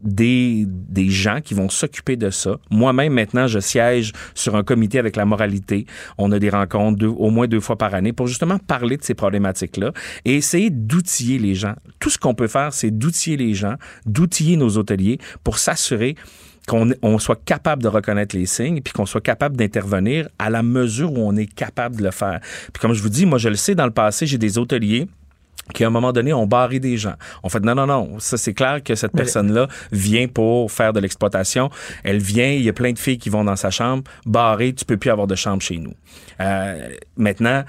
des, gens qui vont s'occuper de ça. Moi-même, maintenant, je siège sur un comité avec la moralité. On a des rencontres au moins deux fois par année pour justement parler de ces problématiques-là et essayer d'outiller les gens. Tout ce qu'on peut faire, c'est d'outiller les gens, d'outiller nos hôteliers pour s'assurer qu'on on soit capable de reconnaître les signes, puis qu'on soit capable d'intervenir à la mesure où on est capable de le faire. Puis comme je vous dis, moi je le sais, dans le passé, j'ai des hôteliers qui à un moment donné ont barré des gens. On fait non non non, ça c'est clair que cette personne-là vient pour faire de l'exploitation. Elle vient, il y a plein de filles qui vont dans sa chambre, barré, tu peux plus avoir de chambre chez nous. Euh, maintenant,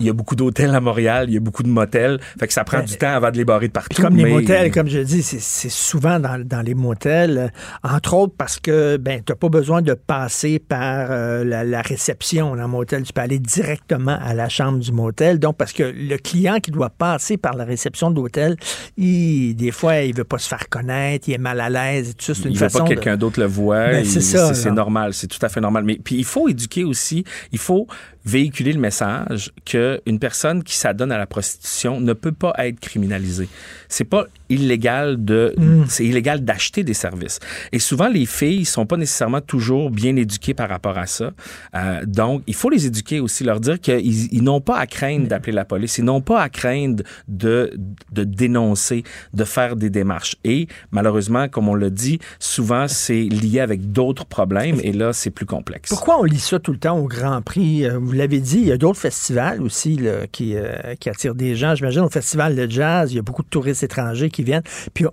il y a beaucoup d'hôtels à Montréal, il y a beaucoup de motels, fait que ça prend Ouais. du temps avant de les barrer de partout. Comme les motels, comme je dis, c'est- souvent dans, dans les motels, entre autres parce que ben tu n'as pas besoin de passer par euh, la, la réception dans le motel. Tu peux aller directement à la chambre du motel. Donc, parce que le client qui doit passer par la réception de l'hôtel, des fois, il veut pas se faire connaître, il est mal à l'aise et tout ça. C'est une il veut façon pas que de- quelqu'un d'autre le voit. Ben, c'est normal, c'est tout à fait normal. Mais puis il faut éduquer aussi, il faut véhiculer le message que une personne qui s'adonne à la prostitution ne peut pas être criminalisée. C'est pas illégal de, Mm. c'est illégal d'acheter des services. Et souvent les filles sont pas nécessairement toujours bien éduquées par rapport à ça. Euh, donc il faut les éduquer aussi, leur dire qu'ils ils n'ont pas à craindre d'appeler la police, ils n'ont pas à craindre de de dénoncer, de faire des démarches. Et malheureusement, comme on l'a dit, souvent c'est lié avec d'autres problèmes et là c'est plus complexe. Pourquoi on lit ça tout le temps au Grand Prix? Euh, Vous l'avez dit, il y a d'autres festivals aussi là, qui, euh, qui attirent des gens. J'imagine au festival de jazz, il y a beaucoup de touristes étrangers qui viennent. Puis on-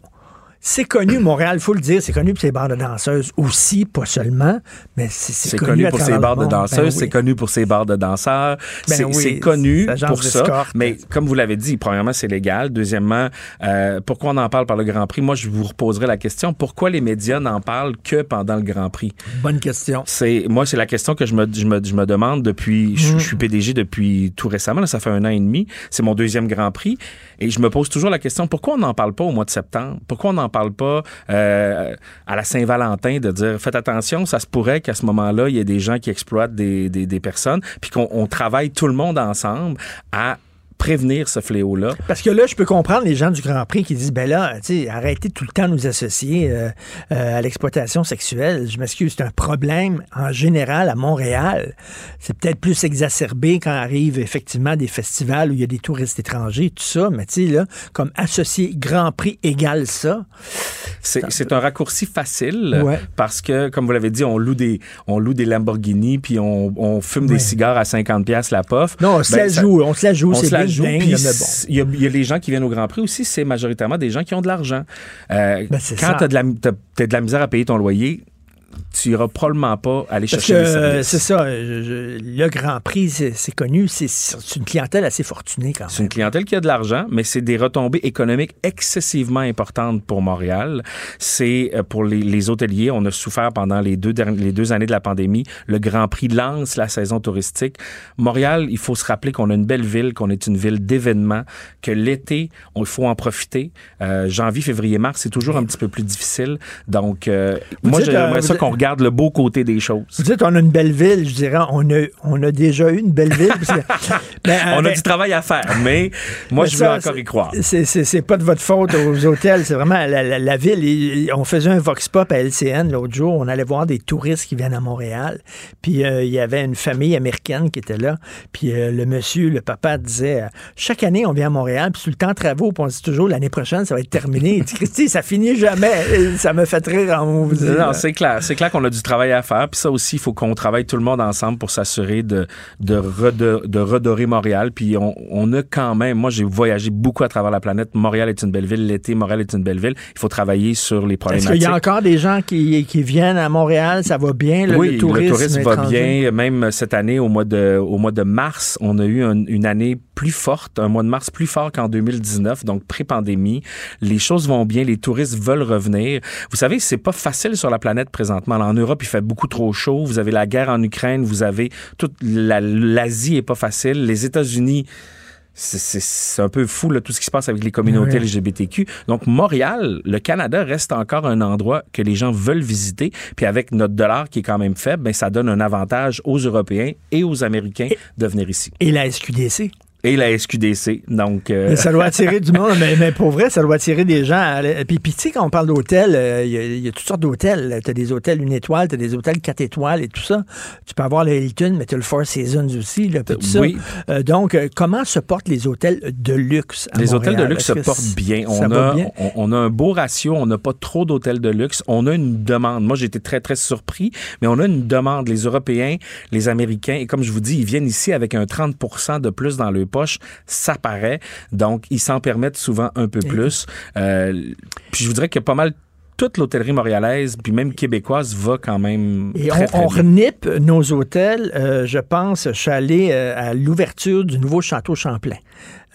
c'est connu, Montréal, faut le dire, c'est connu pour ses bars de danseuses aussi, pas seulement, mais c'est connu pour ses bars de danseuses, Ben oui. c'est connu pour ses bars de danseurs, Ben c'est oui, connu pour ça. Mais comme vous l'avez dit, premièrement, c'est légal. Deuxièmement, euh, pourquoi on en parle par le Grand Prix? Moi, je vous reposerai la question. Pourquoi les médias n'en parlent que pendant le Grand Prix? Bonne question. C'est moi, c'est la question que je me, je me, je me demande depuis. Je, Mm. je suis PDG depuis tout récemment. là, ça fait un an et demi. C'est mon deuxième Grand Prix, et je me pose toujours la question pourquoi on n'en parle pas au mois de septembre? Pourquoi on n'en parle pas euh, à la Saint-Valentin de dire faites attention, ça se pourrait qu'à ce moment-là, il y ait des gens qui exploitent des, des, des personnes, puis qu'on on travaille tout le monde ensemble à prévenir ce fléau-là. Parce que là, je peux comprendre les gens du Grand Prix qui disent, ben là, arrêtez tout le temps de nous associer euh, euh, à l'exploitation sexuelle. Je m'excuse, c'est un problème en général à Montréal. C'est peut-être plus exacerbé quand arrivent effectivement des festivals où il y a des touristes étrangers, tout ça, mais tu sais, là, comme associer Grand Prix égale ça. C'est c'est un raccourci facile Ouais. parce que, comme vous l'avez dit, on loue des, on loue des Lamborghini puis on, on fume Ouais. des cigares à 50 pièces la pof. Non, on se la joue, on se la joue, c'est bling joue. Il y, a, il y a les gens qui viennent au Grand Prix aussi, c'est majoritairement des gens qui ont de l'argent. Euh, Ben, quand tu as, de la misère à payer ton loyer, tu iras probablement pas aller Parce chercher que euh, c'est ça, je- je- le Grand Prix, c'est connu, c'est une clientèle assez fortunée quand même. C'est une clientèle qui a de l'argent, mais c'est des retombées économiques excessivement importantes pour Montréal. C'est euh, pour les, les hôteliers, on a souffert pendant les deux, dernières- les deux années de la pandémie. Le Grand Prix lance la saison touristique. Montréal, il faut se rappeler qu'on a une belle ville, qu'on est une ville d'événements, que l'été, il faut en profiter. Euh, janvier, février, mars, c'est toujours un petit peu plus difficile. Donc, euh, moi, j'aimerais euh, ça qu'on regarde le beau côté des choses. Vous dites, on a une belle ville, je dirais, on a, on a déjà eu une belle ville. parce que- ben, On a ben, du travail à faire, mais moi, Mais je veux encore y croire. C'est, pas de votre faute aux hôtels, c'est vraiment la, la- la ville. Et- on faisait un Vox Pop à LCN l'autre jour. On allait voir des touristes qui viennent à Montréal. Puis euh, il y avait une famille américaine qui était là. Puis euh, le monsieur, le papa disait euh, Chaque année, on vient à Montréal, puis sur le temps de travaux, puis on se dit toujours l'année prochaine, ça va être terminé. Il dit Christy, ça finit jamais. Et ça me fait rire en vous Non, c'est clair. C'est clair qu'on a du travail à faire. Puis ça aussi, il faut qu'on travaille tout le monde ensemble pour s'assurer de, de, redo- de redorer Montréal. Puis on, on a quand même, moi j'ai voyagé beaucoup à travers la planète. Montréal est une belle ville. L'été, Montréal est une belle ville. Il faut travailler sur les Est-ce problématiques. qu'il y a encore des gens qui, qui viennent à Montréal? Ça va bien? Le, oui, le tourisme, va étranger? bien. Même cette année, au mois de, au mois de mars, on a eu un- une année plus forte, un mois de mars plus fort qu'en 2019, donc pré-pandémie. Les choses vont bien, les touristes veulent revenir. Vous savez, c'est pas facile sur la planète présentement. En Europe, il fait beaucoup trop chaud. Vous avez la guerre en Ukraine, vous avez toute la- l'Asie est pas facile. Les États-Unis c'est- un peu fou là, tout ce qui se passe avec les communautés. LGBTQ. Donc Montréal, le Canada reste encore un endroit que les gens veulent visiter. Puis avec notre dollar qui est quand même faible, ben, ça donne un avantage aux Européens et aux Américains de venir ici. Et la SQDC? Et la SQDC. Donc euh, ça doit attirer du monde, mais, mais pour vrai, ça doit attirer des gens. Puis, puis tu sais, quand on parle d'hôtels, euh, il y a- il y, a toutes sortes d'hôtels. Tu as des hôtels une étoile, tu as des hôtels quatre étoiles et tout ça. Tu peux avoir le Hilton, mais tu as le Four Seasons aussi. Là, tout ça. oui. Euh, donc, euh, comment se portent les hôtels de luxe à Les hôtels de luxe se portent bien. On a, bien? On, on a un beau ratio. On n'a pas trop d'hôtels de luxe. On a une demande. Moi, été très, très surpris, mais on a une demande. Les Européens, les Américains, et comme je vous dis, ils viennent ici avec un 30 de plus dans leur poche. Ça paraît. Donc, ils s'en permettent souvent un peu plus. Euh, puis je vous dirais que pas mal toute l'hôtellerie montréalaise, puis même québécoise, va quand même Et très, on, très on bien. renipe nos hôtels. Euh, je pense, je suis allé à l'ouverture du nouveau Château Champlain.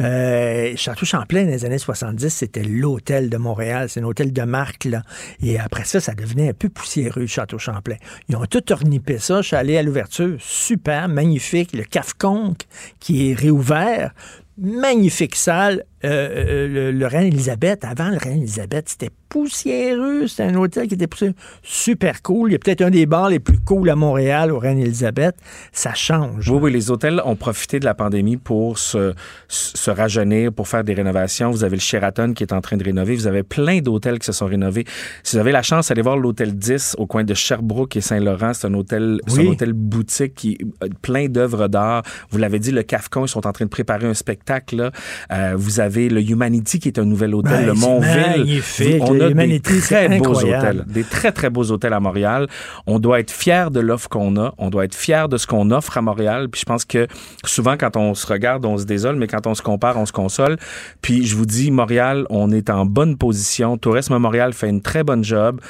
Euh, Château Champlain, dans les années 70, c'était l'hôtel de Montréal. C'est un hôtel de marque, là. Et après ça, ça devenait un peu poussiéreux, Château Champlain. Ils ont tout ornipé ça. Je suis allé à l'ouverture. Super, magnifique. Le Cafconque, qui est réouvert. Magnifique salle. Euh, euh, le, le Reine-Élisabeth, avant le Reine-Élisabeth, c'était poussiéreux. C'était un hôtel qui était poussiéreux. Super cool. Il y a peut-être un des bars les plus cool à Montréal, au Reine-Élisabeth. Ça change. Oui, oui, les hôtels ont profité de la pandémie pour se, se rajeunir, pour faire des rénovations. Vous avez le Sheraton qui est en train de rénover. Vous avez plein d'hôtels qui se sont rénovés. Si vous avez la chance d'aller voir l'hôtel 10 au coin de Sherbrooke et Saint-Laurent, c'est un hôtel, Oui. un hôtel boutique qui est plein d'œuvres d'art. Vous l'avez dit, le Cafcon, ils sont en train de préparer un spectacle. Là. Euh, vous avez le Humanity qui est un nouvel hôtel, Ben, le Montville. On a Humanity, des très beaux hôtels des très, très beaux hôtels à Montréal. On doit être fier de l'offre qu'on a. On doit être fier de ce qu'on offre à Montréal. Puis je pense que souvent, quand on se regarde, on se désole, mais quand on se compare, on se console. Puis je vous dis, Montréal, on est en bonne position. Tourisme Montréal fait une très bonne job.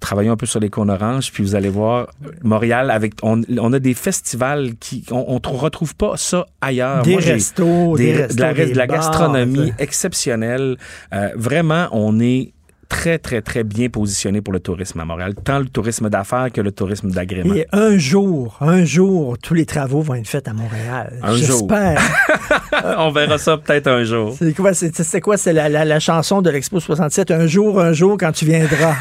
Travaillons un peu sur les cônes oranges, puis vous allez voir, Montréal, avec on, on a des festivals qui on, on trou- retrouve pas ça ailleurs. Des Moi, restos, des restos, de la, de gastronomie ça. exceptionnelle. Euh, vraiment, on est très, très, très bien positionné pour le tourisme à Montréal, tant le tourisme d'affaires que le tourisme d'agrément. Et un jour, un jour, tous les travaux vont être faits à Montréal. Un jour. J'espère. on verra ça peut-être un jour. C'est quoi, c'est, c'est quoi, c'est la, la, la chanson de l'Expo 67, un jour, un jour, quand tu viendras.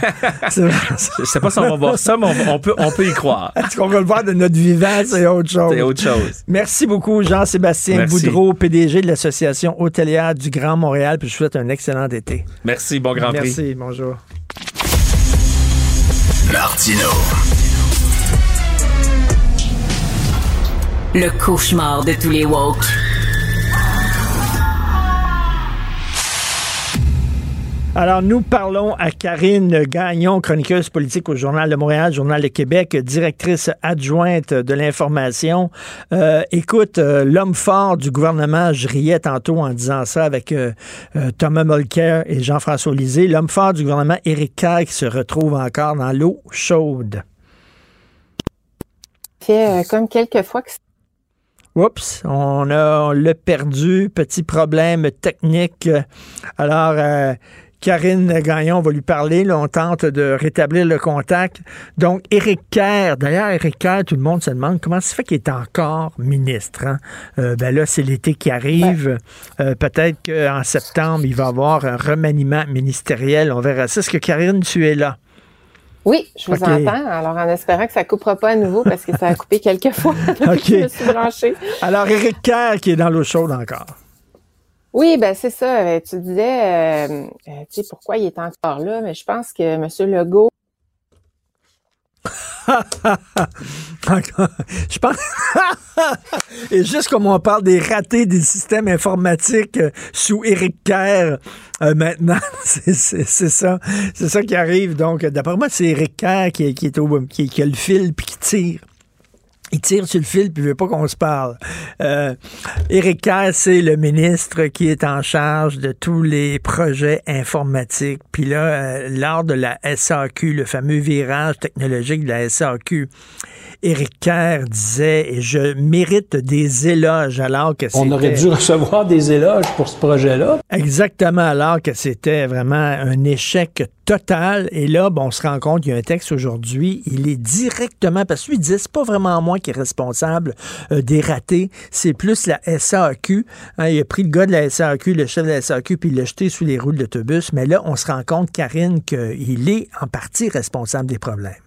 Je sais pas si on va voir ça, mais on, on peut, on peut y croire. Est-ce qu'on va le voir de notre vivant, c'est autre chose. C'est autre chose. Merci beaucoup, Jean-Sébastien Merci. Boudreau, PDG de l'Association hôtelière du Grand Montréal, puis je vous souhaite un excellent été. Merci, bon Grand Prix. Bonjour. Martino. Le cauchemar de tous les woke. Alors, nous parlons à Karine Gagnon, chroniqueuse politique au Journal de Montréal, Journal de Québec, directrice adjointe de l'information. Euh, écoute, euh, l'homme fort du gouvernement, je riais tantôt en disant ça avec euh, Thomas Mulcair et Jean-François Lisée, l'homme fort du gouvernement, Éric Kerr, qui se retrouve encore dans l'eau chaude. fait comme quelques fois que Oups, on a on l'a perdu, petit problème technique. Alors, Karine Gagnon va lui parler. Là, on tente de rétablir le contact. Donc, Éric Kerr, d'ailleurs, Éric Kerr, tout le monde se demande comment ça se fait qu'il est encore ministre. hein? Euh, ben là, c'est l'été qui arrive. Euh, Peut-être qu'en septembre, il va y avoir un remaniement ministériel. On verra ça. Est-ce que Karine, tu es là? Oui, je vous entends. Alors, en espérant que ça coupera pas à nouveau parce que ça a coupé quelques fois OK. que je me suis branchée. Alors, Éric Kerr qui est dans l'eau chaude encore. Oui, ben c'est ça. Euh, Tu disais, euh, euh, tu sais, pourquoi il est encore là, mais je pense que M. Legault. Je pense. Et juste comme on parle des ratés des systèmes informatiques sous Éric Kerr, maintenant, c'est ça. C'est ça qui arrive. Donc, d'après moi, c'est Éric Kerr qui, est au, qui a le fil puis qui tire. Il tire sur le fil puis il veut pas qu'on se parle. Euh, Éric Kerr, c'est le ministre qui est en charge de tous les projets informatiques. Puis là, euh, lors de la SAQ, le fameux virage technologique de la SAQ, Éric Kerr disait, je mérite des éloges alors que On aurait c'était- dû recevoir des éloges pour ce projet-là. Exactement, alors que c'était vraiment un échec total. Et là, bon, on se rend compte qu'il y a un texte aujourd'hui, il est directement, parce que lui, il disait, c'est pas vraiment moi qui est responsable euh, des ratés, c'est plus la SAQ. Hein, il a pris le gars de la SAQ, le chef de la SAQ, puis il l'a jeté sous les roues de l'autobus. Mais là, on se rend compte, Karine, qu'il est en partie responsable des problèmes.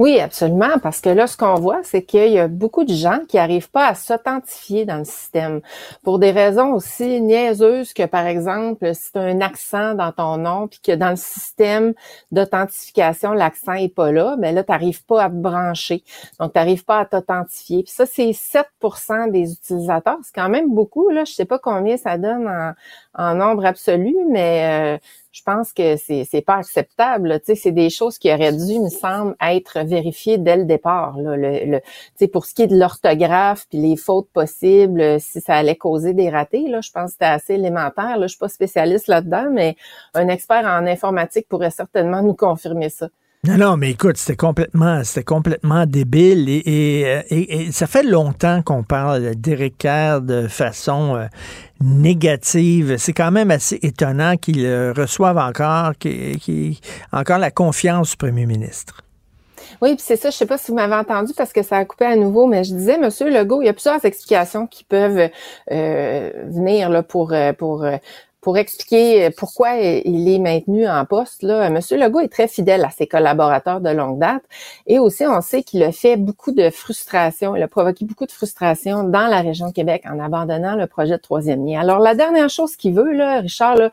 Oui, absolument, parce que là, ce qu'on voit, c'est qu'il y a beaucoup de gens qui n'arrivent pas à s'authentifier dans le système pour des raisons aussi niaiseuses que, par exemple, si tu as un accent dans ton nom, puis que dans le système d'authentification, l'accent est pas là, ben là, tu n'arrives pas à te brancher. Donc, tu n'arrives pas à t'authentifier. Puis ça, c'est 7% des utilisateurs. C'est quand même beaucoup. Là. Je sais pas combien ça donne en, en nombre absolu, mais... euh, je pense que c'est c'est pas acceptable. Tu sais, c'est des choses qui auraient dû, me semble, être vérifiées dès le départ. Là. Le, le- tu pour ce qui est de l'orthographe puis les fautes possibles, euh, si ça allait causer des ratés, là, je pense que c'était assez élémentaire. Là. Je suis pas spécialiste là-dedans, mais un expert en informatique pourrait certainement nous confirmer ça. Non, non, mais écoute, c'était complètement, c'était complètement débile et, et, euh, et- ça fait longtemps qu'on parle d'Éric Kerr de façon euh, négative. C'est quand même assez étonnant qu'il euh, reçoive encore, qu'il qu'il- encore la confiance du premier ministre. Oui, puis c'est ça, je sais pas si vous m'avez entendu parce que ça a coupé à nouveau, mais je disais, Monsieur Legault, il y a plusieurs explications qui peuvent euh, venir là, pour, pour, pour expliquer pourquoi il est maintenu en poste. Là. Monsieur Legault est très fidèle à ses collaborateurs de longue date et aussi on sait qu'il a fait beaucoup de frustration, il a provoqué beaucoup de frustration dans la région de Québec en abandonnant le projet de troisième lien. Alors la dernière chose qu'il veut, là, Richard, là,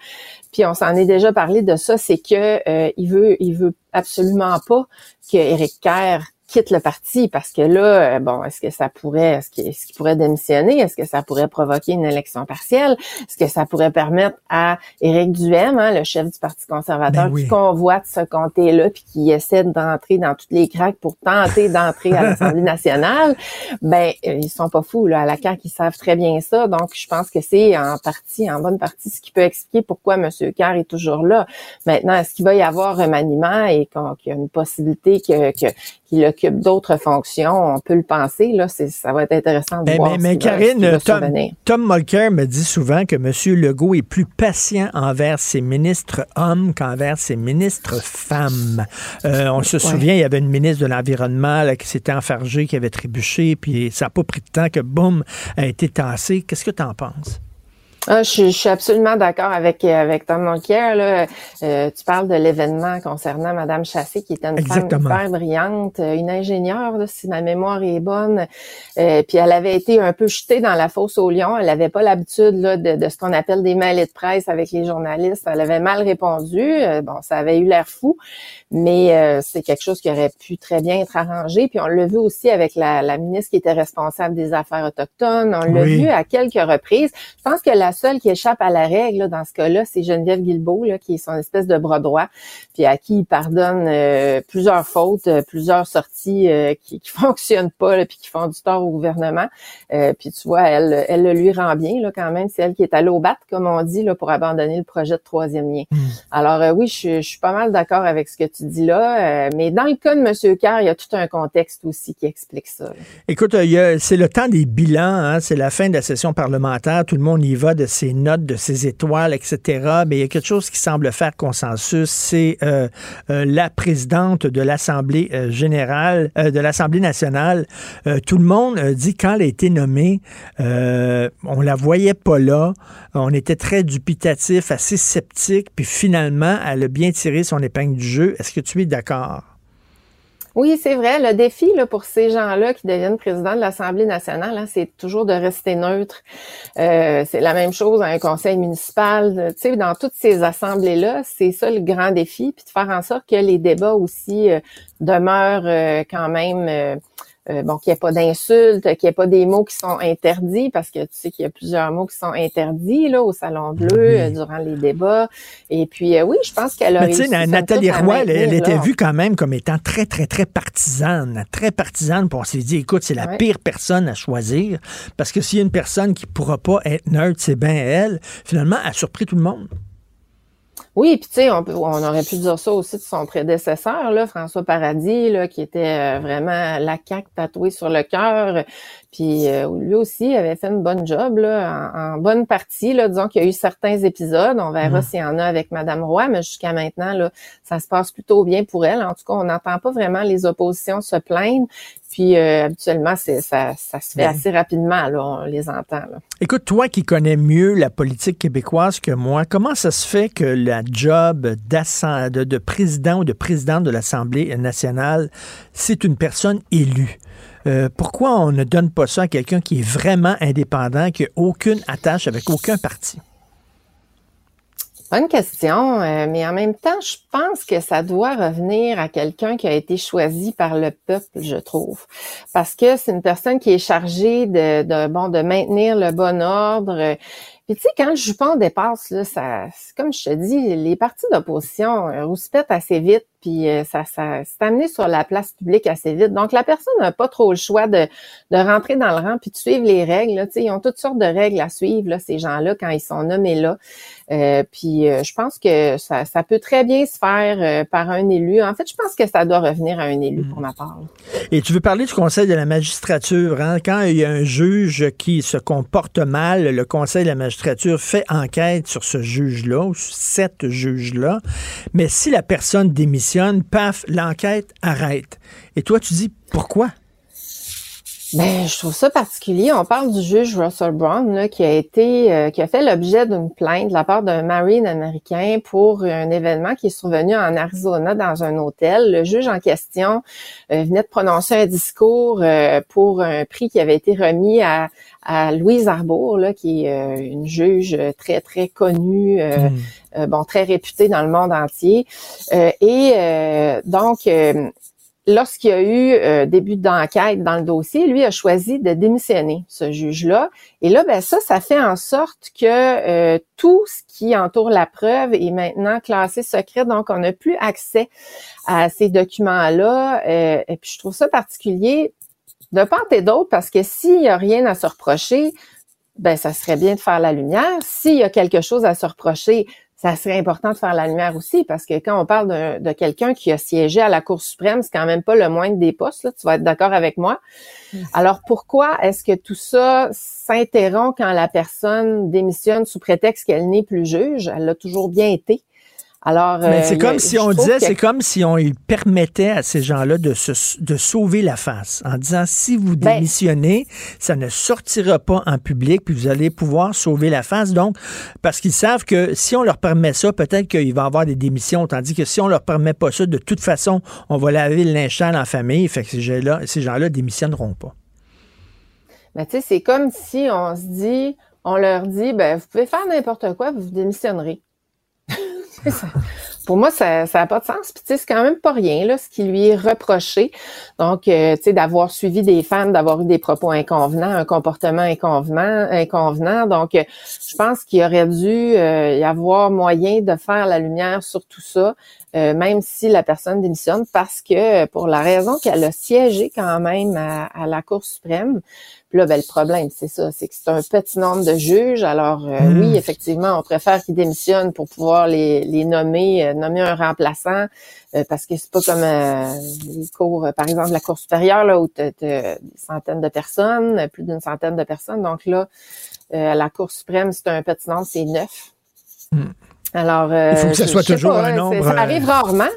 puis on s'en est déjà parlé de ça, c'est que euh, il veut, il veut absolument pas que Éric Kerr quitte le parti parce que là, euh, bon, est-ce que ça pourrait, est-ce qu'il pourrait démissionner? Est-ce que ça pourrait provoquer une élection partielle? Est-ce que ça pourrait permettre à Éric Duhem, hein, le chef du Parti conservateur, Ben oui. qui convoite ce comté-là puis qui essaie d'entrer dans toutes les craques pour tenter d'entrer à l'Assemblée nationale, ben, euh, ils sont pas fous, là. À la CAQ, ils savent très bien ça. Donc, je pense que c'est en partie, en bonne partie, ce qui peut expliquer pourquoi M. Kerr est toujours là. Maintenant, est-ce qu'il va y avoir remaniement et qu'il y a une possibilité que, que- qu'il occupe d'autres fonctions? On peut le penser, là. Ça va être intéressant de Mais, voir mais, Karine, va Tom. Tom Mulcair me dit souvent que M. Legault est plus patient envers ses ministres hommes qu'envers ses ministres femmes. Euh, on se Ouais. souvient, il y avait une ministre de l'Environnement qui s'était enfargée, qui avait trébuché, puis ça n'a pas pris de temps que, boum, a été tassé. Qu'est-ce que tu en penses? Ah, je, suis- je suis absolument d'accord avec avec Tom Mulcair. Là. Euh, tu parles de l'événement concernant Madame Chassé, qui était une Exactement. femme hyper brillante, euh, une ingénieure, là, si ma mémoire est bonne. Euh, puis elle avait été un peu jetée dans la fosse au lion. Elle n'avait pas l'habitude là, de, de ce qu'on appelle des mêlées de presse avec les journalistes. Elle avait mal répondu. Euh, bon, ça avait eu l'air fou, mais euh, c'est quelque chose qui aurait pu très bien être arrangé. Puis on l'a vu aussi avec la, la ministre qui était responsable des affaires autochtones. On l'a Oui. vu à quelques reprises. Je pense que la seule qui échappe à la règle là, dans ce cas-là, c'est Geneviève Guilbeault, là, qui est son espèce de bras droit, puis à qui il pardonne euh, plusieurs fautes, euh, plusieurs sorties euh, qui, qui fonctionnent pas, là, puis qui font du tort au gouvernement. Euh, puis tu vois, elle, elle le lui rend bien là, quand même. C'est elle qui est allée au bat, comme on dit, là, pour abandonner le projet de troisième lien. Alors euh, oui, je, suis- je suis pas mal d'accord avec ce que tu dis là, euh, mais dans le cas de M. Carr, il y a tout un contexte aussi qui explique ça. Écoute, euh, c'est le temps des bilans, hein, c'est la fin de la session parlementaire, tout le monde y va de ses notes, de ses étoiles, etc. Mais il y a quelque chose qui semble faire consensus, c'est euh, la présidente de l'Assemblée générale, de l'Assemblée nationale. Tout le monde dit quand elle a été nommée, on la voyait pas là. On était très dubitatif, assez sceptique, puis finalement, elle a bien tiré son épingle du jeu. Est-ce que tu es d'accord? Oui, c'est vrai. Le défi là, pour ces gens-là qui deviennent présidents de l'Assemblée nationale, hein, c'est toujours de rester neutre. Euh, c'est la même chose à un conseil municipal. Tu sais, dans toutes ces assemblées-là, c'est ça le grand défi, puis de faire en sorte que les débats aussi euh, demeurent euh, quand même... euh, bon, qu'il n'y ait pas d'insultes, qu'il n'y ait pas des mots qui sont interdits, parce que tu sais qu'il y a plusieurs mots qui sont interdits là au Salon Bleu euh, durant les débats. Et puis, euh, oui, je pense qu'elle a Mais tu sais, réussi, Nathalie Roy, elle, était vue quand même comme étant très, très, très partisane. Très partisane. Puis on s'est dit, écoute, c'est la Ouais. pire personne à choisir. Parce que s'il y a une personne qui ne pourra pas être neutre, c'est bien elle. Finalement, elle a surpris tout le monde. Oui, puis tu sais, on, aurait pu dire ça aussi de son prédécesseur, là, François Paradis, qui était euh, vraiment la caque tatouée sur le cœur. Puis euh, lui aussi avait fait une bonne job, là, en, en bonne partie. Là, disons qu'il y a eu certains épisodes. On verra Mhm. s'il y en a avec Madame Roy, mais jusqu'à maintenant, là, ça se passe plutôt bien pour elle. En tout cas, on n'entend pas vraiment les oppositions se plaindre. Puis euh, habituellement, c'est ça, ça se fait Ben. assez rapidement, là, on les entend. Là. Écoute, toi qui connais mieux la politique québécoise que moi, comment ça se fait que la job de, de président ou de présidente de l'Assemblée nationale, c'est une personne élue? Euh, pourquoi on ne donne pas ça à quelqu'un qui est vraiment indépendant, qui n'a aucune attache avec aucun parti? Bonne question, euh, mais en même temps, je pense que ça doit revenir à quelqu'un qui a été choisi par le peuple, je trouve, parce que c'est une personne qui est chargée de, maintenir le bon ordre. Puis tu sais, quand le jupon dépasse, là, ça, comme je te dis, les partis d'opposition euh, rouspètent assez vite, puis euh, ça, c'est amené sur la place publique assez vite. Donc la personne n'a pas trop le choix de, de rentrer dans le rang puis de suivre les règles. Ils ont toutes sortes de règles à suivre, là, ces gens-là, quand ils sont nommés là. Euh, puis euh, je pense que ça, ça peut très bien se faire par un élu. En fait, je pense que ça doit revenir à un élu pour ma part. Et tu veux parler du Conseil de la magistrature. Hein? Quand il y a un juge qui se comporte mal, le Conseil de la magistrature fait enquête sur ce juge-là, ou sur cette juge-là. Mais si la personne démissionne, paf, l'enquête arrête. Et toi, tu dis pourquoi? Ben, je trouve ça particulier. On parle du juge Russell Brown là, qui a été, euh, qui a fait l'objet d'une plainte de la part d'un Marine américain pour un événement qui est survenu en Arizona dans un hôtel. Le juge en question euh, venait de prononcer un discours euh, pour un prix qui avait été remis à, à Louise Arbour, là, qui est une juge très très connue, euh, bon très réputée dans le monde entier. Euh, et euh, donc euh, lorsqu'il y a eu euh, début d'enquête dans le dossier, lui a choisi de démissionner, ce juge-là. Et là, ben ça, ça fait en sorte que euh, tout ce qui entoure la preuve est maintenant classé secret, donc on n'a plus accès à ces documents-là. Euh, et puis je trouve ça particulier de part et d'autre parce que s'il y a rien à se reprocher, ben ça serait bien de faire la lumière. S'il y a quelque chose à se reprocher, ça serait important de faire la lumière aussi, parce que quand on parle de, de quelqu'un qui a siégé à la Cour suprême, c'est quand même pas le moindre des postes, là, tu vas être d'accord avec moi. Alors pourquoi est-ce que tout ça s'interrompt quand la personne démissionne sous prétexte qu'elle n'est plus juge? Elle l'a toujours bien été. Alors, Mais euh, c'est a- comme si on disait, que- c'est comme si on permettait à ces gens-là de, se, de sauver la face en disant si vous Ben démissionnez, ça ne sortira pas en public, puis vous allez pouvoir sauver la face. Donc, parce qu'ils savent que si on leur permet ça, peut-être qu'il va y avoir des démissions, tandis que si on leur permet pas ça, de toute façon, on va laver le linge en famille. Fait que ces gens-là, ces gens-là démissionneront pas. Mais tu sais, c'est comme si on se dit, on leur dit, ben, vous pouvez faire n'importe quoi, vous démissionnerez. Pour moi, ça n'a pas de sens. Puis tu sais, c'est quand même pas rien là, ce qui lui est reproché. Donc, euh, tu sais, d'avoir suivi des femmes, d'avoir eu des propos inconvenants, un comportement inconvenant, inconvenant. Donc, euh, je pense qu'il aurait dû euh, y avoir moyen de faire la lumière sur tout ça, euh, même si la personne démissionne, parce que euh, pour la raison qu'elle a siégé quand même à, à la Cour suprême. Puis là, ben, le problème, c'est ça, c'est que c'est un petit nombre de juges. Alors, euh, Mm. oui, effectivement, on préfère qu'ils démissionnent pour pouvoir les, les nommer, euh, nommer un remplaçant, euh, parce que c'est pas comme euh, les cours, euh, par exemple, la Cour supérieure, là, où tu as des centaines de personnes, plus d'une centaine de personnes. Donc là, Euh, à la Cour suprême, c'est un petit nombre, c'est neuf. Hmm. Alors, euh, Il faut que ce je- soit toujours pas, un nombre, Ça arrive euh, rarement.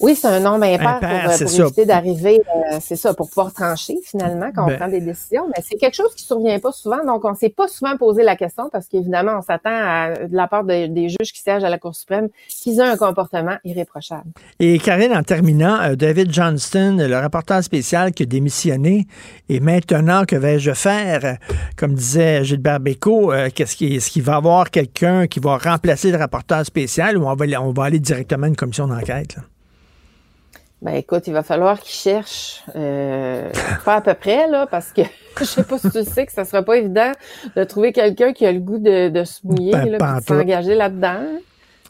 Oui, c'est un nombre impair, Impair, pour, euh, c'est pour ça. éviter d'arriver, euh, c'est ça, pour pouvoir trancher finalement quand Ben- on prend des décisions. Mais c'est quelque chose qui survient pas souvent, donc on s'est pas souvent posé la question parce qu'évidemment, on s'attend à, de la part de- des juges qui siègent à la Cour suprême qu'ils aient un comportement irréprochable. Et Karine, en terminant, euh, David Johnston, le rapporteur spécial qui a démissionné, et maintenant, que vais-je faire? Comme disait Gilbert Bécaud, euh, qu'est-ce qui, est-ce qu'il va y avoir quelqu'un qui va remplacer le rapporteur spécial ou on va, on va aller directement à une commission d'enquête? là? Ben écoute, il va falloir qu'ils cherchent euh, pas à peu près là, parce que je sais pas si tu le sais que ça sera pas évident de trouver quelqu'un qui a le goût de, de se mouiller, Ben, là, de s'engager là-dedans.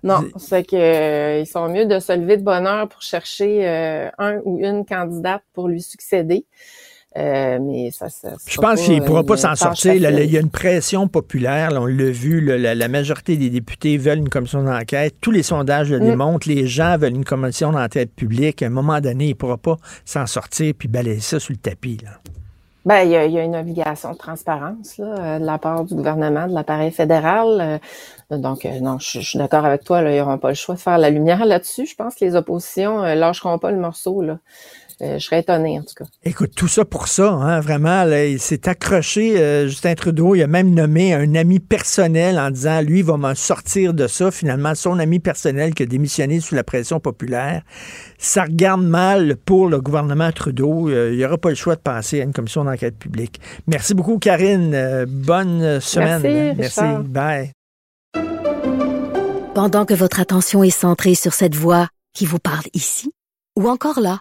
Non, c'est que euh, ils sont mieux de se lever de bonne heure pour chercher euh, un ou une candidate pour lui succéder. Euh, mais ça, ça Je pense qu'il ne pourra pas s'en sortir. Là, il y a une pression populaire. là, on l'a vu. la, la majorité des députés veulent une commission d'enquête. Tous les sondages le Mm. démontrent. Les gens veulent une commission d'enquête publique. À un moment donné, il ne pourra pas s'en sortir puis balayer ça sur le tapis. Ben, il y, a, il y a une obligation de transparence là, euh, de la part du gouvernement, de l'appareil fédéral. euh, donc, non, je, je suis d'accord avec toi. Là, ils n'auront pas le choix de faire la lumière là-dessus. Je pense que les oppositions euh, lâcheront pas le morceau. Là. Euh, je serais étonnée, en tout cas. Écoute, tout ça pour ça, hein, vraiment, là, il s'est accroché, euh, Justin Trudeau, il a même nommé un ami personnel en disant, lui, il va me sortir de ça. Finalement, son ami personnel qui a démissionné sous la pression populaire, ça regarde mal pour le gouvernement Trudeau. Euh, il n'y aura pas le choix de passer à une commission d'enquête publique. Merci beaucoup, Karine. Euh, bonne semaine. Merci, Richard. Bye. Pendant que votre attention est centrée sur cette voix qui vous parle ici, ou encore là,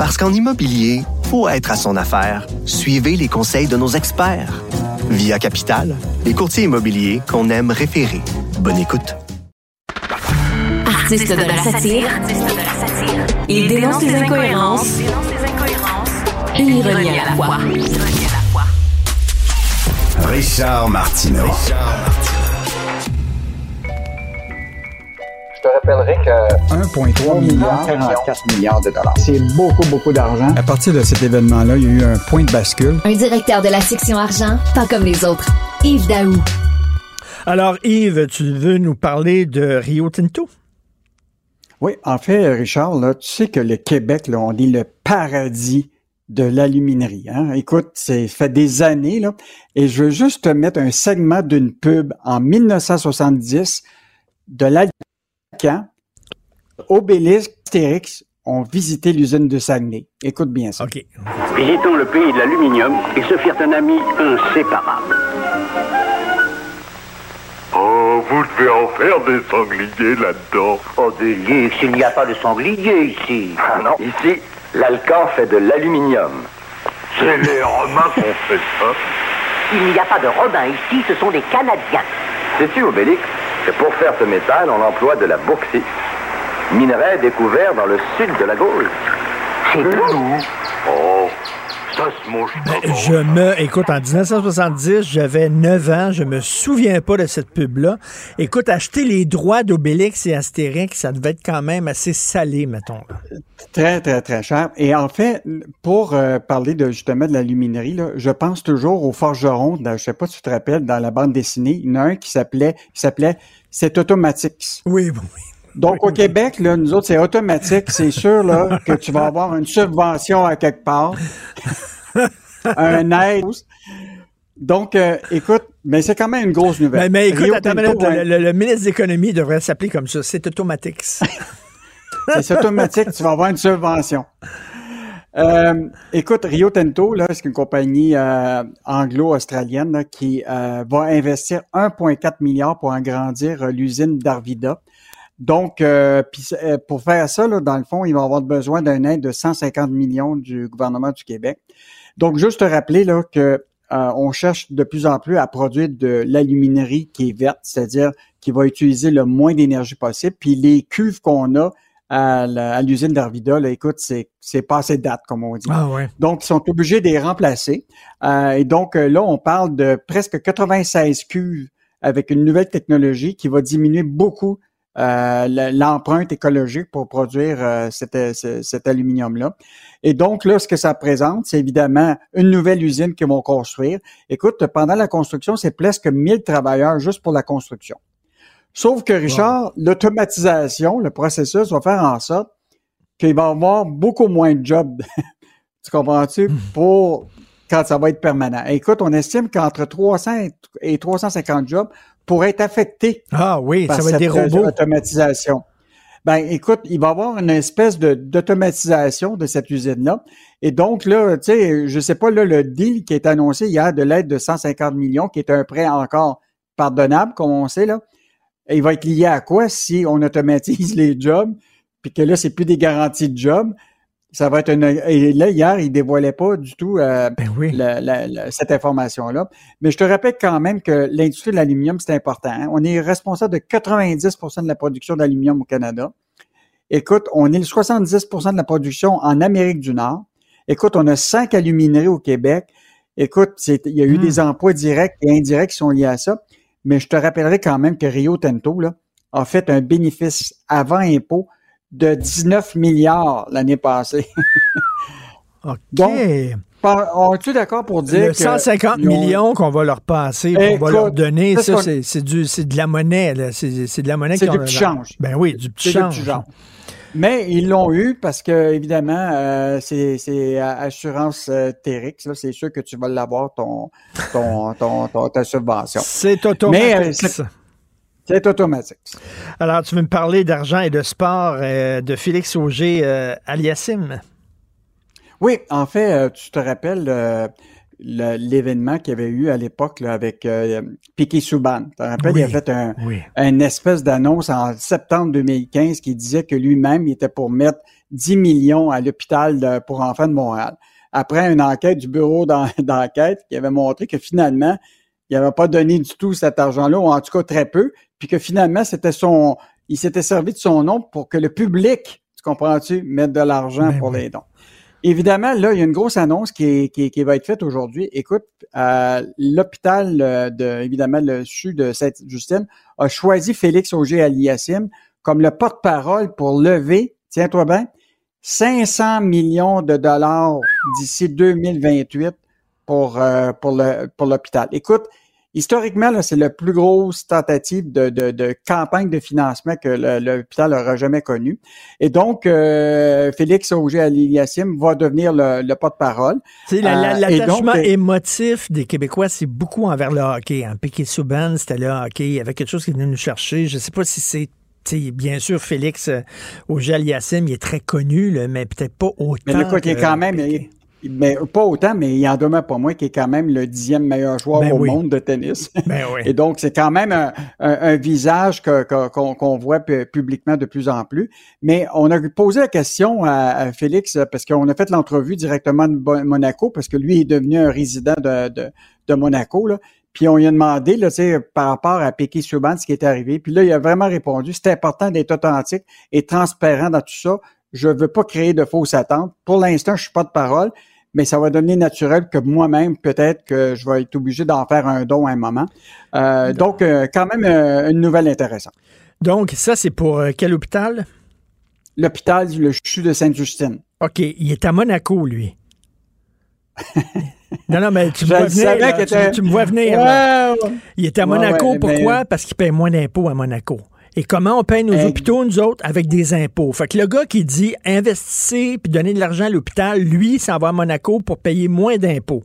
Parce qu'en immobilier, pour être à son affaire, suivez les conseils de nos experts. Via Capital, les courtiers immobiliers qu'on aime référer. Bonne écoute. Artiste de la satire, il dénonce les incohérences et l'ironie à la fois. Richard Martineau. Je te rappellerai que 1,3 milliard, 44 milliards de dollars. C'est beaucoup, beaucoup d'argent. À partir de cet événement-là, il y a eu un point de bascule. Un directeur de la section argent, pas comme les autres. Yves Daou. Alors, Yves, tu veux nous parler de Rio Tinto? Oui, en fait, Richard, là, tu sais que le Québec, là, on est le paradis de l'aluminerie. Hein? Écoute, c'est fait des années, là, et je veux juste te mettre un segment d'une pub en 1970 de l'Alcan. Obélix, Astérix ont visité l'usine de Saguenay. Écoute bien ça. OK. Visitons le pays de l'aluminium et se firent un ami inséparable. Oh, vous devez en faire des sangliers là-dedans. Oh, Délix, il n'y a pas de sanglier ici. Ah non. Ici, l'Alcan fait de l'aluminium. C'est les Romains qui ont fait ça. Il n'y a pas de Robin ici, ce sont des Canadiens. Sais-tu, Obélix, que pour faire ce métal, on emploie de la bauxite, minerai découvert dans le sud de la Gaule. C'est nous. Oh, Ben, Je me, écoute, en 1970, j'avais 9 ans, je me souviens pas de cette pub-là. Écoute, acheter les droits d'Obélix et Astérix, ça devait être quand même assez salé, mettons. Très, très, très cher. Et en fait, pour euh, parler de justement de l'aluminerie, là, je pense toujours au forgeron, dans, je sais pas si tu te rappelles, dans la bande dessinée, il y en a un qui s'appelait qui s'appelait C'est automatique. Oui, oui. Donc au Québec, là, nous autres, c'est automatique. C'est sûr là, que tu vas avoir une subvention à quelque part. un aide. Donc, euh, écoute, mais c'est quand même une grosse nouvelle. Mais, mais écoute, attends hein, le, le- le ministre de l'Économie devrait s'appeler comme ça. C'est automatique. C'est automatique, tu vas avoir une subvention. Euh, écoute, Rio Tinto, là, c'est une compagnie euh, anglo-australienne qui va investir 1,4 milliard pour agrandir l'usine d'Arvida. Donc, euh, puis, euh, pour faire ça, là, dans le fond, ils vont avoir besoin d'un aide de 150 millions du gouvernement du Québec. Donc, juste te rappeler là, que euh, on cherche de plus en plus à produire de l'aluminerie qui est verte, c'est-à-dire qui va utiliser le moins d'énergie possible. Puis les cuves qu'on a à, l'usine d'Arvida, là, écoute, c'est, c'est passé date, comme on dit. Ah ouais. Donc, ils sont obligés de les remplacer. Euh, et donc, euh, là, on parle de presque 96 cuves avec une nouvelle technologie qui va diminuer beaucoup euh, l'empreinte écologique pour produire euh, cet, ce- cet aluminium-là. Et donc, là, ce que ça représente, c'est évidemment une nouvelle usine qu'ils vont construire. Écoute, pendant la construction, c'est presque 1000 travailleurs juste pour la construction. Sauf que, Richard, l'automatisation, le processus va faire en sorte qu'il va y avoir beaucoup moins de jobs, tu comprends-tu, pour quand ça va être permanent. Écoute, on estime qu'entre 300 et 350 jobs pourraient être affectés Ah oui, par ça va être des cette robots. automatisation. Ben, écoute, il va y avoir une espèce d'automatisation de cette usine-là. Et donc, là, tu sais, je sais pas, là, le deal qui est annoncé hier de l'aide de 150 millions, qui est un prêt encore pardonnable, comme on sait, là, il va être lié à quoi si on automatise les jobs, puis que là, c'est plus des garanties de job. Ça va être une. Et là, hier, il dévoilait pas du tout euh, la- la- la- cette information-là. Mais je te rappelle quand même que l'industrie de l'aluminium, c'est important. hein. On est responsable de 90% de la production d'aluminium au Canada. Écoute, on est le 70% de la production en Amérique du Nord. Écoute, on a cinq alumineries au Québec. Écoute, il y a eu des emplois directs et indirects qui sont liés à ça. Mais je te rappellerai quand même que Rio Tinto là, a fait un bénéfice avant impôt de 19 milliards l'année passée. OK. Donc, on est-tu d'accord pour dire Le que 150 ils ont- millions qu'on va leur passer, qu'on va leur donner, ça, c'est c'est du- c'est de la monnaie. C'est de la monnaie C'est du petit change. Ben oui, du petit change. Mais ils l'ont eu parce que, évidemment, euh, c'est euh, assurance euh, Térix. C'est sûr que tu vas l'avoir, ton, ton, ton, ton- ta subvention. C'est Mais, automatique. euh, c'est- automatique. Alors, tu veux me parler d'argent et de sport euh, de Félix Auger euh, aliassim. Oui, en fait, euh, tu te rappelles euh, l'événement qu'il y avait eu à l'époque avec Piquet Souban. Tu te rappelles, il a fait un, oui. une espèce d'annonce en septembre 2015 qui disait que lui-même, il était pour mettre 10 millions à l'hôpital pour enfants de Montréal. Après une enquête du bureau d'en- d'enquête qui avait montré que finalement, il n'avait pas donné du tout cet argent-là, ou en tout cas très peu, puis que finalement, c'était son, il s'était servi de son nom pour que le public, tu comprends-tu, mette de l'argent pour les dons. Évidemment, là, il y a une grosse annonce qui, qui, qui va être faite aujourd'hui. Écoute, euh, l'hôpital euh, de, évidemment, le CHU de Sainte-Justine a choisi Félix Auger-Aliassime comme le porte-parole pour lever, tiens-toi bien, 500 millions de dollars d'ici 2028 pour, euh, pour le, pour l'hôpital. Écoute, historiquement, là, c'est la plus grosse tentative de, de, de campagne de financement que le- l'hôpital aura jamais connue. Et donc, euh, Félix Auger-Aliassime va devenir le, le porte-parole. Euh, L'attachement euh, émotif des Québécois, c'est beaucoup envers le hockey. Hein. Piquet Souban, c'était le hockey. Il y avait quelque chose qui venait nous chercher. Je ne sais pas si c'est. Bien sûr, Félix euh, Auger-Aliassime, il est très connu, là, mais peut-être pas autant. Mais est que- quand même, il- mais pas autant, mais il en demeure pas moins qu'il est quand même le dixième meilleur joueur Ben au oui. monde de tennis. Ben oui. Et donc, c'est quand même un, un- un visage que- que- qu'on qu'on voit pu- publiquement de plus en plus. Mais on a posé la question à, à Félix parce qu'on a fait l'entrevue directement de Monaco parce que lui est devenu un résident de, de, de Monaco. Là. Puis on lui a demandé là, tu sais, par rapport à Piquet Souban ce qui est arrivé. Puis là, il a vraiment répondu c'est important d'être authentique et transparent dans tout ça. Je veux pas créer de fausses attentes. Pour l'instant, je suis pas de parole, mais ça va devenir naturel que moi-même, peut-être que je vais être obligé d'en faire un don à un moment. Euh, donc, euh, quand même, euh, une nouvelle intéressante. Donc, ça, c'est pour quel hôpital? L'hôpital, le CHU de Sainte-Justine. OK, il est à Monaco, lui. non, non, mais tu me vois venir. tu, me vois venir. Ouais, là. ouais. Il est à Monaco. ouais, Pourquoi? mais- Parce qu'il paye moins d'impôts à Monaco. Et comment on paye nos hôpitaux, nous autres, avec des impôts? Fait que le gars qui dit investissez puis donnez de l'argent à l'hôpital, lui, s'en va à Monaco pour payer moins d'impôts.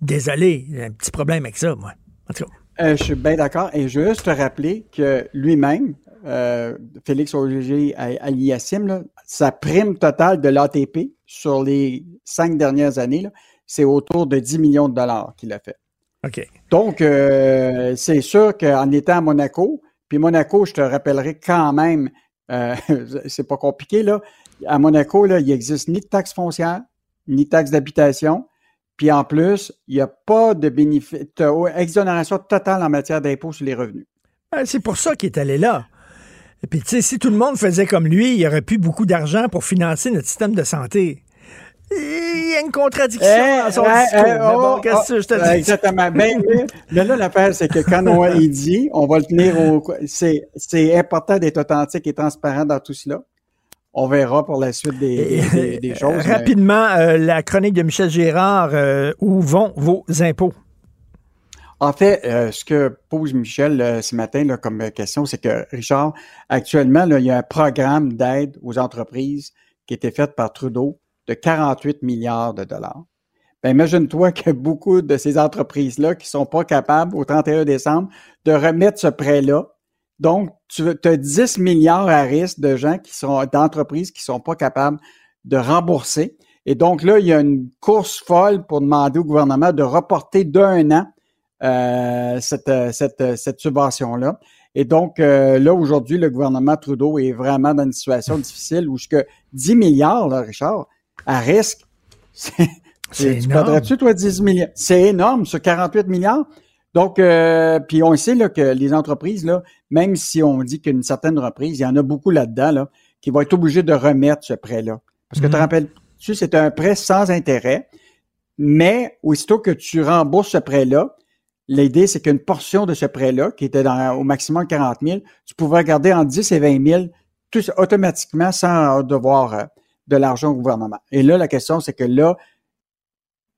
Désolé, j'ai un petit problème avec ça, moi. En tout cas. Euh, je suis bien d'accord. Et juste te rappeler que lui-même, euh, Félix Auger Aliassime, là, sa prime totale de l'ATP sur les cinq dernières années, c'est autour de 10 millions de dollars qu'il a fait. OK. Donc, euh, c'est sûr qu'en étant à Monaco, puis Monaco, je te rappellerai quand même, euh, c'est pas compliqué, là. À Monaco, là, il n'existe ni de taxe foncière, ni de taxe d'habitation, Puis en plus, il n'y a pas de bénéfice, exonération totale en matière d'impôts sur les revenus. Ben, c'est pour ça qu'il est allé là. Et puis, tu sais, si tout le monde faisait comme lui, il y aurait plus beaucoup d'argent pour financer notre système de santé. Il y a une contradiction Eh, dans son eh, discours. eh, Mais bon, oh, qu'est-ce que oh, je te euh, dis? Exactement. Ben, mais, mais là, l'affaire, c'est que quand on il dit, on va le tenir au. C'est, c'est important d'être authentique et transparent dans tout cela. On verra pour la suite des, des- des choses. Rapidement, euh, la chronique de Michel Gérard, euh, où vont vos impôts? En fait, euh, ce que pose Michel euh, ce matin là, comme question, c'est que, Richard, actuellement, là, il y a un programme d'aide aux entreprises qui a été fait par Trudeau de 48 milliards de dollars. Ben, imagine-toi que beaucoup de ces entreprises-là qui sont pas capables au 31 décembre de remettre ce prêt-là. Donc, tu as 10 milliards à risque de gens qui sont, d'entreprises qui sont pas capables de rembourser. Et donc là, il y a une course folle pour demander au gouvernement de reporter d'un an euh, cette, subvention-là. Et donc, euh, là, aujourd'hui, le gouvernement Trudeau est vraiment dans une situation difficile où jusque 10 milliards, là, Richard, à risque, c'est, tu énorme. prendrais-tu, toi, 10 milliards? C'est énorme, sur 48 milliards. Donc, euh, puis on sait là, que les entreprises, là, même si on dit qu'une certaine reprise, il y en a beaucoup là-dedans, là, qui vont être obligés de remettre ce prêt-là. Parce que tu te Mhm. rappelles-tu, c'est un prêt sans intérêt, mais aussitôt que tu rembourses ce prêt-là, l'idée, c'est qu'une portion de ce prêt-là, qui était dans, au maximum 40 000, tu pouvais garder en 10 et 20 000 tout, automatiquement sans devoir euh, de l'argent au gouvernement. Et là, la question, c'est que là,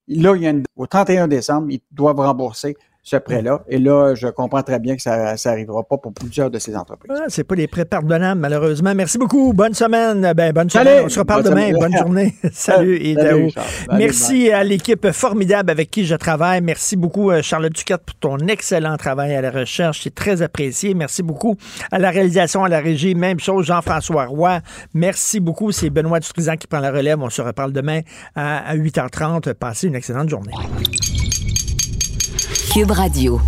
là, il y a une- au 31 décembre, ils doivent rembourser ce prêt-là. Et là, je comprends très bien que ça n'arrivera pas pour plusieurs de ces entreprises. Ah, c'est pas des prêts pardonnables, malheureusement. Merci beaucoup. Bonne semaine. Ben, bonne Salut. semaine. On se reparle Bonne demain. semaine. Bonne journée. Salut, Merci à l'équipe formidable avec qui je travaille. Merci beaucoup, euh, Charlotte Duquette, pour ton excellent travail à la recherche. C'est très apprécié. Merci beaucoup à la réalisation, à la régie. Même chose, Jean-François Roy. Merci beaucoup. C'est Benoît Dutrisan qui prend la relève. On se reparle demain à, à 8h30. Passez une excellente journée. Cube Radio.